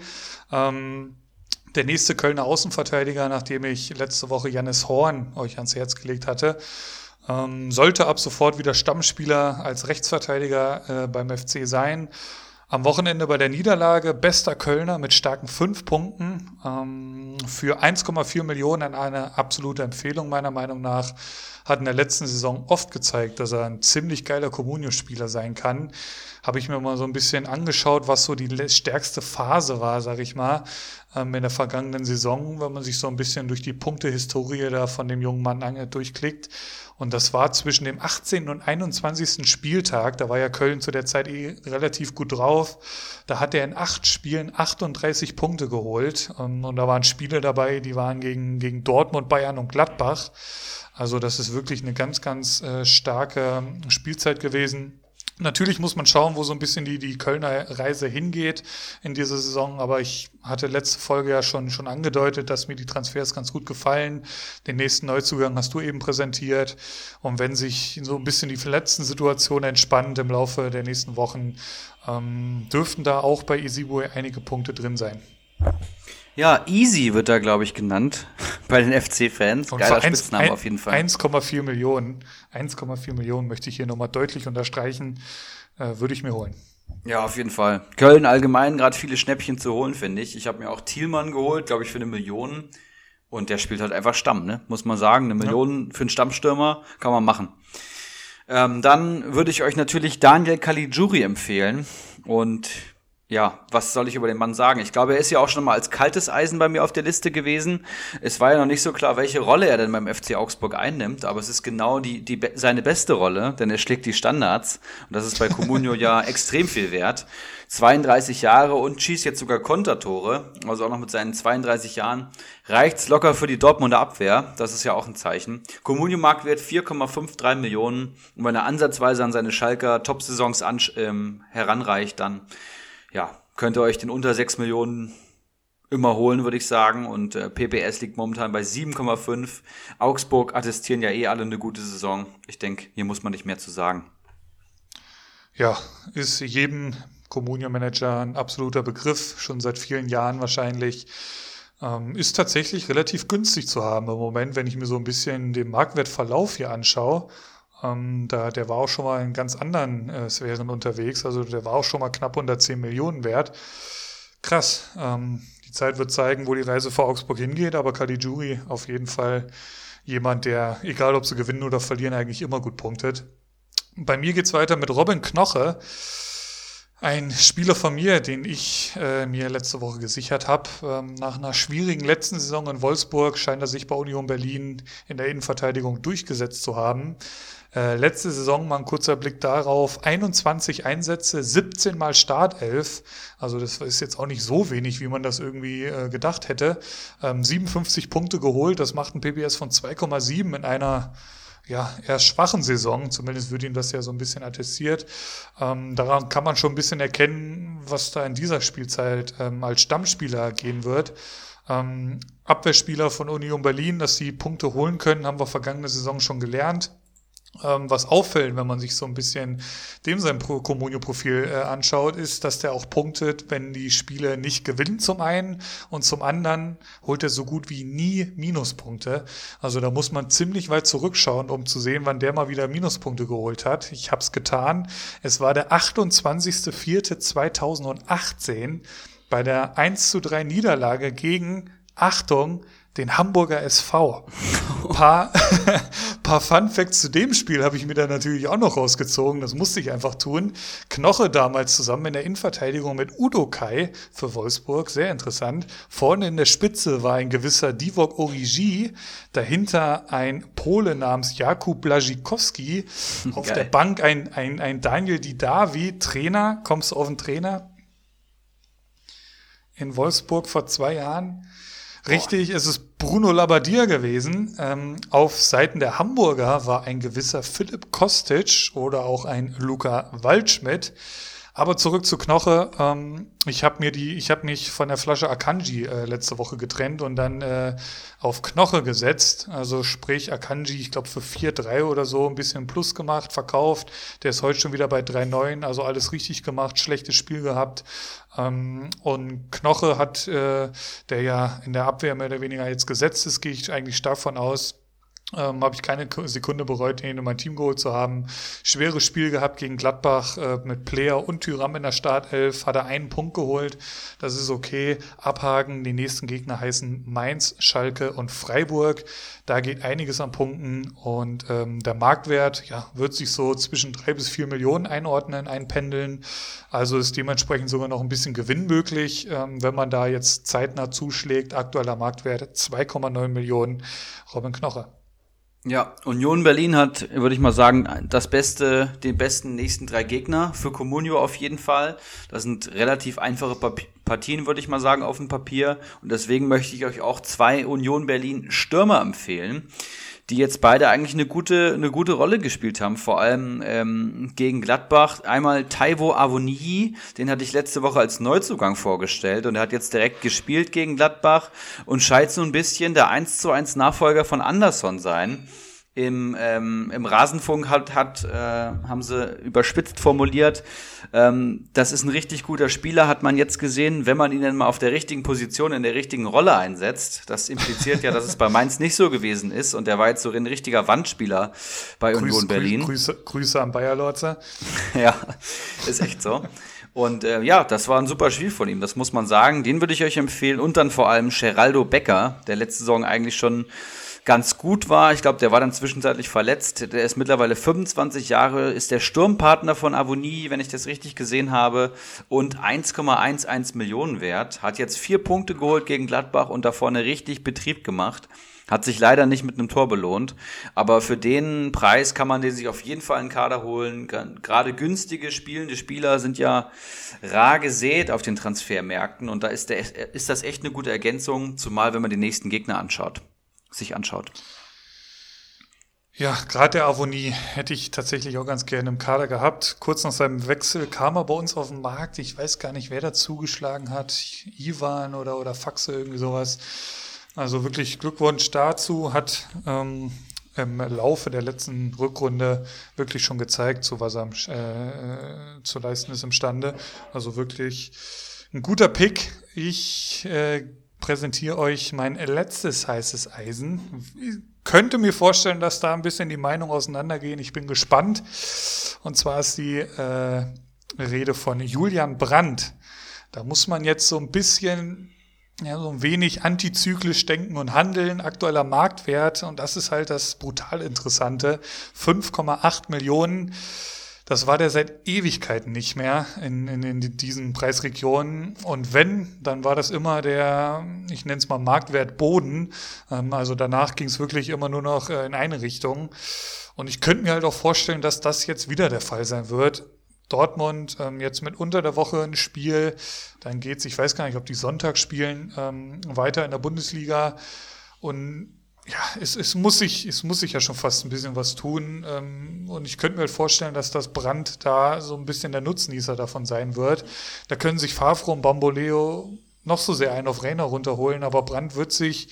Ähm, der nächste Kölner Außenverteidiger, nachdem ich letzte Woche Jannis Horn euch ans Herz gelegt hatte, ähm, sollte ab sofort wieder Stammspieler als Rechtsverteidiger äh, beim FC sein. Am Wochenende bei der Niederlage bester Kölner mit starken fünf Punkten ähm, für 1,4 Millionen eine absolute Empfehlung meiner Meinung nach. Hat in der letzten Saison oft gezeigt, dass er ein ziemlich geiler Communio-Spieler sein kann. Habe ich mir mal so ein bisschen angeschaut, was so die stärkste Phase war, sag ich mal, in der vergangenen Saison, wenn man sich so ein bisschen durch die Punktehistorie da von dem jungen Mann durchklickt. Und das war zwischen dem 18. und 21. Spieltag, da war ja Köln zu der Zeit eh relativ gut drauf. Da hat er in acht Spielen 38 Punkte geholt. Ähm, und da waren Spiele dabei, die waren gegen, gegen Dortmund, Bayern und Gladbach. Also das ist wirklich eine ganz, ganz äh, starke Spielzeit gewesen. Natürlich muss man schauen, wo so ein bisschen die, die Kölner Reise hingeht in dieser Saison. Aber ich hatte letzte Folge ja schon, schon angedeutet, dass mir die Transfers ganz gut gefallen. Den nächsten Neuzugang hast du eben präsentiert. Und wenn sich so ein bisschen die verletzten Situationen entspannt im Laufe der nächsten Wochen, ähm, dürften da auch bei Isibue einige Punkte drin sein. Ja, Easy wird da, glaube ich, genannt bei den FC-Fans. Geiler Spitzname auf jeden Fall. 1,4 Millionen. 1,4 Millionen möchte ich hier nochmal deutlich unterstreichen. Äh, würde ich mir holen. Ja, auf jeden Fall. Köln allgemein gerade viele Schnäppchen zu holen, finde ich. Ich habe mir auch Thielmann geholt, glaube ich, für eine Million. Und der spielt halt einfach Stamm, ne? Muss man sagen. Eine Million ja. für einen Stammstürmer kann man machen. Ähm, dann würde ich euch natürlich Daniel Caligiuri empfehlen. Und ja, was soll ich über den Mann sagen? Ich glaube, er ist ja auch schon mal als kaltes Eisen bei mir auf der Liste gewesen. Es war ja noch nicht so klar, welche Rolle er denn beim FC Augsburg einnimmt, aber es ist genau die, die seine beste Rolle, denn er schlägt die Standards und das ist bei Comunio ja extrem viel wert. 32 Jahre und schießt jetzt sogar Kontertore, also auch noch mit seinen 32 Jahren reicht's locker für die Dortmunder Abwehr. Das ist ja auch ein Zeichen. Comunio Marktwert 4,53 Millionen und wenn er ansatzweise an seine Schalker Top-Saisons ähm, heranreicht, dann ja, könnt ihr euch den unter 6 Millionen immer holen, würde ich sagen. Und äh, PPS liegt momentan bei 7,5. Augsburg attestieren ja eh alle eine gute Saison. Ich denke, hier muss man nicht mehr zu sagen. Ja, ist jedem Communio-Manager ein absoluter Begriff, schon seit vielen Jahren wahrscheinlich. Ähm, ist tatsächlich relativ günstig zu haben im Moment, wenn ich mir so ein bisschen den Marktwertverlauf hier anschaue. Ähm, da, der war auch schon mal in ganz anderen äh, Sphären unterwegs. Also der war auch schon mal knapp unter 10 Millionen wert. Krass. Ähm, die Zeit wird zeigen, wo die Reise vor Augsburg hingeht, aber Caligiuri auf jeden Fall jemand, der, egal ob sie gewinnen oder verlieren, eigentlich immer gut punktet. Bei mir geht's weiter mit Robin Knoche. Ein Spieler von mir, den ich äh, mir letzte Woche gesichert habe. Ähm, nach einer schwierigen letzten Saison in Wolfsburg scheint er sich bei Union Berlin in der Innenverteidigung durchgesetzt zu haben. Äh, letzte Saison mal ein kurzer Blick darauf. 21 Einsätze, 17 mal Startelf. Also das ist jetzt auch nicht so wenig, wie man das irgendwie äh, gedacht hätte. Ähm, 57 Punkte geholt, das macht ein PBS von 2,7 in einer ja, eher schwachen Saison, zumindest wird ihm das ja so ein bisschen attestiert. Ähm, daran kann man schon ein bisschen erkennen, was da in dieser Spielzeit ähm, als Stammspieler gehen wird. Ähm, Abwehrspieler von Union Berlin, dass sie Punkte holen können, haben wir vergangene Saison schon gelernt. Ähm, was auffällt, wenn man sich so ein bisschen dem sein Comunio-Profil äh, anschaut, ist, dass der auch punktet, wenn die Spiele nicht gewinnen zum einen und zum anderen holt er so gut wie nie Minuspunkte. Also da muss man ziemlich weit zurückschauen, um zu sehen, wann der mal wieder Minuspunkte geholt hat. Ich habe es getan. Es war der 28.04.2018 bei der 1 zu 3 Niederlage gegen, Achtung, den Hamburger SV. paar, paar Fun Facts zu dem Spiel habe ich mir da natürlich auch noch rausgezogen. Das musste ich einfach tun. Knoche damals zusammen in der Innenverteidigung mit Udo Kai für Wolfsburg. Sehr interessant. Vorne in der Spitze war ein gewisser Divok Origi. Dahinter ein Pole namens Jakub Blazikowski. Auf Geil. der Bank ein, ein, ein Daniel Didavi, Trainer. Kommst du auf den Trainer? In Wolfsburg vor zwei Jahren. Richtig, es ist Bruno Labbadia gewesen. Ähm, auf Seiten der Hamburger war ein gewisser Philipp Kostic oder auch ein Luca Waldschmidt. Aber zurück zu Knoche. Ähm, ich habe mir die, ich habe mich von der Flasche Akanji äh, letzte Woche getrennt und dann äh, auf Knoche gesetzt. Also sprich Akanji, ich glaube für 4,3 oder so ein bisschen Plus gemacht, verkauft. Der ist heute schon wieder bei 3,9, also alles richtig gemacht, schlechtes Spiel gehabt. Ähm, und Knoche hat, äh, der ja in der Abwehr mehr oder weniger jetzt gesetzt ist, gehe ich eigentlich stark von aus ähm, habe ich keine Sekunde bereut, ihn in mein Team geholt zu haben. Schweres Spiel gehabt gegen Gladbach äh, mit Player und Tyram in der Startelf. Hat er einen Punkt geholt. Das ist okay. Abhaken. Die nächsten Gegner heißen Mainz, Schalke und Freiburg. Da geht einiges an Punkten und ähm, der Marktwert ja, wird sich so zwischen drei bis vier Millionen einordnen, einpendeln. Also ist dementsprechend sogar noch ein bisschen Gewinn möglich, ähm, wenn man da jetzt zeitnah zuschlägt. Aktueller Marktwert 2,9 Millionen. Robin Knocher. Ja, Union Berlin hat, würde ich mal sagen, das beste, den besten nächsten drei Gegner für Comunio auf jeden Fall. Das sind relativ einfache Partien, würde ich mal sagen, auf dem Papier. Und deswegen möchte ich euch auch zwei Union Berlin Stürmer empfehlen die jetzt beide eigentlich eine gute, eine gute Rolle gespielt haben, vor allem ähm, gegen Gladbach. Einmal Taiwo Avonihi, den hatte ich letzte Woche als Neuzugang vorgestellt und er hat jetzt direkt gespielt gegen Gladbach und scheint so ein bisschen der 1 zu 1 Nachfolger von Anderson sein im, ähm, im Rasenfunk hat, hat äh, haben sie überspitzt formuliert, ähm, das ist ein richtig guter Spieler, hat man jetzt gesehen, wenn man ihn dann mal auf der richtigen Position, in der richtigen Rolle einsetzt. Das impliziert ja, dass es bei Mainz nicht so gewesen ist und der war jetzt so ein richtiger Wandspieler bei Grüß, Union Berlin. Grüße, Grüße an Bayer Lorzer. ja, ist echt so. Und äh, ja, das war ein super Spiel von ihm, das muss man sagen. Den würde ich euch empfehlen. Und dann vor allem Geraldo Becker, der letzte Saison eigentlich schon ganz gut war. Ich glaube, der war dann zwischenzeitlich verletzt. Der ist mittlerweile 25 Jahre, ist der Sturmpartner von Avonie, wenn ich das richtig gesehen habe, und 1,11 Millionen wert. Hat jetzt vier Punkte geholt gegen Gladbach und da vorne richtig Betrieb gemacht. Hat sich leider nicht mit einem Tor belohnt. Aber für den Preis kann man den sich auf jeden Fall in den Kader holen. Gerade günstige spielende Spieler sind ja rar gesät auf den Transfermärkten. Und da ist, der, ist das echt eine gute Ergänzung, zumal wenn man den nächsten Gegner anschaut sich anschaut. Ja, gerade der Avonie hätte ich tatsächlich auch ganz gerne im Kader gehabt. Kurz nach seinem Wechsel kam er bei uns auf den Markt. Ich weiß gar nicht, wer da zugeschlagen hat. Ivan oder, oder Faxe, irgendwie sowas. Also wirklich Glückwunsch dazu. Hat ähm, im Laufe der letzten Rückrunde wirklich schon gezeigt, zu was er äh, zu leisten ist imstande. Also wirklich ein guter Pick. Ich äh, präsentiere euch mein letztes heißes Eisen. Ich könnte mir vorstellen, dass da ein bisschen die Meinungen auseinandergehen. Ich bin gespannt. Und zwar ist die äh, Rede von Julian Brandt. Da muss man jetzt so ein bisschen ja, so ein wenig antizyklisch denken und handeln, aktueller Marktwert, und das ist halt das brutal Interessante, 5,8 Millionen das war der seit Ewigkeiten nicht mehr in, in, in diesen Preisregionen. Und wenn, dann war das immer der, ich nenne es mal Marktwert Boden. Ähm, also danach ging es wirklich immer nur noch äh, in eine Richtung. Und ich könnte mir halt auch vorstellen, dass das jetzt wieder der Fall sein wird. Dortmund ähm, jetzt mit unter der Woche ein Spiel, dann geht's, ich weiß gar nicht, ob die Sonntag spielen, ähm, weiter in der Bundesliga. Und ja, es, es, muss sich, es muss sich ja schon fast ein bisschen was tun. Ähm, und ich könnte mir halt vorstellen, dass das Brand da so ein bisschen der Nutznießer davon sein wird. Da können sich Favre und Bamboleo noch so sehr einen auf Rainer runterholen, aber Brand wird sich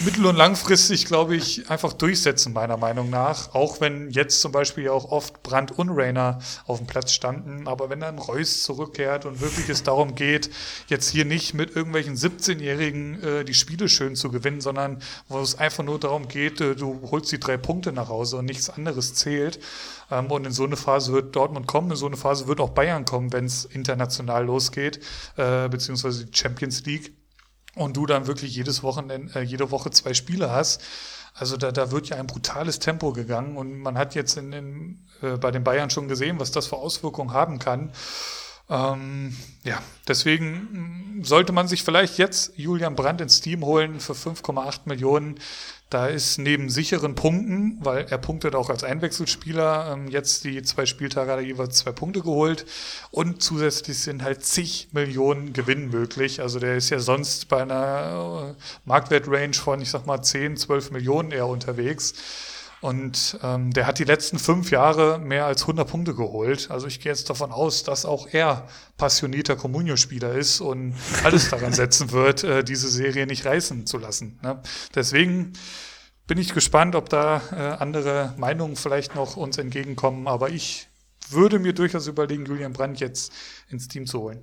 mittel- und langfristig, glaube ich, einfach durchsetzen, meiner Meinung nach. Auch wenn jetzt zum Beispiel auch oft Brand und Rainer auf dem Platz standen. Aber wenn dann Reus zurückkehrt und wirklich es darum geht, jetzt hier nicht mit irgendwelchen 17-Jährigen äh, die Spiele schön zu gewinnen, sondern wo es einfach nur darum geht, äh, du holst die drei Punkte nach Hause und nichts anderes zählt. Ähm, und in so eine Phase wird Dortmund kommen, in so eine Phase wird auch Bayern kommen, wenn es international losgeht, äh, beziehungsweise die Champions League und du dann wirklich jedes Wochenende, äh, jede Woche zwei Spiele hast. Also da, da wird ja ein brutales Tempo gegangen und man hat jetzt in, in, äh, bei den Bayern schon gesehen, was das für Auswirkungen haben kann. Ähm, ja, deswegen mm, sollte man sich vielleicht jetzt Julian Brandt ins Team holen für 5,8 Millionen. Da ist neben sicheren Punkten, weil er punktet auch als Einwechselspieler, ähm, jetzt die zwei Spieltage hat er jeweils zwei Punkte geholt und zusätzlich sind halt zig Millionen Gewinn möglich. Also der ist ja sonst bei einer äh, Marktwertrange von, ich sag mal, 10, 12 Millionen eher unterwegs. Und ähm, der hat die letzten fünf Jahre mehr als 100 Punkte geholt. Also ich gehe jetzt davon aus, dass auch er passionierter Comunio-Spieler ist und alles daran setzen wird, äh, diese Serie nicht reißen zu lassen. Ne? Deswegen bin ich gespannt, ob da äh, andere Meinungen vielleicht noch uns entgegenkommen. Aber ich würde mir durchaus überlegen, Julian Brandt jetzt ins Team zu holen.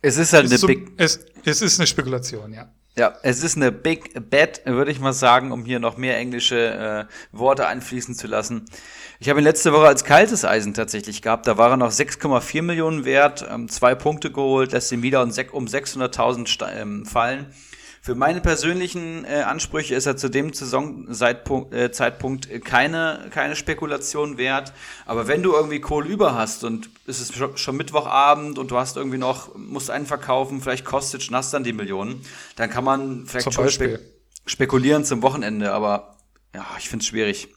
Es ist halt ist eine so. Es, es ist eine Spekulation, ja. Ja, es ist eine Big Bet, würde ich mal sagen, um hier noch mehr englische äh, Worte einfließen zu lassen. Ich habe ihn letzte Woche als kaltes Eisen tatsächlich gehabt. Da war er noch 6,4 Millionen wert, ähm, zwei Punkte geholt, lässt ihn wieder um 600.000 ähm, fallen. Für meine persönlichen äh, Ansprüche ist er zu dem Saisonzeitpunkt äh, Zeitpunkt keine, keine Spekulation wert. Aber wenn du irgendwie Kohle über hast und es ist schon Mittwochabend und du hast irgendwie noch, musst einen verkaufen, vielleicht kostet und hast dann die Millionen, dann kann man vielleicht zum schon spe spekulieren zum Wochenende. Aber ja, ich finde es schwierig.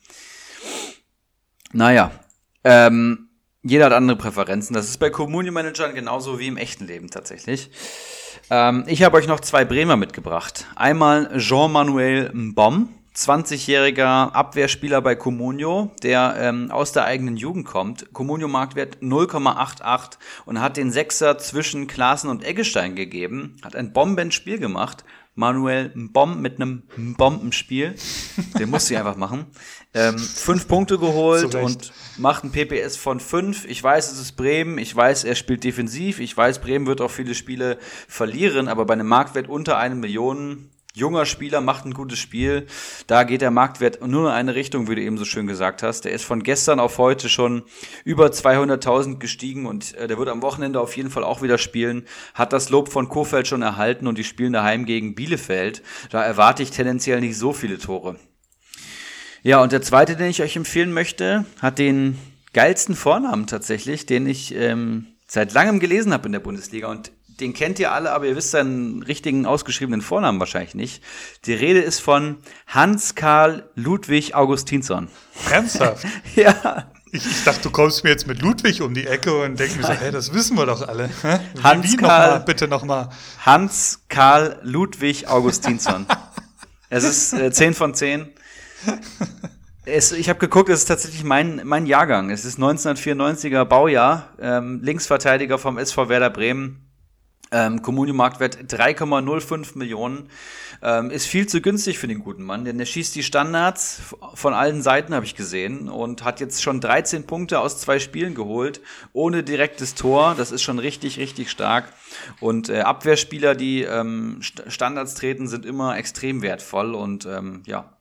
Naja, ähm, jeder hat andere Präferenzen. Das ist bei Community Managern genauso wie im echten Leben tatsächlich. Ähm, ich habe euch noch zwei Bremer mitgebracht. Einmal Jean-Manuel Mbom, 20-jähriger Abwehrspieler bei Comunio, der ähm, aus der eigenen Jugend kommt. Comunio Marktwert 0,88 und hat den Sechser zwischen Klaassen und Eggestein gegeben, hat ein Bombenspiel gemacht. Manuel Mbom mit einem Bombenspiel. Den muss sie einfach machen. Ähm, fünf Punkte geholt und macht ein PPS von fünf. Ich weiß, es ist Bremen. Ich weiß, er spielt defensiv. Ich weiß, Bremen wird auch viele Spiele verlieren. Aber bei einem Marktwert unter eine Million, junger Spieler, macht ein gutes Spiel. Da geht der Marktwert nur in eine Richtung, wie du eben so schön gesagt hast. Der ist von gestern auf heute schon über 200.000 gestiegen und äh, der wird am Wochenende auf jeden Fall auch wieder spielen. Hat das Lob von Kofeld schon erhalten und die spielen daheim gegen Bielefeld. Da erwarte ich tendenziell nicht so viele Tore. Ja, und der zweite, den ich euch empfehlen möchte, hat den geilsten Vornamen tatsächlich, den ich ähm, seit langem gelesen habe in der Bundesliga. Und den kennt ihr alle, aber ihr wisst seinen richtigen ausgeschriebenen Vornamen wahrscheinlich nicht. Die Rede ist von Hans-Karl Ludwig Augustinsson. Ernsthaft? ja. Ich, ich, dachte, du kommst mir jetzt mit Ludwig um die Ecke und denk mir so, hey, das wissen wir doch alle. Hans Karl, noch bitte nochmal. Hans Karl Ludwig Augustinsson. es ist äh, 10 von 10. Es, ich habe geguckt, es ist tatsächlich mein, mein Jahrgang. Es ist 1994er Baujahr, ähm, Linksverteidiger vom SV Werder Bremen. Ähm, Kommunio-Marktwert 3,05 Millionen. Ähm, ist viel zu günstig für den guten Mann, denn er schießt die Standards von allen Seiten, habe ich gesehen, und hat jetzt schon 13 Punkte aus zwei Spielen geholt, ohne direktes Tor. Das ist schon richtig, richtig stark. Und äh, Abwehrspieler, die ähm, Standards treten, sind immer extrem wertvoll. Und ähm, ja,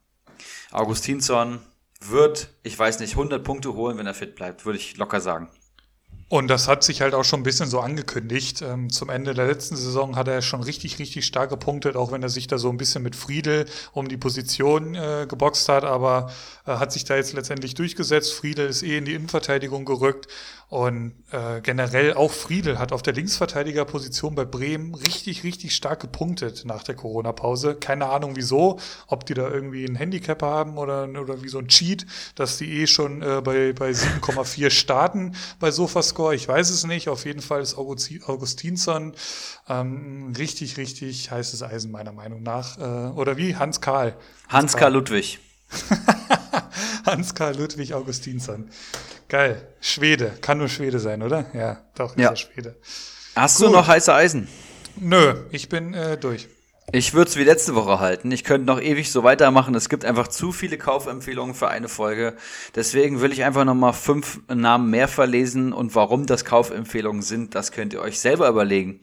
Augustinsson wird, ich weiß nicht, 100 Punkte holen, wenn er fit bleibt, würde ich locker sagen. Und das hat sich halt auch schon ein bisschen so angekündigt. Ähm, zum Ende der letzten Saison hat er schon richtig, richtig stark gepunktet, auch wenn er sich da so ein bisschen mit Friedel um die Position äh, geboxt hat, aber äh, hat sich da jetzt letztendlich durchgesetzt. Friedel ist eh in die Innenverteidigung gerückt und äh, generell auch Friedel hat auf der Linksverteidigerposition bei Bremen richtig, richtig stark gepunktet nach der Corona-Pause. Keine Ahnung wieso, ob die da irgendwie ein Handicap haben oder, oder wie so ein Cheat, dass die eh schon äh, bei, bei 7,4 starten bei Sofascore. Ich weiß es nicht. Auf jeden Fall ist Augustinsson ähm, richtig, richtig heißes Eisen meiner Meinung nach. Äh, oder wie? Hans Karl. Hans, Hans Karl Ludwig. Hans-Karl Ludwig Augustinsson. Geil. Schwede. Kann nur Schwede sein, oder? Ja, doch, ist ja. er Schwede. Hast Gut. du noch heiße Eisen? Nö, ich bin äh, durch. Ich würde es wie letzte Woche halten. Ich könnte noch ewig so weitermachen. Es gibt einfach zu viele Kaufempfehlungen für eine Folge. Deswegen will ich einfach noch mal fünf Namen mehr verlesen und warum das Kaufempfehlungen sind, das könnt ihr euch selber überlegen.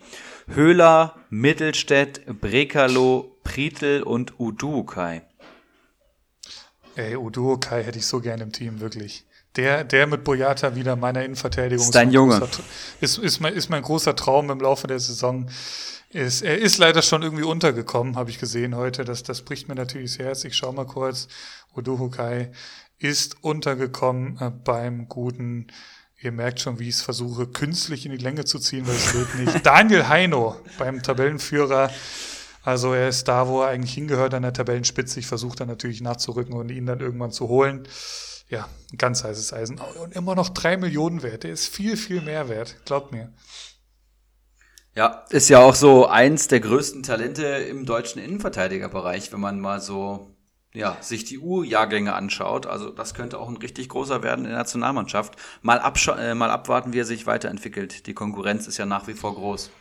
Höhler, Mittelstädt, Brekalo, Prietl und Uduokai. Ey, Uduokai hätte ich so gerne im Team, wirklich. Der, der mit Boyata wieder meiner Innenverteidigung ist dein Junge. Großer, ist, ist, mein, ist mein großer Traum im Laufe der Saison. Ist, er ist leider schon irgendwie untergekommen, habe ich gesehen heute. Das, das bricht mir natürlich das Herz. Ich schau mal kurz. Odohokai ist untergekommen äh, beim guten, ihr merkt schon, wie ich es versuche, künstlich in die Länge zu ziehen, weil es geht nicht. Daniel Heino beim Tabellenführer. Also er ist da, wo er eigentlich hingehört an der Tabellenspitze. Ich versuche dann natürlich nachzurücken und ihn dann irgendwann zu holen. Ja, ganz heißes Eisen. Und immer noch drei Millionen wert. Der ist viel, viel mehr wert. Glaubt mir. Ja, ist ja auch so eins der größten Talente im deutschen Innenverteidigerbereich, wenn man mal so ja, sich die U-Jahrgänge anschaut. Also das könnte auch ein richtig großer werden in der Nationalmannschaft. Mal, äh, mal abwarten, wie er sich weiterentwickelt. Die Konkurrenz ist ja nach wie vor groß.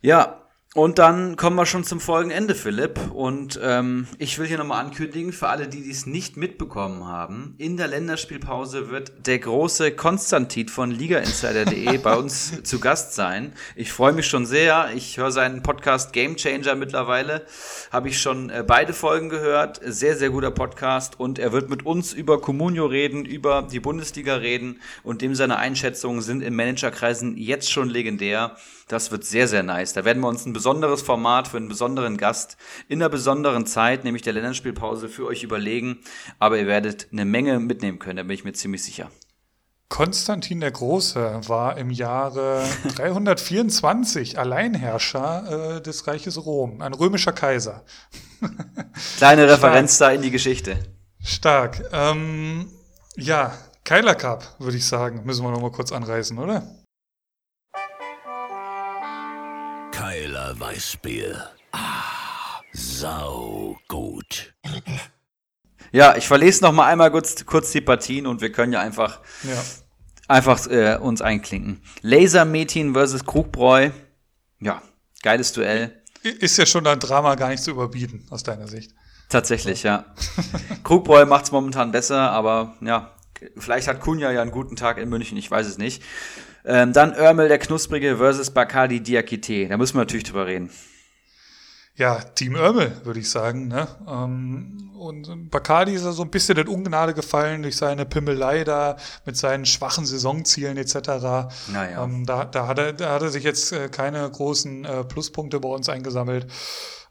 Ja, und dann kommen wir schon zum Folgenende, Philipp. Und ähm, ich will hier nochmal ankündigen, für alle, die dies nicht mitbekommen haben, in der Länderspielpause wird der große Konstantin von ligainsider.de bei uns zu Gast sein. Ich freue mich schon sehr. Ich höre seinen Podcast Game Changer mittlerweile. Habe ich schon äh, beide Folgen gehört. Sehr, sehr guter Podcast. Und er wird mit uns über Comunio reden, über die Bundesliga reden. Und dem seine Einschätzungen sind in Managerkreisen jetzt schon legendär. Das wird sehr, sehr nice. Da werden wir uns ein besonderes Format für einen besonderen Gast in einer besonderen Zeit, nämlich der Länderspielpause, für euch überlegen. Aber ihr werdet eine Menge mitnehmen können, da bin ich mir ziemlich sicher. Konstantin der Große war im Jahre 324 Alleinherrscher äh, des Reiches Rom, ein römischer Kaiser. Kleine Referenz Stark. da in die Geschichte. Stark. Ähm, ja, Keiler Cup, würde ich sagen, müssen wir noch mal kurz anreißen, oder? Keiler Weißbier. Ah, sau gut. Ja, ich verlese noch mal einmal kurz, kurz die Partien und wir können ja einfach, ja. einfach äh, uns einklinken. Lasermetin versus Krugbräu. Ja, geiles Duell. Ist ja schon ein Drama gar nicht zu überbieten, aus deiner Sicht. Tatsächlich, ja. Krugbräu macht es momentan besser, aber ja, vielleicht hat Kunja ja einen guten Tag in München, ich weiß es nicht. Ähm, dann Örmel der Knusprige versus Bacardi Diakite. Da müssen wir natürlich drüber reden. Ja, Team Örmel, würde ich sagen. Ne? Ähm, und Bacardi ist ja so ein bisschen in Ungnade gefallen durch seine Pimmelei da mit seinen schwachen Saisonzielen etc. Naja. Ähm, da, da, hat er, da hat er sich jetzt äh, keine großen äh, Pluspunkte bei uns eingesammelt.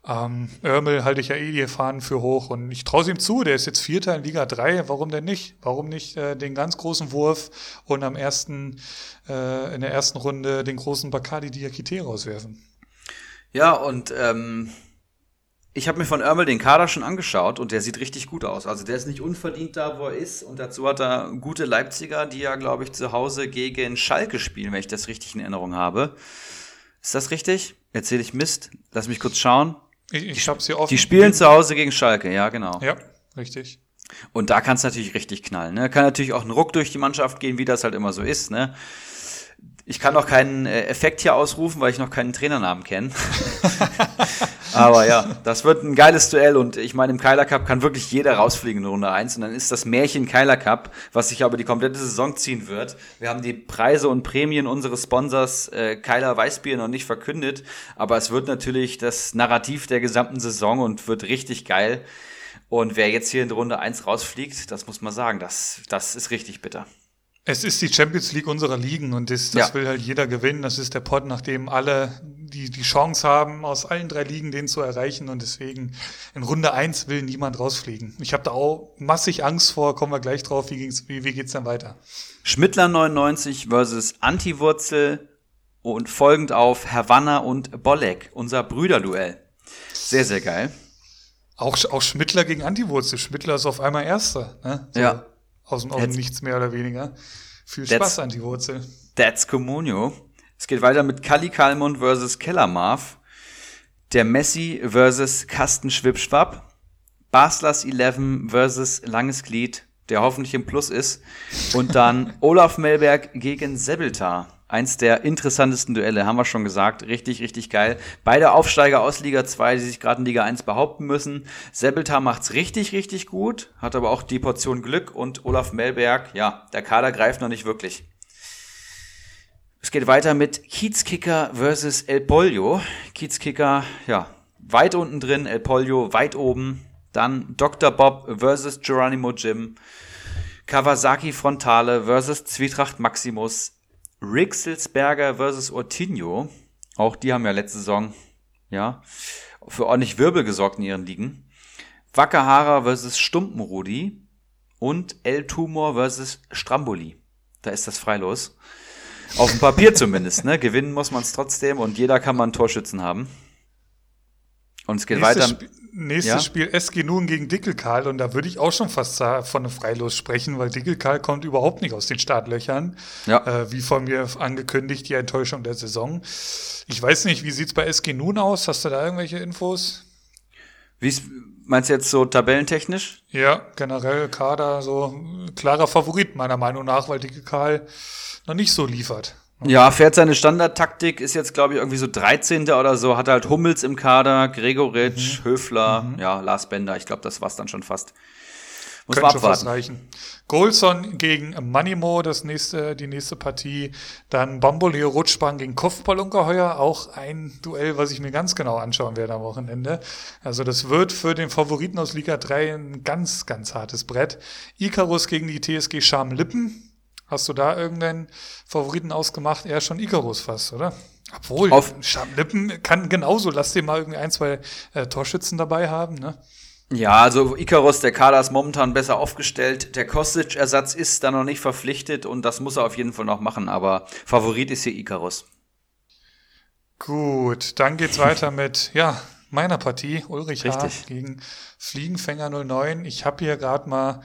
Ähm, Örmel halte ich ja eh die Fahnen für hoch und ich traue ihm zu, der ist jetzt Vierter in Liga 3, warum denn nicht? Warum nicht äh, den ganz großen Wurf und am ersten, äh, in der ersten Runde den großen Bacardi Diakite rauswerfen? Ja, und ähm, ich habe mir von Örmel den Kader schon angeschaut und der sieht richtig gut aus. Also der ist nicht unverdient da, wo er ist und dazu hat er gute Leipziger, die ja, glaube ich, zu Hause gegen Schalke spielen, wenn ich das richtig in Erinnerung habe. Ist das richtig? Erzähle ich Mist? Lass mich kurz schauen. Ich, ich habe sie offen. Die spielen zu Hause gegen Schalke, ja, genau. Ja, richtig. Und da kann es natürlich richtig knallen. Ne? Kann natürlich auch ein Ruck durch die Mannschaft gehen, wie das halt immer so ist. Ne? Ich kann noch keinen äh, Effekt hier ausrufen, weil ich noch keinen Trainernamen kenne. Aber ja, das wird ein geiles Duell und ich meine, im Keiler Cup kann wirklich jeder rausfliegen in Runde 1 und dann ist das Märchen Keiler Cup, was sich aber die komplette Saison ziehen wird. Wir haben die Preise und Prämien unseres Sponsors äh, Keiler Weißbier noch nicht verkündet, aber es wird natürlich das Narrativ der gesamten Saison und wird richtig geil. Und wer jetzt hier in Runde 1 rausfliegt, das muss man sagen, das, das ist richtig bitter. Es ist die Champions League unserer Ligen und das, das ja. will halt jeder gewinnen. Das ist der Pod, nachdem alle die, die Chance haben, aus allen drei Ligen den zu erreichen und deswegen in Runde eins will niemand rausfliegen. Ich habe da auch massig Angst vor, kommen wir gleich drauf, wie, ging's, wie, wie geht's dann weiter? Schmittler 99 versus Antiwurzel und folgend auf Havanna und Bolek, unser Brüderduell. Sehr, sehr geil. Auch, auch Schmittler gegen Antiwurzel. Schmittler ist auf einmal Erster. Ne? So. Ja. Aus dem, aus dem Nichts mehr oder weniger. Viel Spaß an die Wurzel. That's Comunio. Es geht weiter mit Kali Kalmund versus Kellermarv. Der Messi versus Kasten Schwipschwapp. Baslers 11 versus Langes Glied, der hoffentlich im Plus ist. Und dann Olaf Melberg gegen Sebeltar. Eins der interessantesten Duelle, haben wir schon gesagt. Richtig, richtig geil. Beide Aufsteiger aus Liga 2, die sich gerade in Liga 1 behaupten müssen. Sebeltar macht's richtig, richtig gut, hat aber auch die Portion Glück und Olaf Melberg, ja, der Kader greift noch nicht wirklich. Es geht weiter mit Kiezkicker versus El Pollo. Kiezkicker, ja, weit unten drin, El Pollo weit oben. Dann Dr. Bob versus Geronimo Jim. Kawasaki Frontale versus Zwietracht Maximus. Rixelsberger versus Ortinho. Auch die haben ja letzte Saison, ja, für ordentlich Wirbel gesorgt in ihren Ligen. Wackerhara versus Stumpenrudi. Und El Tumor versus Stramboli. Da ist das freilos. Auf dem Papier zumindest, ne? Gewinnen muss man es trotzdem und jeder kann mal einen Torschützen haben. Und es geht nächstes weiter. Sp nächstes ja? Spiel SG Nun gegen Dickelkarl und da würde ich auch schon fast von einem Freilos sprechen, weil Dickelkarl kommt überhaupt nicht aus den Startlöchern. Ja. Äh, wie von mir angekündigt, die Enttäuschung der Saison. Ich weiß nicht, wie sieht's bei SG Nun aus? Hast du da irgendwelche Infos? Wie meinst du jetzt so tabellentechnisch? Ja, generell Kader so klarer Favorit meiner Meinung nach, weil Dickelkarl noch nicht so liefert. Ja, fährt seine Standardtaktik, ist jetzt, glaube ich, irgendwie so 13. oder so, hat halt Hummels im Kader, Gregoritsch, mhm. Höfler, mhm. ja, Lars Bender, ich glaube, das war's dann schon fast. Muss Könnte abwarten. Fast reichen. Golson gegen Manimo, das nächste, die nächste Partie. Dann Bamboleo Rutschbahn gegen Kopfballungeheuer, auch ein Duell, was ich mir ganz genau anschauen werde am Wochenende. Also das wird für den Favoriten aus Liga 3 ein ganz, ganz hartes Brett. Icarus gegen die TSG Schamlippen. Hast du da irgendeinen Favoriten ausgemacht? Eher schon Icarus fast, oder? Obwohl, Auf Schamlippen kann genauso. Lass dir mal irgendwie ein, zwei äh, Torschützen dabei haben, ne? Ja, also Icarus, der Kader ist momentan besser aufgestellt. Der Kostic-Ersatz ist da noch nicht verpflichtet und das muss er auf jeden Fall noch machen, aber Favorit ist hier Icarus. Gut, dann geht's weiter mit, ja, meiner Partie, Ulrich Richtig. H. gegen Fliegenfänger 09. Ich habe hier gerade mal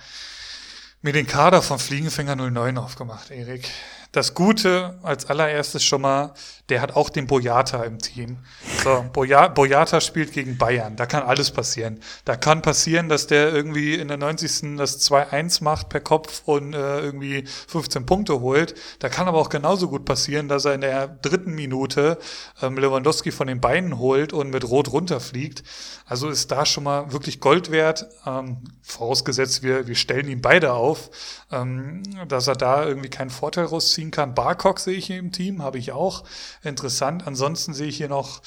mir den Kader von Fliegenfänger 09 aufgemacht, Erik. Das Gute als allererstes schon mal, der hat auch den Boyata im Team. So, Boya, Boyata spielt gegen Bayern. Da kann alles passieren. Da kann passieren, dass der irgendwie in der 90. das 2-1 macht per Kopf und äh, irgendwie 15 Punkte holt. Da kann aber auch genauso gut passieren, dass er in der dritten Minute ähm, Lewandowski von den Beinen holt und mit Rot runterfliegt. Also ist da schon mal wirklich Gold wert. Ähm, vorausgesetzt, wir, wir stellen ihn beide auf, ähm, dass er da irgendwie keinen Vorteil rauszieht ziehen kann. Barcock sehe ich hier im Team, habe ich auch. Interessant. Ansonsten sehe ich hier noch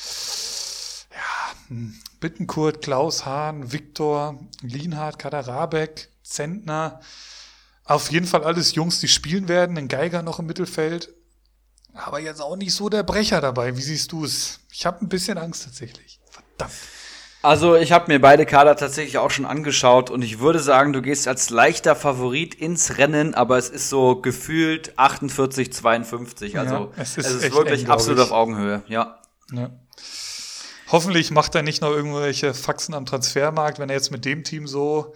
ja, hm, Bittenkurt, Klaus Hahn, Viktor, Lienhardt, Kaderabek, Zentner. Auf jeden Fall alles Jungs, die spielen werden. Ein Geiger noch im Mittelfeld. Aber jetzt auch nicht so der Brecher dabei. Wie siehst du es? Ich habe ein bisschen Angst tatsächlich. Verdammt. Also ich habe mir beide Kader tatsächlich auch schon angeschaut und ich würde sagen, du gehst als leichter Favorit ins Rennen, aber es ist so gefühlt 48, 52. Also ja, es ist, es ist wirklich eng, absolut auf Augenhöhe, ja. ja. Hoffentlich macht er nicht noch irgendwelche Faxen am Transfermarkt, wenn er jetzt mit dem Team so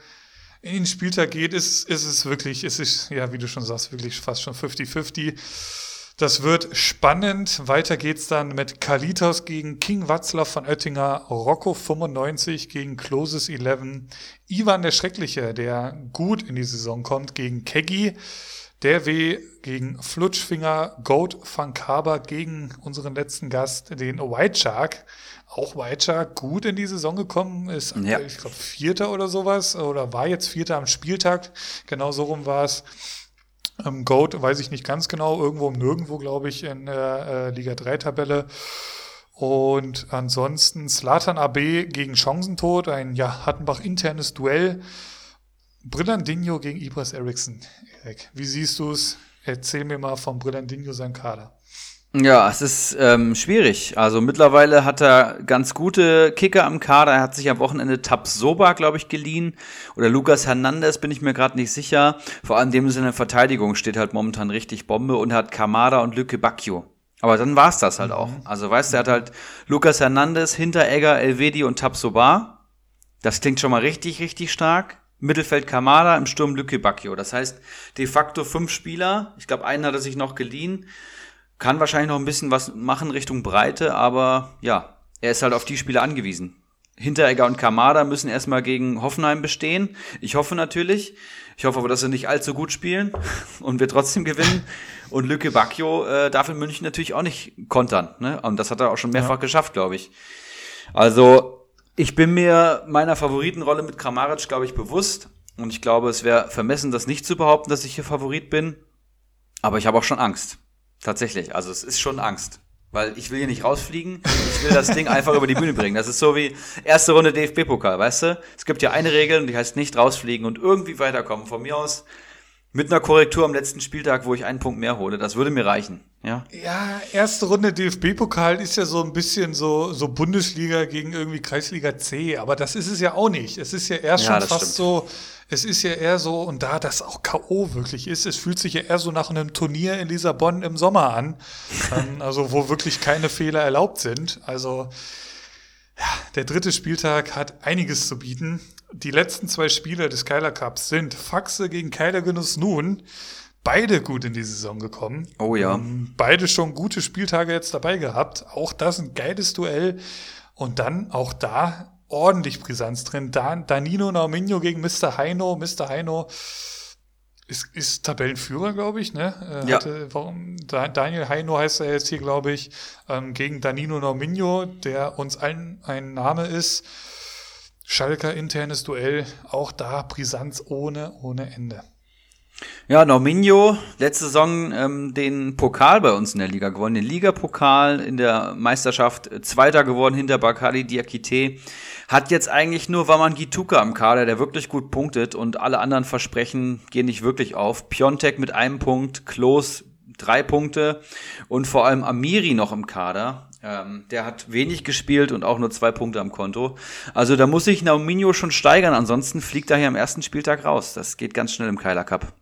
in den Spieltag geht, ist, ist es wirklich, ist es, ja, wie du schon sagst, wirklich fast schon 50-50. Das wird spannend. Weiter geht's dann mit Kalitos gegen King Watzlaw von Oettinger, Rocco 95 gegen Closes 11, Ivan der Schreckliche, der gut in die Saison kommt, gegen Keggy, der W gegen Flutschfinger, Goat van Kaber gegen unseren letzten Gast, den White Shark. Auch White Shark gut in die Saison gekommen, ist, ja. ich glaube, Vierter oder sowas, oder war jetzt Vierter am Spieltag. Genau so rum war es. Ähm, Goat weiß ich nicht ganz genau, irgendwo um nirgendwo, glaube ich, in der äh, Liga 3-Tabelle. Und ansonsten Slatan AB gegen Chancentod, ein ja, Hattenbach-internes Duell. Brillandinho gegen Ibras Eriksson. Erik, wie siehst du es? Erzähl mir mal von Brillandinho seinem Kader. Ja, es ist ähm, schwierig. Also mittlerweile hat er ganz gute Kicker am Kader. Er hat sich am Wochenende Tabsoba, glaube ich, geliehen. Oder Lucas Hernandez, bin ich mir gerade nicht sicher. Vor allem dem in der Verteidigung steht halt momentan richtig Bombe und hat Kamada und Lücke Bacchio. Aber dann war's das halt mhm. auch. Also weißt du, er hat halt Lucas Hernandez, Hinteregger, Elvedi und Tabsoba. Das klingt schon mal richtig, richtig stark. Mittelfeld Kamada, im Sturm Lücke Bacchio. Das heißt, de facto fünf Spieler. Ich glaube, einen hat er sich noch geliehen kann wahrscheinlich noch ein bisschen was machen Richtung Breite, aber ja, er ist halt auf die Spieler angewiesen. Hinteregger und Kamada müssen erstmal gegen Hoffenheim bestehen. Ich hoffe natürlich. Ich hoffe aber, dass sie nicht allzu gut spielen und wir trotzdem gewinnen. Und Lücke Bacchio äh, darf in München natürlich auch nicht kontern. Ne? Und das hat er auch schon mehrfach ja. geschafft, glaube ich. Also, ich bin mir meiner Favoritenrolle mit Kramaric, glaube ich, bewusst. Und ich glaube, es wäre vermessen, das nicht zu behaupten, dass ich hier Favorit bin. Aber ich habe auch schon Angst. Tatsächlich. Also es ist schon Angst. Weil ich will hier nicht rausfliegen, ich will das Ding einfach über die Bühne bringen. Das ist so wie erste Runde DFB-Pokal, weißt du? Es gibt ja eine Regel und die heißt nicht rausfliegen und irgendwie weiterkommen. Von mir aus mit einer Korrektur am letzten Spieltag, wo ich einen Punkt mehr hole, das würde mir reichen. Ja, ja erste Runde DFB-Pokal ist ja so ein bisschen so, so Bundesliga gegen irgendwie Kreisliga C, aber das ist es ja auch nicht. Es ist ja erst ja, schon fast stimmt. so, es ist ja eher so, und da das auch K.O. wirklich ist, es fühlt sich ja eher so nach einem Turnier in Lissabon im Sommer an, ähm, also wo wirklich keine Fehler erlaubt sind. Also ja, der dritte Spieltag hat einiges zu bieten. Die letzten zwei Spiele des Keiler Cups sind Faxe gegen Keiler Genuss Nun. Beide gut in die Saison gekommen. Oh ja. Ähm, beide schon gute Spieltage jetzt dabei gehabt. Auch das ein geiles Duell. Und dann auch da ordentlich Brisanz drin. Dan Danino Nauminho gegen Mr. Heino. Mr. Heino ist, ist Tabellenführer, glaube ich, ne? Äh, ja. Hatte, warum, Daniel Heino heißt er jetzt hier, glaube ich, ähm, gegen Danino Nauminho, der uns allen ein Name ist. Schalker internes Duell, auch da Brisanz ohne, ohne Ende. Ja, Norminho, letzte Saison ähm, den Pokal bei uns in der Liga gewonnen, den Ligapokal in der Meisterschaft, äh, Zweiter geworden hinter Bakali Diakite. Hat jetzt eigentlich nur Waman Gituka am Kader, der wirklich gut punktet und alle anderen Versprechen gehen nicht wirklich auf. Piontek mit einem Punkt, Klos drei Punkte und vor allem Amiri noch im Kader. Ähm, der hat wenig gespielt und auch nur zwei Punkte am Konto. Also da muss sich Nauminho schon steigern, ansonsten fliegt er hier am ersten Spieltag raus. Das geht ganz schnell im Keiler Cup.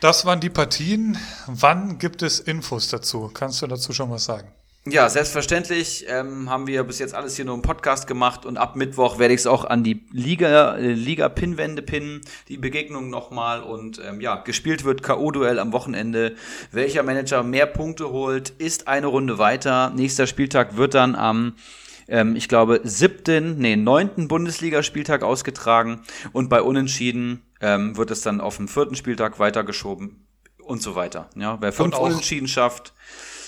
Das waren die Partien. Wann gibt es Infos dazu? Kannst du dazu schon was sagen? Ja, selbstverständlich ähm, haben wir bis jetzt alles hier nur im Podcast gemacht und ab Mittwoch werde ich es auch an die Liga, äh, Liga Pinwände pinnen, die Begegnung nochmal und ähm, ja, gespielt wird K.O.-Duell am Wochenende. Welcher Manager mehr Punkte holt, ist eine Runde weiter. Nächster Spieltag wird dann am ähm, ich glaube, siebten, nee, neunten Bundesligaspieltag ausgetragen und bei Unentschieden ähm, wird es dann auf den vierten Spieltag weitergeschoben und so weiter. Ja, wer fünf Unentschieden schafft,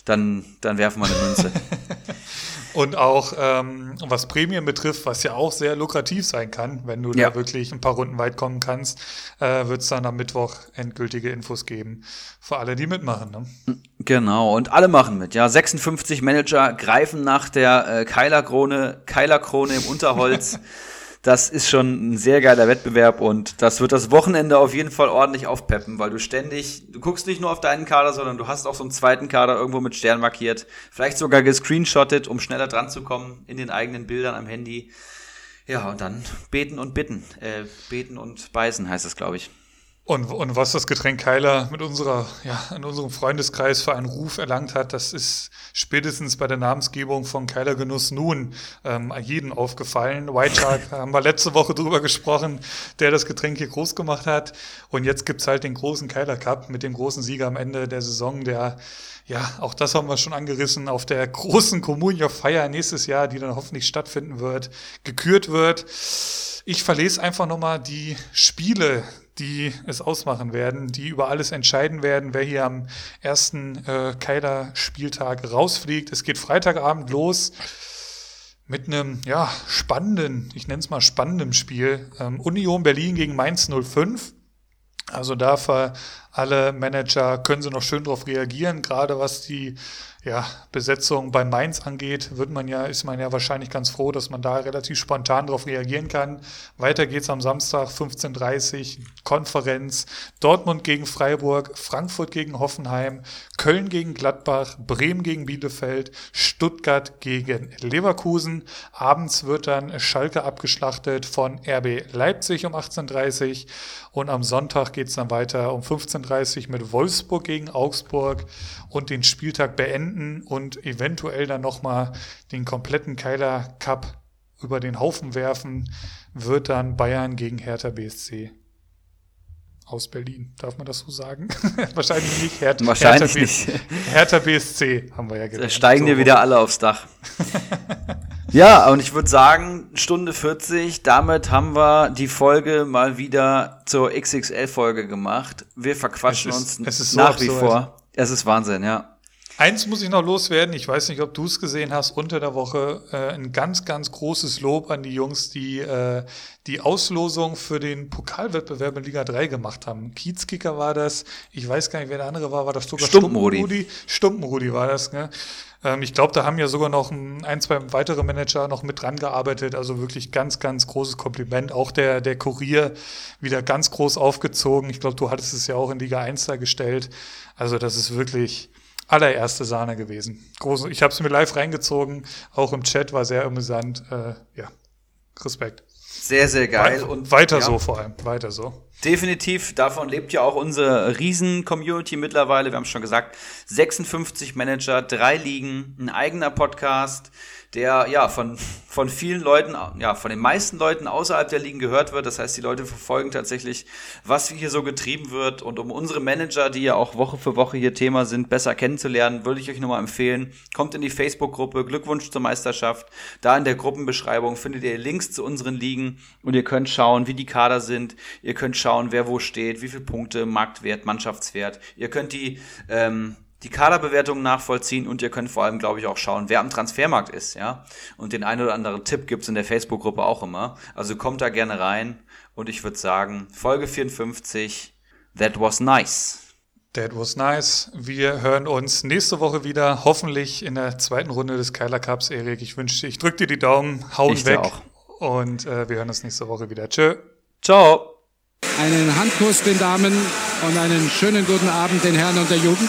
dann, dann werfen wir eine Münze. Und auch ähm, was Prämien betrifft, was ja auch sehr lukrativ sein kann, wenn du ja. da wirklich ein paar Runden weit kommen kannst, äh, wird es dann am Mittwoch endgültige Infos geben für alle, die mitmachen. Ne? Genau, und alle machen mit. Ja, 56 Manager greifen nach der äh, Keilerkrone, Keilerkrone im Unterholz. Das ist schon ein sehr geiler Wettbewerb und das wird das Wochenende auf jeden Fall ordentlich aufpeppen, weil du ständig, du guckst nicht nur auf deinen Kader, sondern du hast auch so einen zweiten Kader irgendwo mit Stern markiert, vielleicht sogar gescreenshottet, um schneller dran zu kommen in den eigenen Bildern am Handy. Ja, und dann beten und bitten. Äh, beten und beißen heißt es, glaube ich. Und, und was das Getränk Keiler mit unserer, ja, in unserem Freundeskreis für einen Ruf erlangt hat, das ist spätestens bei der Namensgebung von Keiler Genuss nun ähm, jeden aufgefallen. White Shark haben wir letzte Woche drüber gesprochen, der das Getränk hier groß gemacht hat. Und jetzt gibt's halt den großen Keiler Cup mit dem großen Sieger am Ende der Saison, der ja, auch das haben wir schon angerissen, auf der großen Communio-Feier nächstes Jahr, die dann hoffentlich stattfinden wird, gekürt wird. Ich verlese einfach nochmal die Spiele die es ausmachen werden, die über alles entscheiden werden, wer hier am ersten äh, Keiler-Spieltag rausfliegt. Es geht Freitagabend los mit einem ja, spannenden, ich nenne es mal spannendem Spiel. Ähm, Union Berlin gegen Mainz 05. Also da für alle Manager können sie noch schön darauf reagieren, gerade was die ja, Besetzung bei Mainz angeht, wird man ja, ist man ja wahrscheinlich ganz froh, dass man da relativ spontan darauf reagieren kann. Weiter geht's am Samstag 15.30 Konferenz. Dortmund gegen Freiburg, Frankfurt gegen Hoffenheim, Köln gegen Gladbach, Bremen gegen Bielefeld, Stuttgart gegen Leverkusen. Abends wird dann Schalke abgeschlachtet von RB Leipzig um 18.30 und am Sonntag geht's dann weiter um 15.30 mit Wolfsburg gegen Augsburg und den Spieltag beenden und eventuell dann nochmal den kompletten Keiler Cup über den Haufen werfen, wird dann Bayern gegen Hertha BSC aus Berlin. Darf man das so sagen? Wahrscheinlich nicht. Her Wahrscheinlich Hertha, nicht. Hertha BSC haben wir ja gesagt. Da steigen so. dir wieder alle aufs Dach. Ja, und ich würde sagen, Stunde 40, damit haben wir die Folge mal wieder zur XXL-Folge gemacht. Wir verquatschen es ist, uns so nach absurd. wie vor. Es ist Wahnsinn, ja. Eins muss ich noch loswerden. Ich weiß nicht, ob du es gesehen hast. Unter der Woche äh, ein ganz, ganz großes Lob an die Jungs, die äh, die Auslosung für den Pokalwettbewerb in Liga 3 gemacht haben. Kiezkicker war das. Ich weiß gar nicht, wer der andere war. War das sogar Stumpenrudi? Stumpenrudi, Stumpenrudi war das. Ne? Ähm, ich glaube, da haben ja sogar noch ein, ein, zwei weitere Manager noch mit dran gearbeitet. Also wirklich ganz, ganz großes Kompliment. Auch der, der Kurier wieder ganz groß aufgezogen. Ich glaube, du hattest es ja auch in Liga 1 da gestellt. Also das ist wirklich allererste Sahne gewesen. Groß, ich habe es mir live reingezogen, auch im Chat war sehr amüsant. Äh, ja, Respekt. Sehr, sehr geil. We und weiter ja, so vor allem, weiter so. Definitiv, davon lebt ja auch unsere Riesen-Community mittlerweile. Wir haben schon gesagt, 56 Manager, drei Ligen, ein eigener Podcast, der ja von, von vielen Leuten, ja, von den meisten Leuten außerhalb der Ligen gehört wird. Das heißt, die Leute verfolgen tatsächlich, was hier so getrieben wird. Und um unsere Manager, die ja auch Woche für Woche hier Thema sind, besser kennenzulernen, würde ich euch nochmal empfehlen, kommt in die Facebook-Gruppe Glückwunsch zur Meisterschaft. Da in der Gruppenbeschreibung findet ihr Links zu unseren Ligen und ihr könnt schauen, wie die Kader sind. Ihr könnt schauen, wer wo steht, wie viele Punkte, Marktwert, Mannschaftswert. Ihr könnt die ähm, die Kaderbewertungen nachvollziehen und ihr könnt vor allem, glaube ich, auch schauen, wer am Transfermarkt ist, ja. Und den einen oder anderen Tipp gibt's in der Facebook-Gruppe auch immer. Also kommt da gerne rein und ich würde sagen, Folge 54, that was nice. That was nice. Wir hören uns nächste Woche wieder, hoffentlich in der zweiten Runde des Keiler Cups, Erik. Ich wünsche dir, ich drück dir die Daumen, hauen Ich dir weg. auch. Und äh, wir hören uns nächste Woche wieder. Tschö. Ciao. Einen Handkuss den Damen und einen schönen guten Abend den Herren und der Jugend.